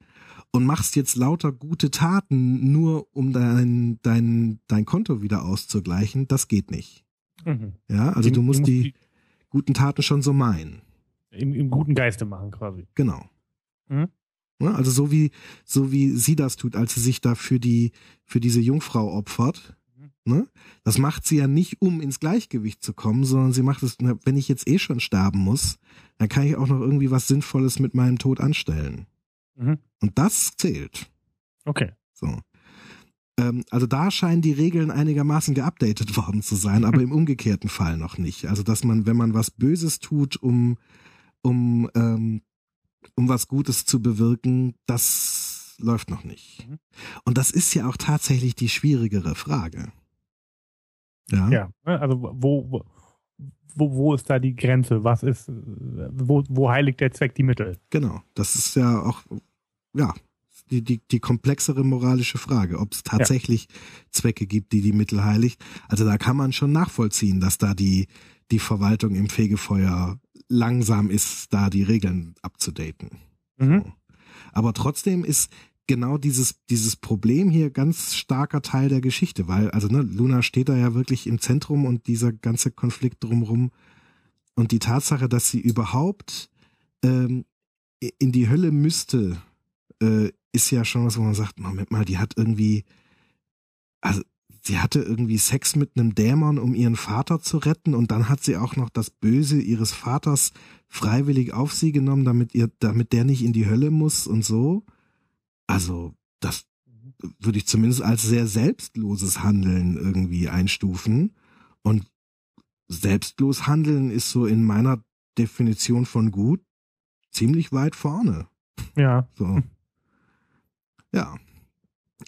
und machst jetzt lauter gute Taten nur um dein, dein, dein Konto wieder auszugleichen, das geht nicht. Mhm. Ja, also du musst die guten Taten schon so meinen. Im, im guten Geiste machen quasi. Genau. Mhm. Also so wie, so wie sie das tut, als sie sich da für die, für diese Jungfrau opfert. Mhm. Ne? Das macht sie ja nicht, um ins Gleichgewicht zu kommen, sondern sie macht es, wenn ich jetzt eh schon sterben muss, dann kann ich auch noch irgendwie was Sinnvolles mit meinem Tod anstellen. Mhm. Und das zählt. Okay. So. Ähm, also da scheinen die Regeln einigermaßen geupdatet worden zu sein, aber im umgekehrten Fall noch nicht. Also dass man, wenn man was Böses tut, um um ähm, um was Gutes zu bewirken, das läuft noch nicht. Mhm. Und das ist ja auch tatsächlich die schwierigere Frage. Ja. Ja, ne, also wo, wo, wo ist da die Grenze? Was ist, wo, wo heiligt der Zweck die Mittel? Genau, das ist ja auch, ja, die, die, die komplexere moralische Frage, ob es tatsächlich ja. Zwecke gibt, die die Mittel heiligt. Also da kann man schon nachvollziehen, dass da die, die Verwaltung im Fegefeuer langsam ist, da die Regeln abzudaten. Mhm. So. Aber trotzdem ist genau dieses, dieses Problem hier ganz starker Teil der Geschichte, weil, also ne, Luna steht da ja wirklich im Zentrum und dieser ganze Konflikt drumherum und die Tatsache, dass sie überhaupt ähm, in die Hölle müsste, äh, ist ja schon was, wo man sagt, Moment mal, die hat irgendwie, also sie hatte irgendwie Sex mit einem Dämon, um ihren Vater zu retten und dann hat sie auch noch das Böse ihres Vaters freiwillig auf sie genommen, damit ihr, damit der nicht in die Hölle muss und so. Also, das würde ich zumindest als sehr selbstloses Handeln irgendwie einstufen. Und selbstlos handeln ist so in meiner Definition von gut ziemlich weit vorne. Ja. So. Ja.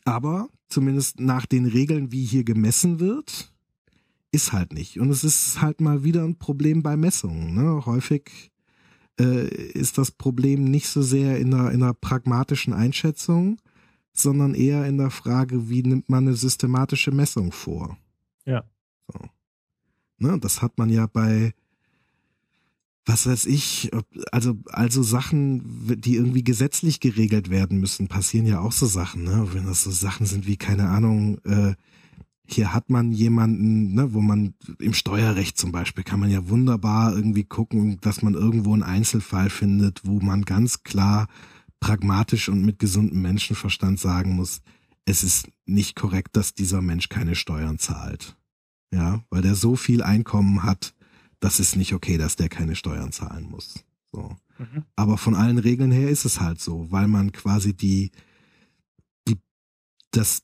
Aber zumindest nach den Regeln, wie hier gemessen wird, ist halt nicht. Und es ist halt mal wieder ein Problem bei Messungen. Ne? Häufig äh, ist das Problem nicht so sehr in einer, in einer pragmatischen Einschätzung, sondern eher in der Frage, wie nimmt man eine systematische Messung vor. Ja. So. Ne? Das hat man ja bei was weiß ich, also, also Sachen, die irgendwie gesetzlich geregelt werden müssen, passieren ja auch so Sachen, ne? Wenn das so Sachen sind wie, keine Ahnung, äh, hier hat man jemanden, ne, wo man im Steuerrecht zum Beispiel kann man ja wunderbar irgendwie gucken, dass man irgendwo einen Einzelfall findet, wo man ganz klar pragmatisch und mit gesundem Menschenverstand sagen muss, es ist nicht korrekt, dass dieser Mensch keine Steuern zahlt. Ja, weil der so viel Einkommen hat, das ist nicht okay, dass der keine Steuern zahlen muss. So. Mhm. Aber von allen Regeln her ist es halt so, weil man quasi die, die, das,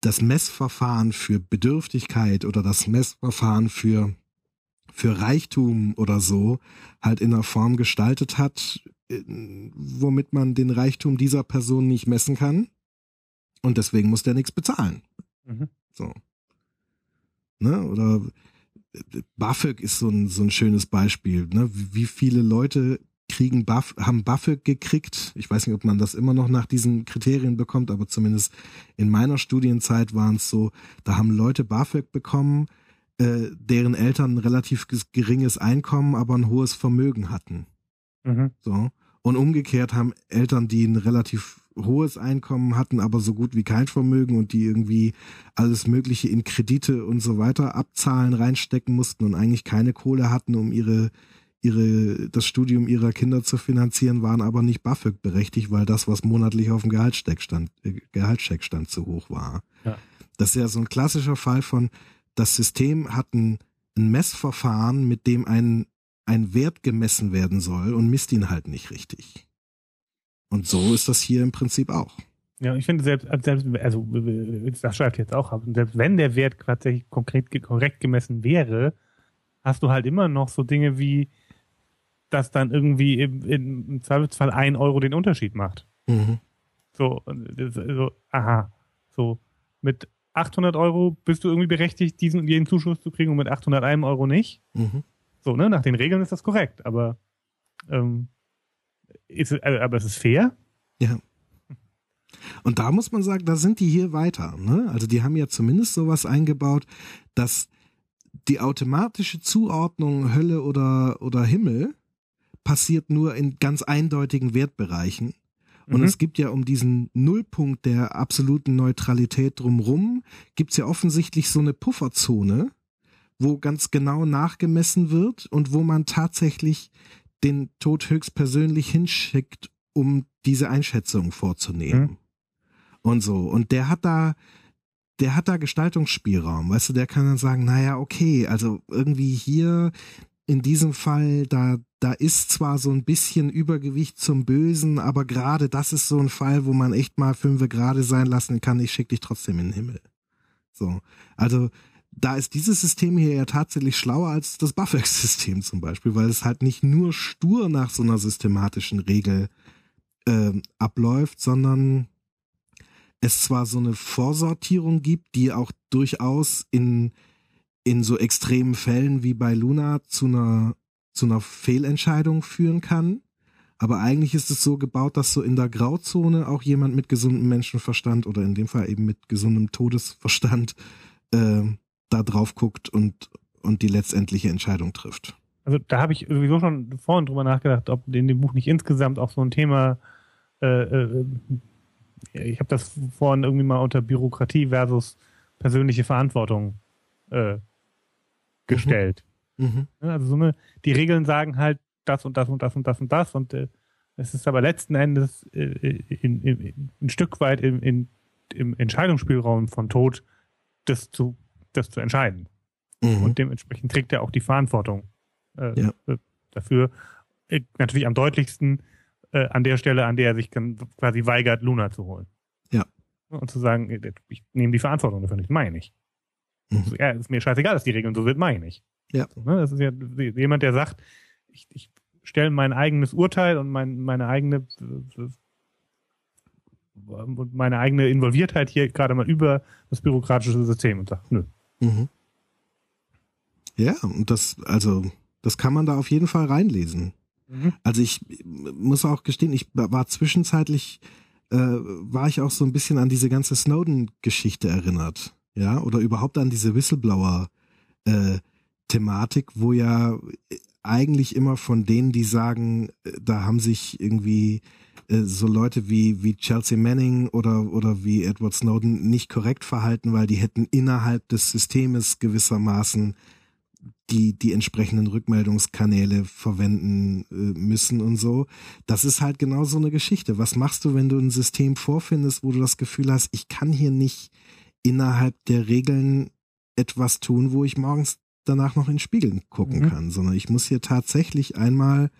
das Messverfahren für Bedürftigkeit oder das Messverfahren für, für Reichtum oder so halt in einer Form gestaltet hat, äh, womit man den Reichtum dieser Person nicht messen kann. Und deswegen muss der nichts bezahlen. Mhm. So. Ne? Oder BAföG ist so ein, so ein schönes Beispiel. Ne? Wie viele Leute kriegen Buff, haben BAföG gekriegt? Ich weiß nicht, ob man das immer noch nach diesen Kriterien bekommt, aber zumindest in meiner Studienzeit waren es so, da haben Leute BAföG bekommen, äh, deren Eltern ein relativ geringes Einkommen, aber ein hohes Vermögen hatten. Mhm. So. Und umgekehrt haben Eltern, die ein relativ hohes Einkommen hatten, aber so gut wie kein Vermögen und die irgendwie alles Mögliche in Kredite und so weiter abzahlen, reinstecken mussten und eigentlich keine Kohle hatten, um ihre ihre das Studium ihrer Kinder zu finanzieren, waren aber nicht BAföG berechtigt, weil das, was monatlich auf dem Gehaltscheck stand, äh, Gehaltscheck stand, zu hoch war. Ja. Das ist ja so ein klassischer Fall von, das System hat ein, ein Messverfahren, mit dem ein, ein Wert gemessen werden soll und misst ihn halt nicht richtig. Und so ist das hier im Prinzip auch. Ja, ich finde selbst, selbst also das schreibt jetzt auch ab, selbst wenn der Wert tatsächlich konkret korrekt gemessen wäre, hast du halt immer noch so Dinge wie, dass dann irgendwie im, im Zweifelsfall ein Euro den Unterschied macht. Mhm. So, so, aha, so mit 800 Euro bist du irgendwie berechtigt, diesen und jeden Zuschuss zu kriegen und mit 801 Euro nicht. Mhm. So, ne, nach den Regeln ist das korrekt, aber ähm, ist, also, aber es ist fair. Ja. Und da muss man sagen, da sind die hier weiter. Ne? Also die haben ja zumindest sowas eingebaut, dass die automatische Zuordnung Hölle oder, oder Himmel passiert nur in ganz eindeutigen Wertbereichen. Und mhm. es gibt ja um diesen Nullpunkt der absoluten Neutralität drumrum, gibt's ja offensichtlich so eine Pufferzone, wo ganz genau nachgemessen wird und wo man tatsächlich den Tod höchstpersönlich hinschickt, um diese Einschätzung vorzunehmen. Mhm. Und so. Und der hat da, der hat da Gestaltungsspielraum, weißt du, der kann dann sagen, naja, okay, also irgendwie hier in diesem Fall, da, da ist zwar so ein bisschen Übergewicht zum Bösen, aber gerade das ist so ein Fall, wo man echt mal fünfe gerade sein lassen kann, ich schick dich trotzdem in den Himmel. So. Also, da ist dieses System hier ja tatsächlich schlauer als das Buffex-System zum Beispiel, weil es halt nicht nur stur nach so einer systematischen Regel äh, abläuft, sondern es zwar so eine Vorsortierung gibt, die auch durchaus in, in so extremen Fällen wie bei Luna zu einer, zu einer Fehlentscheidung führen kann. Aber eigentlich ist es so gebaut, dass so in der Grauzone auch jemand mit gesundem Menschenverstand oder in dem Fall eben mit gesundem Todesverstand äh, da drauf guckt und, und die letztendliche Entscheidung trifft. Also da habe ich sowieso schon vorhin drüber nachgedacht, ob in dem Buch nicht insgesamt auch so ein Thema äh, äh, ich habe das vorhin irgendwie mal unter Bürokratie versus persönliche Verantwortung äh, gestellt. Mhm. Mhm. Also so eine, die Regeln sagen halt das und das und das und das und das und äh, es ist aber letzten Endes äh, in, in, in, ein Stück weit in, im Entscheidungsspielraum von Tod, das zu, das zu entscheiden. Mhm. Und dementsprechend trägt er auch die Verantwortung äh, ja. Äh, dafür. Äh, natürlich am deutlichsten äh, an der Stelle, an der er sich quasi weigert, Luna zu holen. Ja. Und zu sagen, äh, ich nehme die Verantwortung dafür nicht, meine ich. Mhm. Ja, ist mir scheißegal, dass die Regeln so sind, meine ich. Ja. Ne, das ist ja jemand, der sagt, ich, ich stelle mein eigenes Urteil und mein, meine eigene meine eigene Involviertheit hier gerade mal über das bürokratische System und sagt, nö. Mhm. Ja, und das, also, das kann man da auf jeden Fall reinlesen. Mhm. Also ich muss auch gestehen, ich war zwischenzeitlich, äh, war ich auch so ein bisschen an diese ganze Snowden-Geschichte erinnert. Ja, oder überhaupt an diese Whistleblower-Thematik, äh, wo ja eigentlich immer von denen, die sagen, äh, da haben sich irgendwie so Leute wie, wie Chelsea Manning oder, oder wie Edward Snowden nicht korrekt verhalten, weil die hätten innerhalb des Systems gewissermaßen die die entsprechenden Rückmeldungskanäle verwenden äh, müssen und so. Das ist halt genau so eine Geschichte. Was machst du, wenn du ein System vorfindest, wo du das Gefühl hast, ich kann hier nicht innerhalb der Regeln etwas tun, wo ich morgens danach noch in Spiegeln gucken mhm. kann, sondern ich muss hier tatsächlich einmal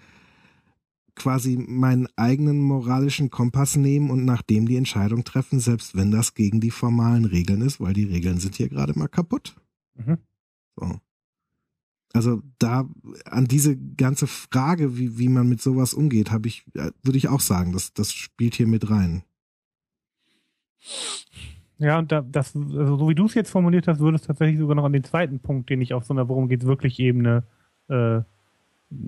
quasi meinen eigenen moralischen Kompass nehmen und nach dem die Entscheidung treffen, selbst wenn das gegen die formalen Regeln ist, weil die Regeln sind hier gerade mal kaputt. Mhm. So. Also da an diese ganze Frage, wie, wie man mit sowas umgeht, habe ich, äh, würde ich auch sagen, das, das spielt hier mit rein. Ja, und da, das, also so wie du es jetzt formuliert hast, würde es tatsächlich sogar noch an den zweiten Punkt, den ich auf so einer Worum geht's wirklich Ebene äh,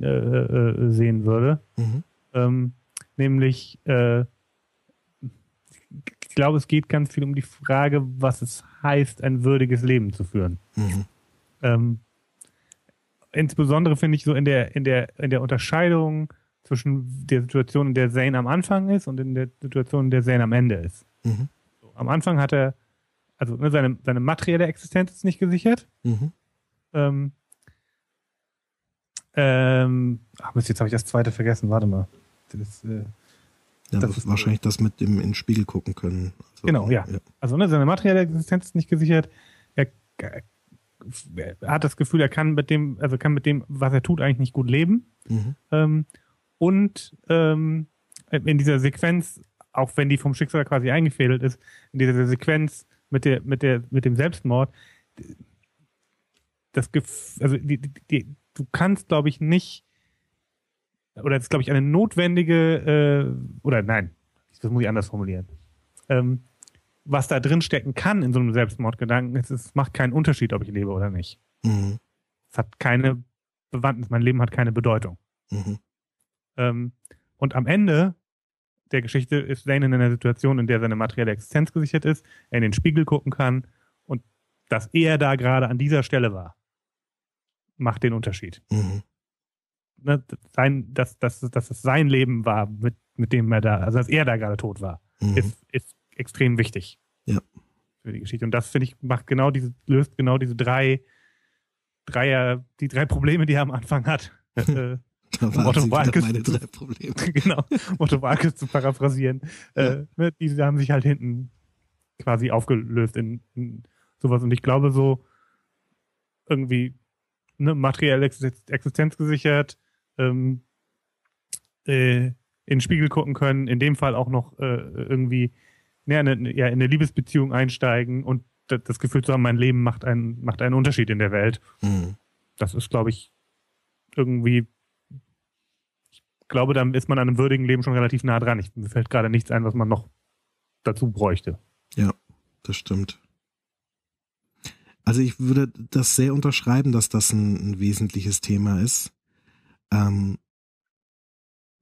äh, äh, sehen würde. Mhm. Ähm, nämlich, äh, ich glaube, es geht ganz viel um die Frage, was es heißt, ein würdiges Leben zu führen. Mhm. Ähm, insbesondere finde ich so in der, in der, in der Unterscheidung zwischen der Situation, in der Zane am Anfang ist und in der Situation, in der Zane am Ende ist. Mhm. So, am Anfang hat er, also ne, seine, seine materielle Existenz ist nicht gesichert. Mhm. Ähm, ähm, ach Mist, jetzt habe ich das zweite vergessen, warte mal. Das, äh, ja, das ist wahrscheinlich das mit dem in den Spiegel gucken können. Also, genau, ja. ja. Also ne, seine materielle Existenz ist nicht gesichert. Er, er hat das Gefühl, er kann mit dem, also kann mit dem, was er tut, eigentlich nicht gut leben. Mhm. Ähm, und ähm, in dieser Sequenz, auch wenn die vom Schicksal quasi eingefädelt ist, in dieser Sequenz mit der, mit der, mit dem Selbstmord, das Gef also die, die, die, du kannst, glaube ich, nicht, oder das ist, glaube ich, eine notwendige, äh, oder nein, das muss ich anders formulieren. Ähm, was da drin stecken kann in so einem Selbstmordgedanken, ist, es macht keinen Unterschied, ob ich lebe oder nicht. Mhm. Es hat keine Bewandtnis, mein Leben hat keine Bedeutung. Mhm. Ähm, Und am Ende der Geschichte ist Zane in einer Situation, in der seine materielle Existenz gesichert ist, er in den Spiegel gucken kann und dass er da gerade an dieser Stelle war, macht den Unterschied. Mhm. Ne, sein, dass, dass, dass es sein Leben war, mit, mit dem er da, also dass er da gerade tot war, mhm. ist, ist extrem wichtig. Ja. Für die Geschichte. Und das, finde ich, macht genau diese, löst genau diese drei, Dreier, die drei Probleme, die er am Anfang hat. Äh, da waren Otto Walkes, meine drei Probleme. genau, Otto Walkes zu paraphrasieren. Ja. Äh, ne, die haben sich halt hinten quasi aufgelöst in, in sowas. Und ich glaube so irgendwie ne, materielle Existenz gesichert, ähm, äh, in den Spiegel gucken können, in dem Fall auch noch äh, irgendwie ja, in, ja, in eine Liebesbeziehung einsteigen und das Gefühl zu haben, mein Leben macht einen, macht einen Unterschied in der Welt. Mhm. Das ist, glaube ich, irgendwie glaube, dann ist man an einem würdigen Leben schon relativ nah dran. Ich, mir fällt gerade nichts ein, was man noch dazu bräuchte. Ja, das stimmt. Also ich würde das sehr unterschreiben, dass das ein, ein wesentliches Thema ist. Ähm,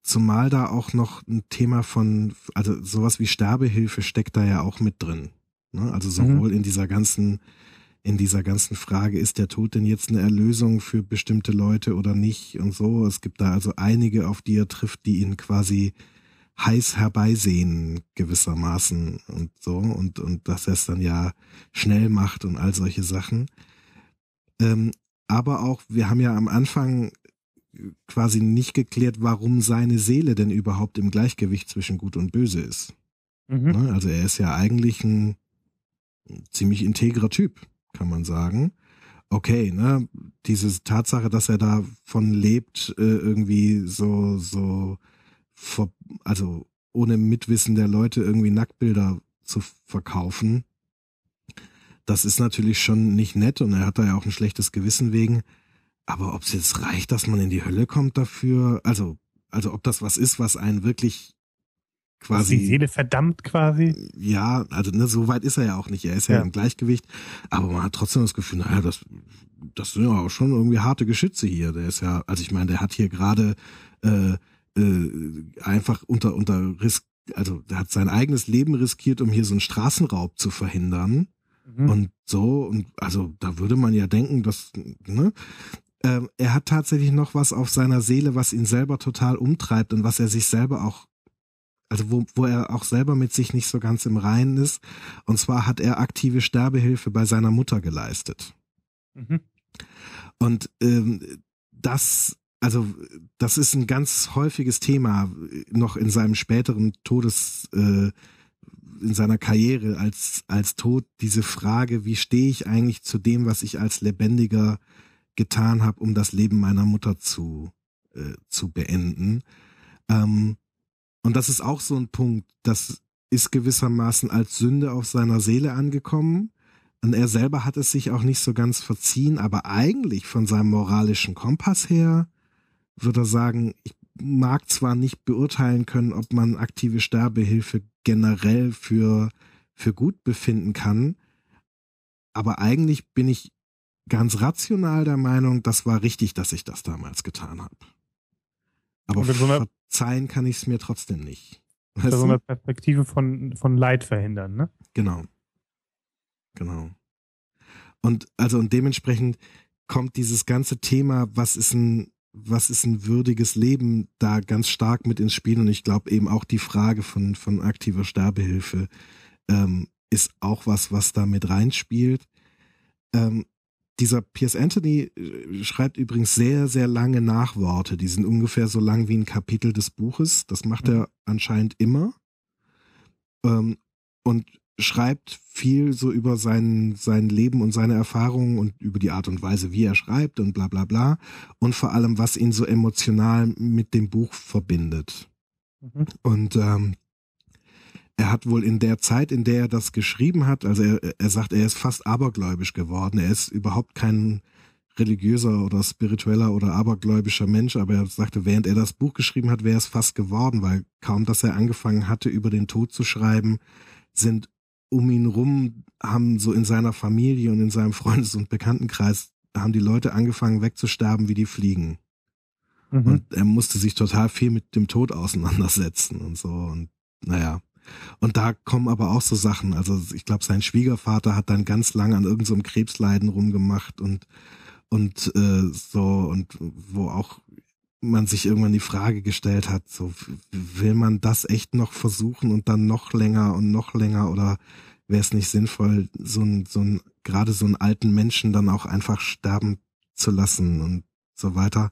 zumal da auch noch ein Thema von, also sowas wie Sterbehilfe steckt da ja auch mit drin. Ne? Also sowohl mhm. in dieser ganzen in dieser ganzen Frage, ist der Tod denn jetzt eine Erlösung für bestimmte Leute oder nicht und so. Es gibt da also einige, auf die er trifft, die ihn quasi heiß herbeisehen gewissermaßen und so und, und dass er es dann ja schnell macht und all solche Sachen. Ähm, aber auch, wir haben ja am Anfang quasi nicht geklärt, warum seine Seele denn überhaupt im Gleichgewicht zwischen Gut und Böse ist. Mhm. Ne? Also er ist ja eigentlich ein ziemlich integrer Typ kann man sagen. Okay, ne, diese Tatsache, dass er davon lebt, äh, irgendwie so, so, vor, also ohne Mitwissen der Leute irgendwie Nacktbilder zu verkaufen, das ist natürlich schon nicht nett und er hat da ja auch ein schlechtes Gewissen wegen. Aber ob es jetzt reicht, dass man in die Hölle kommt dafür, also, also ob das was ist, was einen wirklich quasi. die Seele verdammt quasi? Ja, also ne, so weit ist er ja auch nicht. Er ist ja, ja im Gleichgewicht, aber man hat trotzdem das Gefühl, naja, das, das sind ja auch schon irgendwie harte Geschütze hier. Der ist ja, also ich meine, der hat hier gerade äh, äh, einfach unter unter Risk, also der hat sein eigenes Leben riskiert, um hier so einen Straßenraub zu verhindern. Mhm. Und so, und also da würde man ja denken, dass, ne? Ähm, er hat tatsächlich noch was auf seiner Seele, was ihn selber total umtreibt und was er sich selber auch also wo, wo er auch selber mit sich nicht so ganz im Reinen ist. Und zwar hat er aktive Sterbehilfe bei seiner Mutter geleistet. Mhm. Und ähm, das, also das ist ein ganz häufiges Thema noch in seinem späteren Todes, äh, in seiner Karriere als als Tod. Diese Frage, wie stehe ich eigentlich zu dem, was ich als Lebendiger getan habe, um das Leben meiner Mutter zu äh, zu beenden. Ähm, und das ist auch so ein Punkt, das ist gewissermaßen als Sünde auf seiner Seele angekommen. Und er selber hat es sich auch nicht so ganz verziehen, aber eigentlich von seinem moralischen Kompass her würde er sagen, ich mag zwar nicht beurteilen können, ob man aktive Sterbehilfe generell für, für gut befinden kann, aber eigentlich bin ich ganz rational der Meinung, das war richtig, dass ich das damals getan habe. Aber verzeihen kann ich es mir trotzdem nicht. Weißt so eine Perspektive von, von Leid verhindern, ne? Genau. Genau. Und also und dementsprechend kommt dieses ganze Thema, was ist ein, was ist ein würdiges Leben, da ganz stark mit ins Spiel. Und ich glaube eben auch die Frage von, von aktiver Sterbehilfe ähm, ist auch was, was da mit reinspielt. Ähm, dieser Piers Anthony äh, schreibt übrigens sehr, sehr lange Nachworte. Die sind ungefähr so lang wie ein Kapitel des Buches. Das macht er anscheinend immer. Ähm, und schreibt viel so über sein, sein Leben und seine Erfahrungen und über die Art und Weise, wie er schreibt und bla bla bla. Und vor allem, was ihn so emotional mit dem Buch verbindet. Mhm. Und ähm, er hat wohl in der Zeit, in der er das geschrieben hat, also er, er sagt, er ist fast abergläubisch geworden. Er ist überhaupt kein religiöser oder spiritueller oder abergläubischer Mensch, aber er sagte, während er das Buch geschrieben hat, wäre es fast geworden, weil kaum, dass er angefangen hatte, über den Tod zu schreiben, sind um ihn rum, haben so in seiner Familie und in seinem Freundes- und Bekanntenkreis, haben die Leute angefangen wegzusterben wie die Fliegen. Mhm. Und er musste sich total viel mit dem Tod auseinandersetzen und so. Und naja. Und da kommen aber auch so Sachen. Also ich glaube, sein Schwiegervater hat dann ganz lang an irgendeinem so Krebsleiden rumgemacht und und äh, so und wo auch man sich irgendwann die Frage gestellt hat, so will man das echt noch versuchen und dann noch länger und noch länger oder wäre es nicht sinnvoll, so ein, so ein, gerade so einen alten Menschen dann auch einfach sterben zu lassen und so weiter.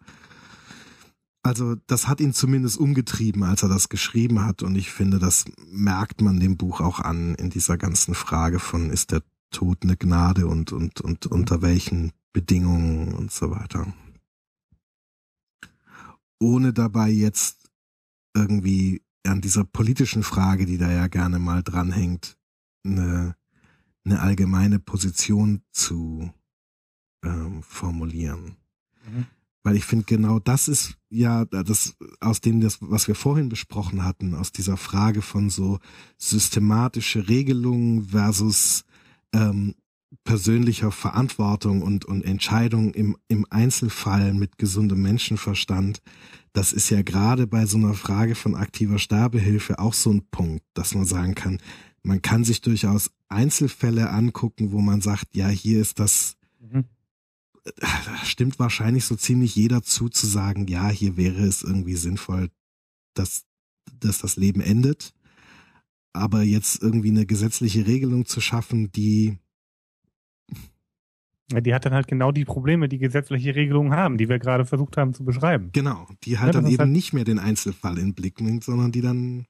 Also das hat ihn zumindest umgetrieben, als er das geschrieben hat und ich finde, das merkt man dem Buch auch an in dieser ganzen Frage von ist der Tod eine Gnade und und und unter welchen Bedingungen und so weiter ohne dabei jetzt irgendwie an dieser politischen Frage, die da ja gerne mal dranhängt, eine, eine allgemeine Position zu ähm, formulieren. Mhm. Weil ich finde, genau das ist ja das aus dem, das, was wir vorhin besprochen hatten, aus dieser Frage von so systematische Regelungen versus ähm, persönlicher Verantwortung und, und Entscheidung im, im Einzelfall mit gesundem Menschenverstand, das ist ja gerade bei so einer Frage von aktiver Sterbehilfe auch so ein Punkt, dass man sagen kann, man kann sich durchaus Einzelfälle angucken, wo man sagt, ja, hier ist das, mhm. da stimmt wahrscheinlich so ziemlich jeder zu, zu sagen, ja, hier wäre es irgendwie sinnvoll, dass, dass das Leben endet. Aber jetzt irgendwie eine gesetzliche Regelung zu schaffen, die die hat dann halt genau die Probleme, die gesetzliche Regelungen haben, die wir gerade versucht haben zu beschreiben. Genau, die halt ja, dann eben halt nicht mehr den Einzelfall in Blick nimmt, sondern die dann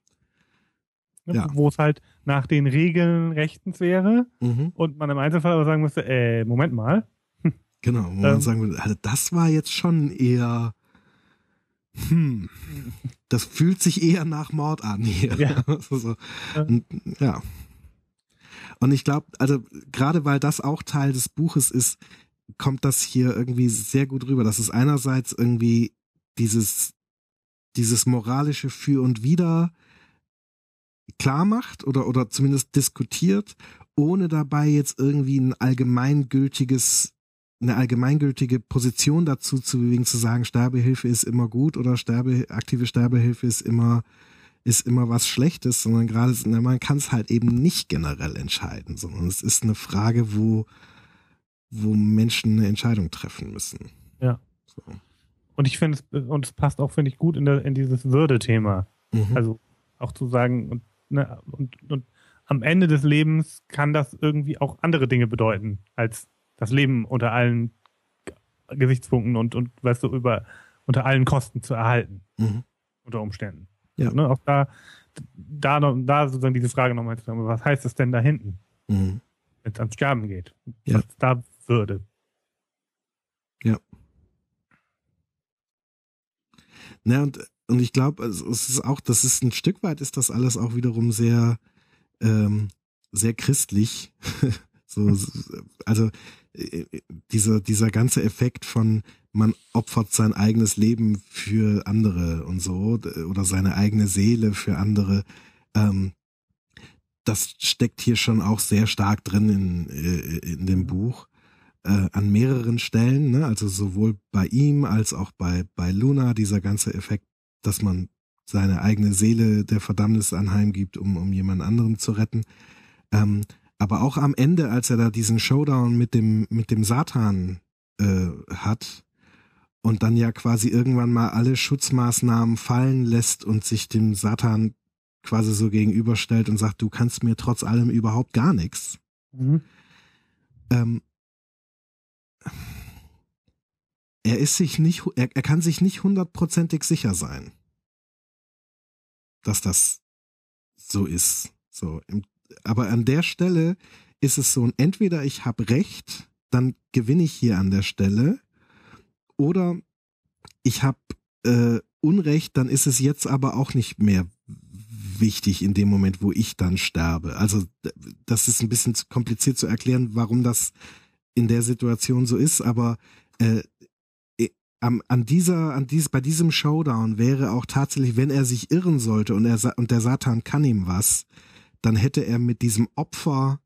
ja. wo es halt nach den Regeln rechtens wäre mhm. und man im Einzelfall aber sagen müsste, äh, Moment mal. Genau, wo man ähm, sagen würde, also das war jetzt schon eher hm, das fühlt sich eher nach Mord an hier. Ja. so, ja. Und ich glaube, also gerade weil das auch Teil des Buches ist, kommt das hier irgendwie sehr gut rüber. Das ist einerseits irgendwie dieses, dieses moralische Für und Wider klar macht oder, oder zumindest diskutiert, ohne dabei jetzt irgendwie ein allgemeingültiges, eine allgemeingültige Position dazu zu bewegen, zu sagen, Sterbehilfe ist immer gut oder Sterbe, aktive Sterbehilfe ist immer ist immer was Schlechtes, sondern gerade, man kann es halt eben nicht generell entscheiden, sondern es ist eine Frage, wo, wo Menschen eine Entscheidung treffen müssen. Ja. So. Und ich finde es, und es passt auch, finde ich, gut in, der, in dieses Würde-Thema. Mhm. Also auch zu sagen, und, ne, und, und am Ende des Lebens kann das irgendwie auch andere Dinge bedeuten, als das Leben unter allen Gesichtspunkten und, und weißt du, über unter allen Kosten zu erhalten. Mhm. Unter Umständen. Ja. Ne, auch da, da, da sozusagen diese Frage nochmal zu sagen, was heißt das denn da hinten? Mhm. Wenn es ans Sterben geht. Ja. Was da würde. Ja. Na, und, und ich glaube, es ist auch, das ist ein Stück weit ist das alles auch wiederum sehr, ähm, sehr christlich. so, also äh, dieser, dieser ganze Effekt von, man opfert sein eigenes Leben für andere und so oder seine eigene Seele für andere. Ähm, das steckt hier schon auch sehr stark drin in, äh, in dem Buch. Äh, an mehreren Stellen, ne? also sowohl bei ihm als auch bei, bei Luna, dieser ganze Effekt, dass man seine eigene Seele der Verdammnis anheimgibt, um, um jemand anderen zu retten. Ähm, aber auch am Ende, als er da diesen Showdown mit dem, mit dem Satan äh, hat, und dann ja quasi irgendwann mal alle Schutzmaßnahmen fallen lässt und sich dem Satan quasi so gegenüberstellt und sagt, du kannst mir trotz allem überhaupt gar nichts. Mhm. Ähm, er ist sich nicht, er, er kann sich nicht hundertprozentig sicher sein, dass das so ist. So, aber an der Stelle ist es so, entweder ich habe recht, dann gewinne ich hier an der Stelle, oder ich habe äh, Unrecht, dann ist es jetzt aber auch nicht mehr wichtig in dem Moment, wo ich dann sterbe. Also das ist ein bisschen kompliziert zu erklären, warum das in der Situation so ist, aber äh, an, an dieser, an dies, bei diesem Showdown wäre auch tatsächlich, wenn er sich irren sollte und er und der Satan kann ihm was, dann hätte er mit diesem Opfer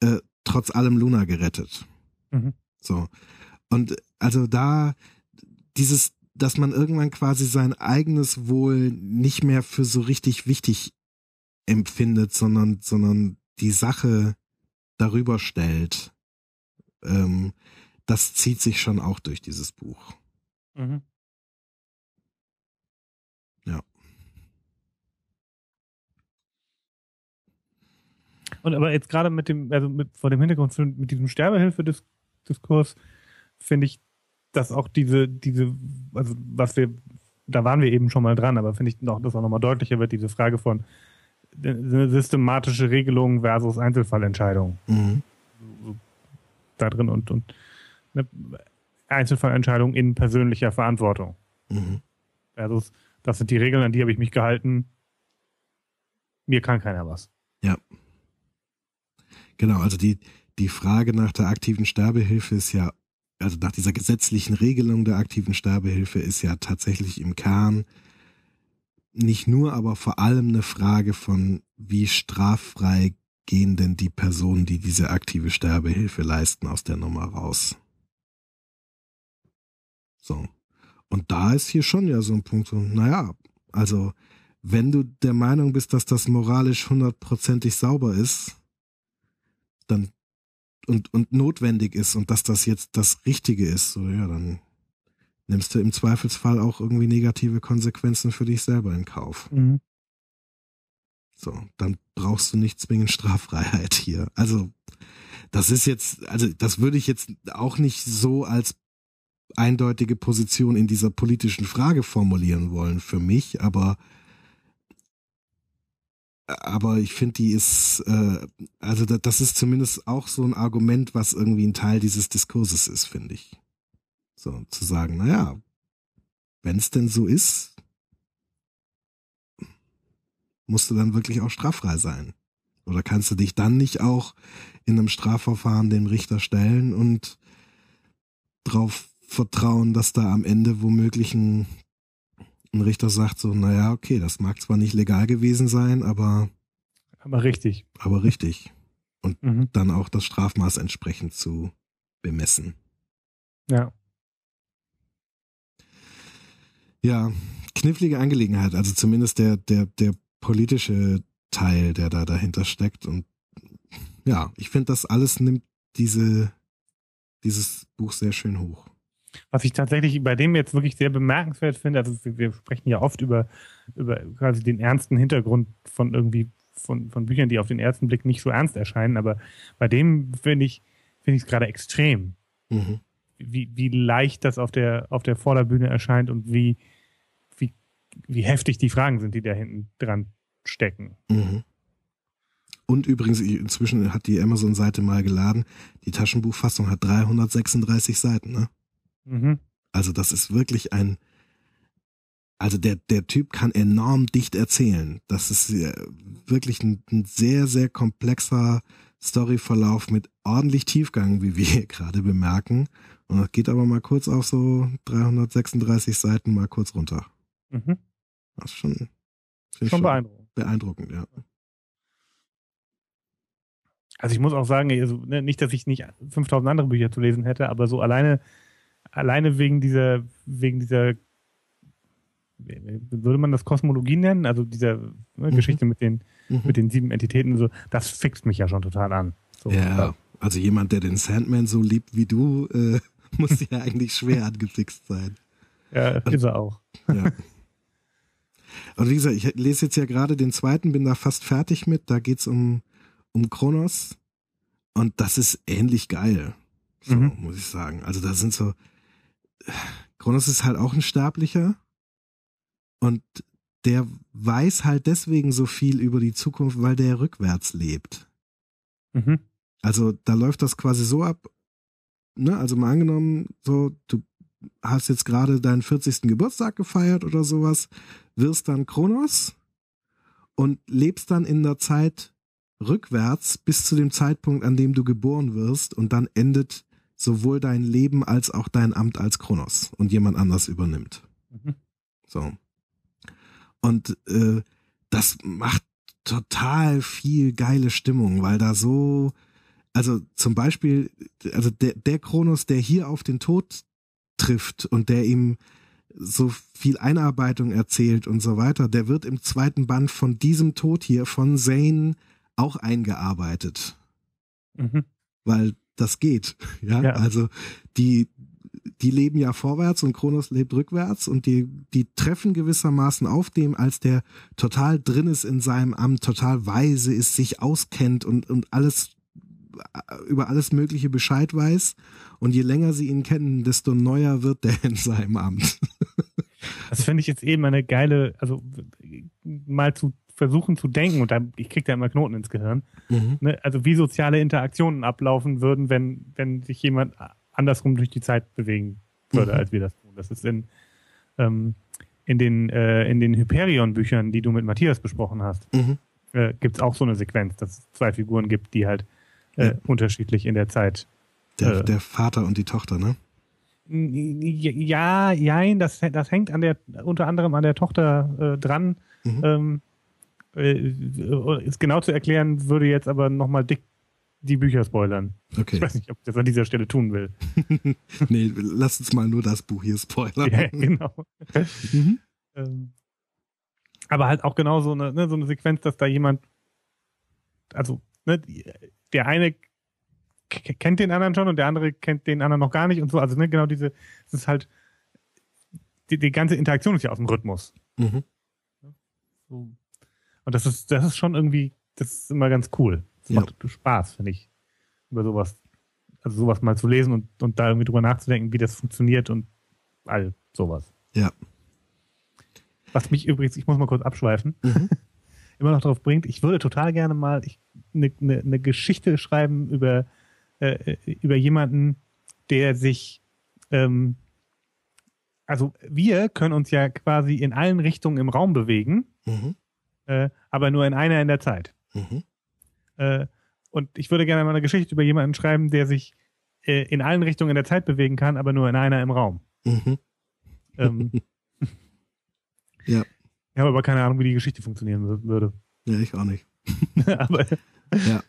äh, trotz allem Luna gerettet. Mhm. So und also da dieses dass man irgendwann quasi sein eigenes Wohl nicht mehr für so richtig wichtig empfindet, sondern, sondern die Sache darüber stellt. Ähm, das zieht sich schon auch durch dieses Buch. Mhm. Ja. Und aber jetzt gerade mit dem, also mit, vor dem Hintergrund mit diesem Sterbehilfe-Diskurs finde ich, dass auch diese, diese, also was wir, da waren wir eben schon mal dran, aber finde ich noch, dass auch nochmal deutlicher wird, diese Frage von eine systematische Regelung versus Einzelfallentscheidung. Mhm. Da drin und, und eine Einzelfallentscheidung in persönlicher Verantwortung. Mhm. Versus, das sind die Regeln, an die habe ich mich gehalten. Mir kann keiner was. Ja. Genau, also die, die Frage nach der aktiven Sterbehilfe ist ja, also nach dieser gesetzlichen Regelung der aktiven Sterbehilfe ist ja tatsächlich im Kern nicht nur, aber vor allem eine Frage von, wie straffrei gehen denn die Personen, die diese aktive Sterbehilfe leisten, aus der Nummer raus. So. Und da ist hier schon ja so ein Punkt, so, naja, also wenn du der Meinung bist, dass das moralisch hundertprozentig sauber ist, dann und, und notwendig ist und dass das jetzt das Richtige ist, so ja, dann nimmst du im Zweifelsfall auch irgendwie negative Konsequenzen für dich selber in Kauf. Mhm. So, dann brauchst du nicht zwingend Straffreiheit hier. Also, das ist jetzt, also das würde ich jetzt auch nicht so als eindeutige Position in dieser politischen Frage formulieren wollen für mich, aber aber ich finde, die ist, äh, also das ist zumindest auch so ein Argument, was irgendwie ein Teil dieses Diskurses ist, finde ich. So, zu sagen, naja, wenn es denn so ist, musst du dann wirklich auch straffrei sein. Oder kannst du dich dann nicht auch in einem Strafverfahren dem Richter stellen und drauf vertrauen, dass da am Ende womöglich ein, ein Richter sagt so, naja, okay, das mag zwar nicht legal gewesen sein, aber aber richtig. Aber richtig. Und mhm. dann auch das Strafmaß entsprechend zu bemessen. Ja. Ja, knifflige Angelegenheit. Also zumindest der, der, der politische Teil, der da dahinter steckt. Und ja, ich finde, das alles nimmt diese, dieses Buch sehr schön hoch. Was ich tatsächlich bei dem jetzt wirklich sehr bemerkenswert finde, also wir sprechen ja oft über, über quasi den ernsten Hintergrund von irgendwie von, von Büchern, die auf den ersten Blick nicht so ernst erscheinen, aber bei dem finde ich, finde ich es gerade extrem. Mhm. Wie, wie leicht das auf der, auf der Vorderbühne erscheint und wie, wie heftig die Fragen sind, die da hinten dran stecken. Mhm. Und übrigens, inzwischen hat die Amazon-Seite mal geladen, die Taschenbuchfassung hat 336 Seiten, ne? Mhm. Also das ist wirklich ein, also der, der Typ kann enorm dicht erzählen. Das ist wirklich ein, ein sehr, sehr komplexer Storyverlauf mit ordentlich Tiefgang, wie wir hier gerade bemerken. Und das geht aber mal kurz auf so 336 Seiten mal kurz runter. Mhm. Das ist schon, schon, schon beeindruckend. Beeindruckend, ja. Also ich muss auch sagen, also ne, nicht, dass ich nicht 5000 andere Bücher zu lesen hätte, aber so alleine, alleine wegen dieser, wegen dieser, würde man das Kosmologie nennen? Also dieser ne, mhm. Geschichte mit den, mhm. mit den sieben Entitäten, so, das fixt mich ja schon total an. So, ja, also jemand, der den Sandman so liebt wie du, äh, muss ja eigentlich schwer angefixt sein. Ja, ist er auch. Ja. Und wie gesagt, ich lese jetzt ja gerade den zweiten, bin da fast fertig mit. Da geht's um, um Kronos. Und das ist ähnlich geil. So, mhm. muss ich sagen. Also da sind so, Kronos ist halt auch ein Sterblicher. Und der weiß halt deswegen so viel über die Zukunft, weil der rückwärts lebt. Mhm. Also da läuft das quasi so ab, ne, also mal angenommen, so, du hast jetzt gerade deinen 40. Geburtstag gefeiert oder sowas, wirst dann Kronos und lebst dann in der Zeit rückwärts bis zu dem Zeitpunkt, an dem du geboren wirst und dann endet sowohl dein Leben als auch dein Amt als Kronos und jemand anders übernimmt. Mhm. So. Und äh, das macht total viel geile Stimmung, weil da so, also zum Beispiel, also der, der Kronos, der hier auf den Tod trifft und der ihm so viel Einarbeitung erzählt und so weiter, der wird im zweiten Band von diesem Tod hier von Zane auch eingearbeitet. Mhm. Weil das geht. Ja? ja, also die, die leben ja vorwärts und Kronos lebt rückwärts und die, die treffen gewissermaßen auf dem, als der total drin ist in seinem Amt, total weise ist, sich auskennt und, und alles über alles Mögliche Bescheid weiß. Und je länger sie ihn kennen, desto neuer wird der in seinem Amt. das finde ich jetzt eben eine geile, also mal zu versuchen zu denken, und da, ich krieg da immer Knoten ins Gehirn, mhm. ne, also wie soziale Interaktionen ablaufen würden, wenn, wenn sich jemand andersrum durch die Zeit bewegen würde, mhm. als wir das tun. Das ist in, ähm, in den, äh, in den Hyperion-Büchern, die du mit Matthias besprochen hast, mhm. äh, gibt es auch so eine Sequenz, dass es zwei Figuren gibt, die halt äh, ja. unterschiedlich in der Zeit. Der, äh, der Vater und die Tochter, ne? Ja, jein, das, das hängt an der, unter anderem an der Tochter äh, dran. Mhm. Ähm, äh, es genau zu erklären, würde jetzt aber nochmal dick die Bücher spoilern. Okay. Ich weiß nicht, ob ich das an dieser Stelle tun will. nee, lass uns mal nur das Buch hier spoilern. ja, genau. mhm. ähm, aber halt auch genau so eine, ne, so eine Sequenz, dass da jemand, also ne, der eine kennt den anderen schon und der andere kennt den anderen noch gar nicht und so. Also ne, genau diese, es ist halt, die, die ganze Interaktion ist ja aus dem Rhythmus. Mhm. So. Und das ist, das ist schon irgendwie, das ist immer ganz cool. Das ja. macht Spaß, finde ich, über sowas, also sowas mal zu lesen und, und da irgendwie drüber nachzudenken, wie das funktioniert und all sowas. Ja. Was mich übrigens, ich muss mal kurz abschweifen, mhm. immer noch darauf bringt, ich würde total gerne mal eine ne, ne Geschichte schreiben über, äh, über jemanden, der sich, ähm, also wir können uns ja quasi in allen Richtungen im Raum bewegen. Mhm äh, aber nur in einer in der Zeit. Mhm. Äh, und ich würde gerne mal eine Geschichte über jemanden schreiben, der sich äh, in allen Richtungen in der Zeit bewegen kann, aber nur in einer im Raum. Mhm. Ähm, ja. Ich habe aber keine Ahnung, wie die Geschichte funktionieren würde. Ja, ich auch nicht. aber ja.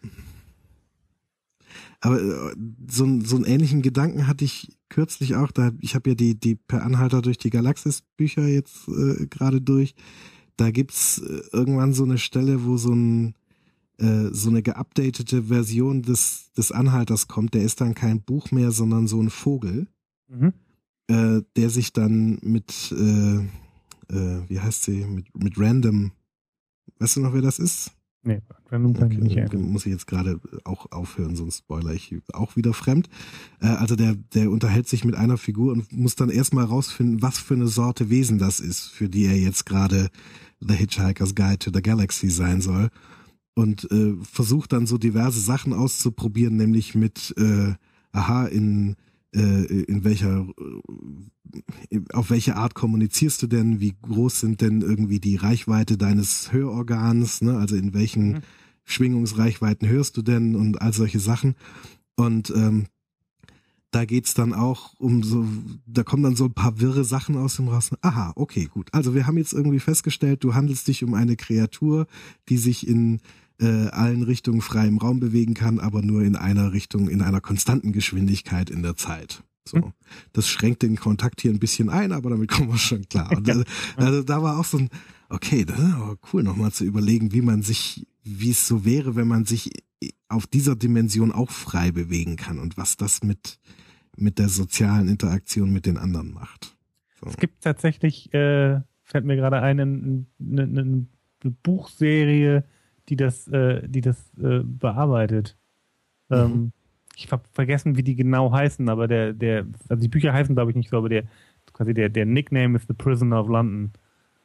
Aber äh, so, so einen ähnlichen Gedanken hatte ich kürzlich auch. Da ich habe ja die die per Anhalter durch die Galaxis Bücher jetzt äh, gerade durch da gibt's äh, irgendwann so eine Stelle, wo so ein äh, so eine geupdatete Version des des Anhalters kommt. Der ist dann kein Buch mehr, sondern so ein Vogel, mhm. äh, der sich dann mit äh, äh, wie heißt sie mit mit Random. Weißt du noch, wer das ist? Nee, Random kann okay, ich nicht erinnern. Muss ich jetzt gerade auch aufhören, sonst spoiler ich auch wieder fremd. Äh, also der, der unterhält sich mit einer Figur und muss dann erstmal rausfinden, was für eine Sorte Wesen das ist, für die er jetzt gerade The Hitchhiker's Guide to the Galaxy sein soll. Und äh, versucht dann so diverse Sachen auszuprobieren, nämlich mit, äh, aha, in, in welcher, äh, auf welche Art kommunizierst du denn? Wie groß sind denn irgendwie die Reichweite deines Hörorgans? Ne? Also in welchen mhm. Schwingungsreichweiten hörst du denn und all solche Sachen. Und ähm, da geht's dann auch um so, da kommen dann so ein paar wirre Sachen aus dem raus. Aha, okay, gut. Also wir haben jetzt irgendwie festgestellt, du handelst dich um eine Kreatur, die sich in äh, allen Richtungen frei im Raum bewegen kann, aber nur in einer Richtung, in einer konstanten Geschwindigkeit in der Zeit. So. Hm. Das schränkt den Kontakt hier ein bisschen ein, aber damit kommen wir schon klar. Und also, da war auch so ein, okay, das ist aber cool, nochmal zu überlegen, wie man sich, wie es so wäre, wenn man sich auf dieser Dimension auch frei bewegen kann und was das mit, mit der sozialen Interaktion mit den anderen macht. So. Es gibt tatsächlich, äh, fällt mir gerade ein, eine, eine Buchserie, die das, äh, die das äh, bearbeitet. Mhm. Ähm, ich habe vergessen, wie die genau heißen, aber der, der, also die Bücher heißen, glaube ich, nicht so, aber der, quasi der, der Nickname ist The Prisoner of London.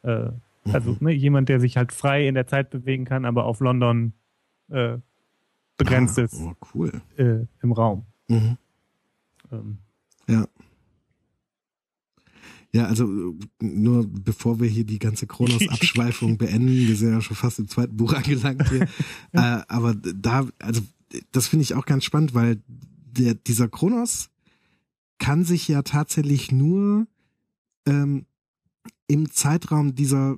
Äh, mhm. Also ne, jemand, der sich halt frei in der Zeit bewegen kann, aber auf London äh, begrenzt ah, ist. Oh, cool. Äh, Im Raum. Mhm. Ähm. Ja. Also nur bevor wir hier die ganze Kronos-Abschweifung beenden, wir sind ja schon fast im zweiten Buch angelangt hier. äh, aber da, also das finde ich auch ganz spannend, weil der, dieser Kronos kann sich ja tatsächlich nur ähm, im Zeitraum dieser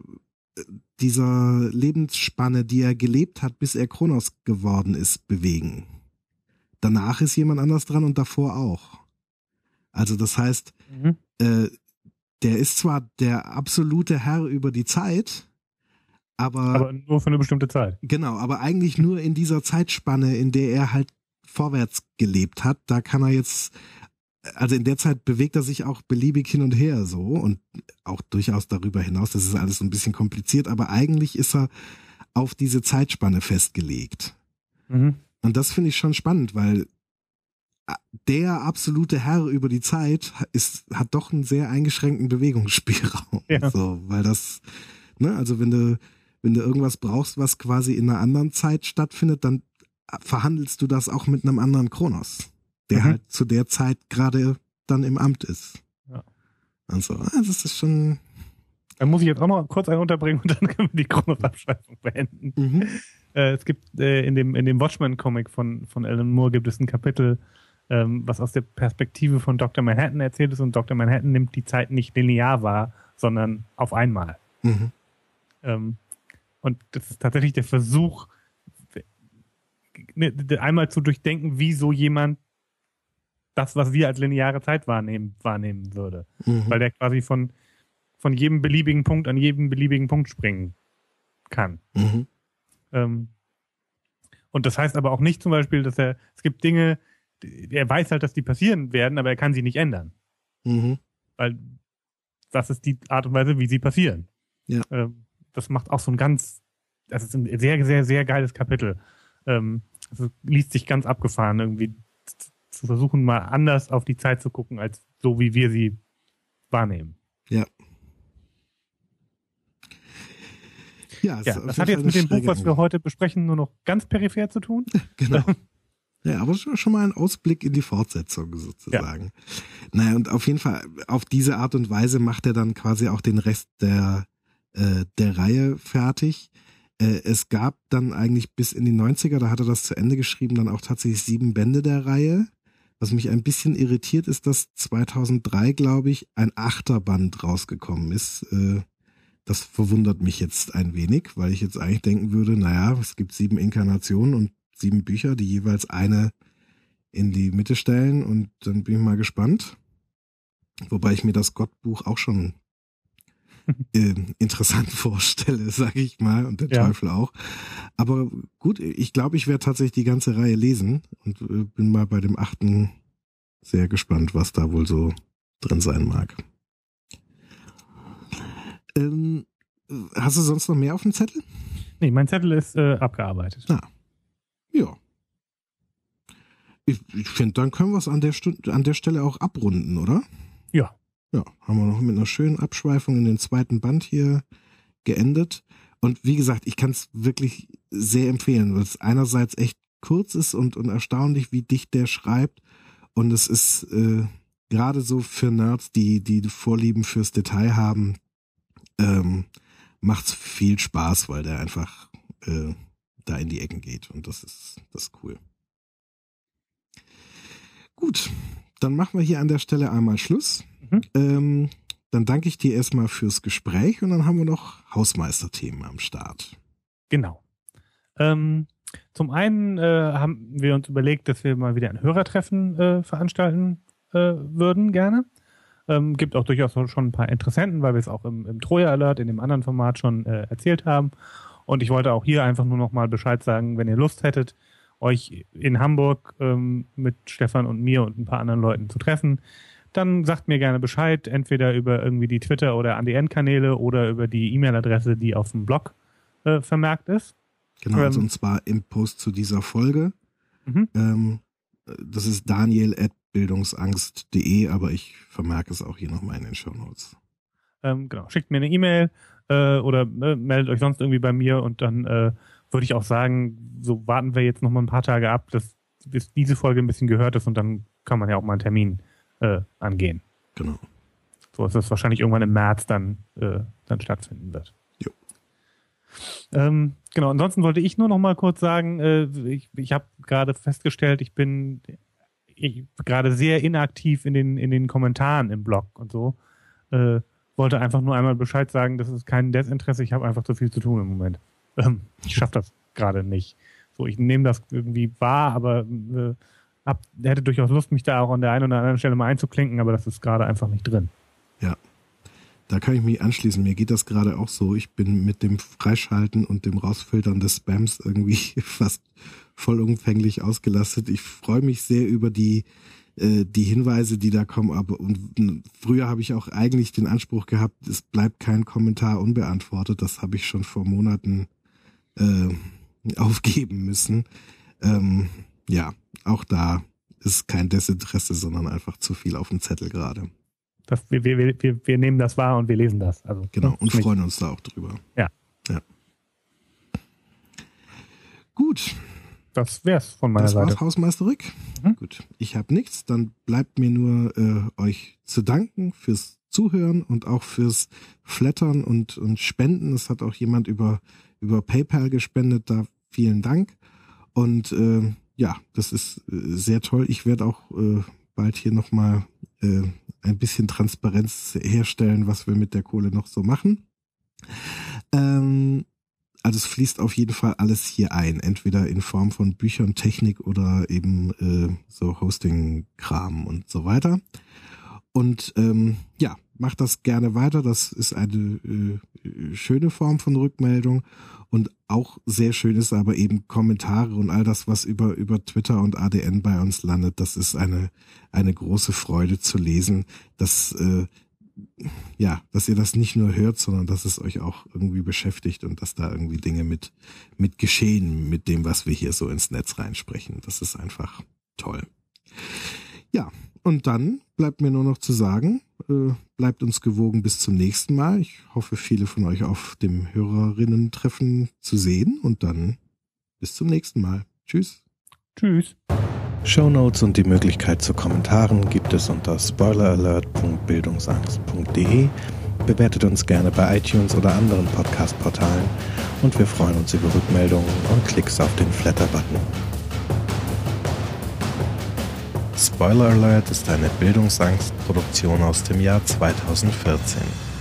dieser Lebensspanne, die er gelebt hat, bis er Kronos geworden ist, bewegen. Danach ist jemand anders dran und davor auch. Also das heißt, mhm. äh, der ist zwar der absolute Herr über die Zeit, aber, aber nur für eine bestimmte Zeit. Genau, aber eigentlich nur in dieser Zeitspanne, in der er halt vorwärts gelebt hat. Da kann er jetzt, also in der Zeit bewegt er sich auch beliebig hin und her so und auch durchaus darüber hinaus. Das ist alles ein bisschen kompliziert, aber eigentlich ist er auf diese Zeitspanne festgelegt. Mhm. Und das finde ich schon spannend, weil der absolute Herr über die Zeit ist, hat doch einen sehr eingeschränkten Bewegungsspielraum. Ja. So, weil das, ne, also wenn du, wenn du irgendwas brauchst, was quasi in einer anderen Zeit stattfindet, dann verhandelst du das auch mit einem anderen Kronos, der mhm. halt zu der Zeit gerade dann im Amt ist. Ja. Also, das ist schon. Da muss ich jetzt auch noch kurz einen unterbringen und dann können wir die Kronos-Abschreibung beenden. Mhm. Äh, es gibt äh, in dem, in dem Watchmen-Comic von, von Alan Moore gibt es ein Kapitel, ähm, was aus der Perspektive von Dr. Manhattan erzählt ist und Dr. Manhattan nimmt die Zeit nicht linear wahr, sondern auf einmal. Mhm. Ähm, und das ist tatsächlich der Versuch, ne, einmal zu durchdenken, wie so jemand das, was wir als lineare Zeit wahrnehmen, wahrnehmen würde. Mhm. Weil der quasi von, von jedem beliebigen Punkt an jedem beliebigen Punkt springen kann. Mhm. Ähm, und das heißt aber auch nicht zum Beispiel, dass er, es gibt Dinge, er weiß halt, dass die passieren werden, aber er kann sie nicht ändern. Mhm. Weil das ist die Art und Weise, wie sie passieren. Ja. Ähm, das macht auch so ein ganz, das ist ein sehr, sehr, sehr geiles Kapitel. Ähm, also liest sich ganz abgefahren, irgendwie zu versuchen, mal anders auf die Zeit zu gucken, als so, wie wir sie wahrnehmen. Ja. Ja, ja das hat jetzt mit dem Buch, was wir heute besprechen, nur noch ganz peripher zu tun. genau. Ja, aber schon mal ein Ausblick in die Fortsetzung sozusagen. Ja. Naja, und auf jeden Fall, auf diese Art und Weise macht er dann quasi auch den Rest der, äh, der Reihe fertig. Äh, es gab dann eigentlich bis in die 90er, da hat er das zu Ende geschrieben, dann auch tatsächlich sieben Bände der Reihe. Was mich ein bisschen irritiert, ist, dass 2003, glaube ich, ein Achterband rausgekommen ist. Äh, das verwundert mich jetzt ein wenig, weil ich jetzt eigentlich denken würde, naja, es gibt sieben Inkarnationen und sieben Bücher, die jeweils eine in die Mitte stellen und dann bin ich mal gespannt. Wobei ich mir das Gottbuch auch schon äh, interessant vorstelle, sage ich mal, und der ja. Teufel auch. Aber gut, ich glaube, ich werde tatsächlich die ganze Reihe lesen und äh, bin mal bei dem achten sehr gespannt, was da wohl so drin sein mag. Ähm, hast du sonst noch mehr auf dem Zettel? Nee, mein Zettel ist äh, abgearbeitet. Ah, ja. Ich, ich finde, dann können wir es an der, an der Stelle auch abrunden, oder? Ja. Ja, haben wir noch mit einer schönen Abschweifung in den zweiten Band hier geendet. Und wie gesagt, ich kann es wirklich sehr empfehlen, weil es einerseits echt kurz ist und, und erstaunlich, wie dicht der schreibt. Und es ist äh, gerade so für Nerds, die, die Vorlieben fürs Detail haben, ähm, macht's viel Spaß, weil der einfach äh, da in die Ecken geht. Und das ist, das ist cool. Gut, dann machen wir hier an der Stelle einmal Schluss. Mhm. Ähm, dann danke ich dir erstmal fürs Gespräch und dann haben wir noch Hausmeisterthemen am Start. Genau. Ähm, zum einen äh, haben wir uns überlegt, dass wir mal wieder ein Hörertreffen äh, veranstalten äh, würden, gerne. Ähm, gibt auch durchaus schon ein paar Interessenten, weil wir es auch im, im Troja Alert, in dem anderen Format schon äh, erzählt haben. Und ich wollte auch hier einfach nur noch mal Bescheid sagen, wenn ihr Lust hättet, euch in Hamburg ähm, mit Stefan und mir und ein paar anderen Leuten zu treffen, dann sagt mir gerne Bescheid, entweder über irgendwie die Twitter- oder ADN-Kanäle oder über die E-Mail-Adresse, die auf dem Blog äh, vermerkt ist. Genau, also ähm, und zwar im Post zu dieser Folge. Mhm. Ähm, das ist daniel.bildungsangst.de, aber ich vermerke es auch hier nochmal in den Show Notes. Ähm, genau, schickt mir eine E-Mail äh, oder äh, meldet euch sonst irgendwie bei mir und dann äh, würde ich auch sagen, so warten wir jetzt noch mal ein paar Tage ab, dass bis diese Folge ein bisschen gehört ist und dann kann man ja auch mal einen Termin äh, angehen. Genau. So dass das wahrscheinlich irgendwann im März dann, äh, dann stattfinden wird. Jo. Ähm, genau, ansonsten wollte ich nur noch mal kurz sagen, äh, ich, ich habe gerade festgestellt, ich bin gerade sehr inaktiv in den, in den Kommentaren im Blog und so. Äh, wollte einfach nur einmal Bescheid sagen, das ist kein Desinteresse, ich habe einfach zu viel zu tun im Moment. Ähm, ich schaffe das gerade nicht. So, ich nehme das irgendwie wahr, aber äh, hab, hätte durchaus Lust, mich da auch an der einen oder anderen Stelle mal einzuklinken, aber das ist gerade einfach nicht drin. Ja. Da kann ich mich anschließen. Mir geht das gerade auch so. Ich bin mit dem Freischalten und dem Rausfiltern des Spams irgendwie fast vollumfänglich ausgelastet. Ich freue mich sehr über die äh, die Hinweise, die da kommen. Aber und früher habe ich auch eigentlich den Anspruch gehabt, es bleibt kein Kommentar unbeantwortet. Das habe ich schon vor Monaten äh, aufgeben müssen. Ähm, ja, auch da ist kein Desinteresse, sondern einfach zu viel auf dem Zettel gerade. Das, wir, wir, wir, wir nehmen das wahr und wir lesen das. Also, genau, und freuen uns da auch drüber. Ja. ja. Gut. Das wär's von meiner das Seite. Das war's, Hausmeister Rick. Mhm. Gut, ich habe nichts. Dann bleibt mir nur äh, euch zu danken fürs Zuhören und auch fürs Flattern und, und Spenden. Es hat auch jemand über, über PayPal gespendet. Da vielen Dank. Und äh, ja, das ist äh, sehr toll. Ich werde auch äh, bald hier nochmal äh, ein bisschen Transparenz herstellen, was wir mit der Kohle noch so machen. Ähm, also es fließt auf jeden Fall alles hier ein, entweder in Form von Büchern, Technik oder eben äh, so Hosting-Kram und so weiter. Und ähm, ja, macht das gerne weiter. Das ist eine äh, schöne Form von Rückmeldung. Und auch sehr schön ist aber eben Kommentare und all das, was über, über Twitter und ADN bei uns landet. Das ist eine, eine große Freude zu lesen, dass, äh, ja, dass ihr das nicht nur hört, sondern dass es euch auch irgendwie beschäftigt und dass da irgendwie Dinge mit, mit geschehen, mit dem, was wir hier so ins Netz reinsprechen. Das ist einfach toll. Ja, und dann bleibt mir nur noch zu sagen, äh, bleibt uns gewogen bis zum nächsten Mal. Ich hoffe, viele von euch auf dem Hörerinnen-Treffen zu sehen und dann bis zum nächsten Mal. Tschüss. Tschüss. Show Notes und die Möglichkeit zu Kommentaren gibt es unter spoileralert.bildungsangst.de. Bewertet uns gerne bei iTunes oder anderen Podcast-Portalen und wir freuen uns über Rückmeldungen und Klicks auf den Flatter-Button. Spoiler Alert ist eine Bildungsangst-Produktion aus dem Jahr 2014.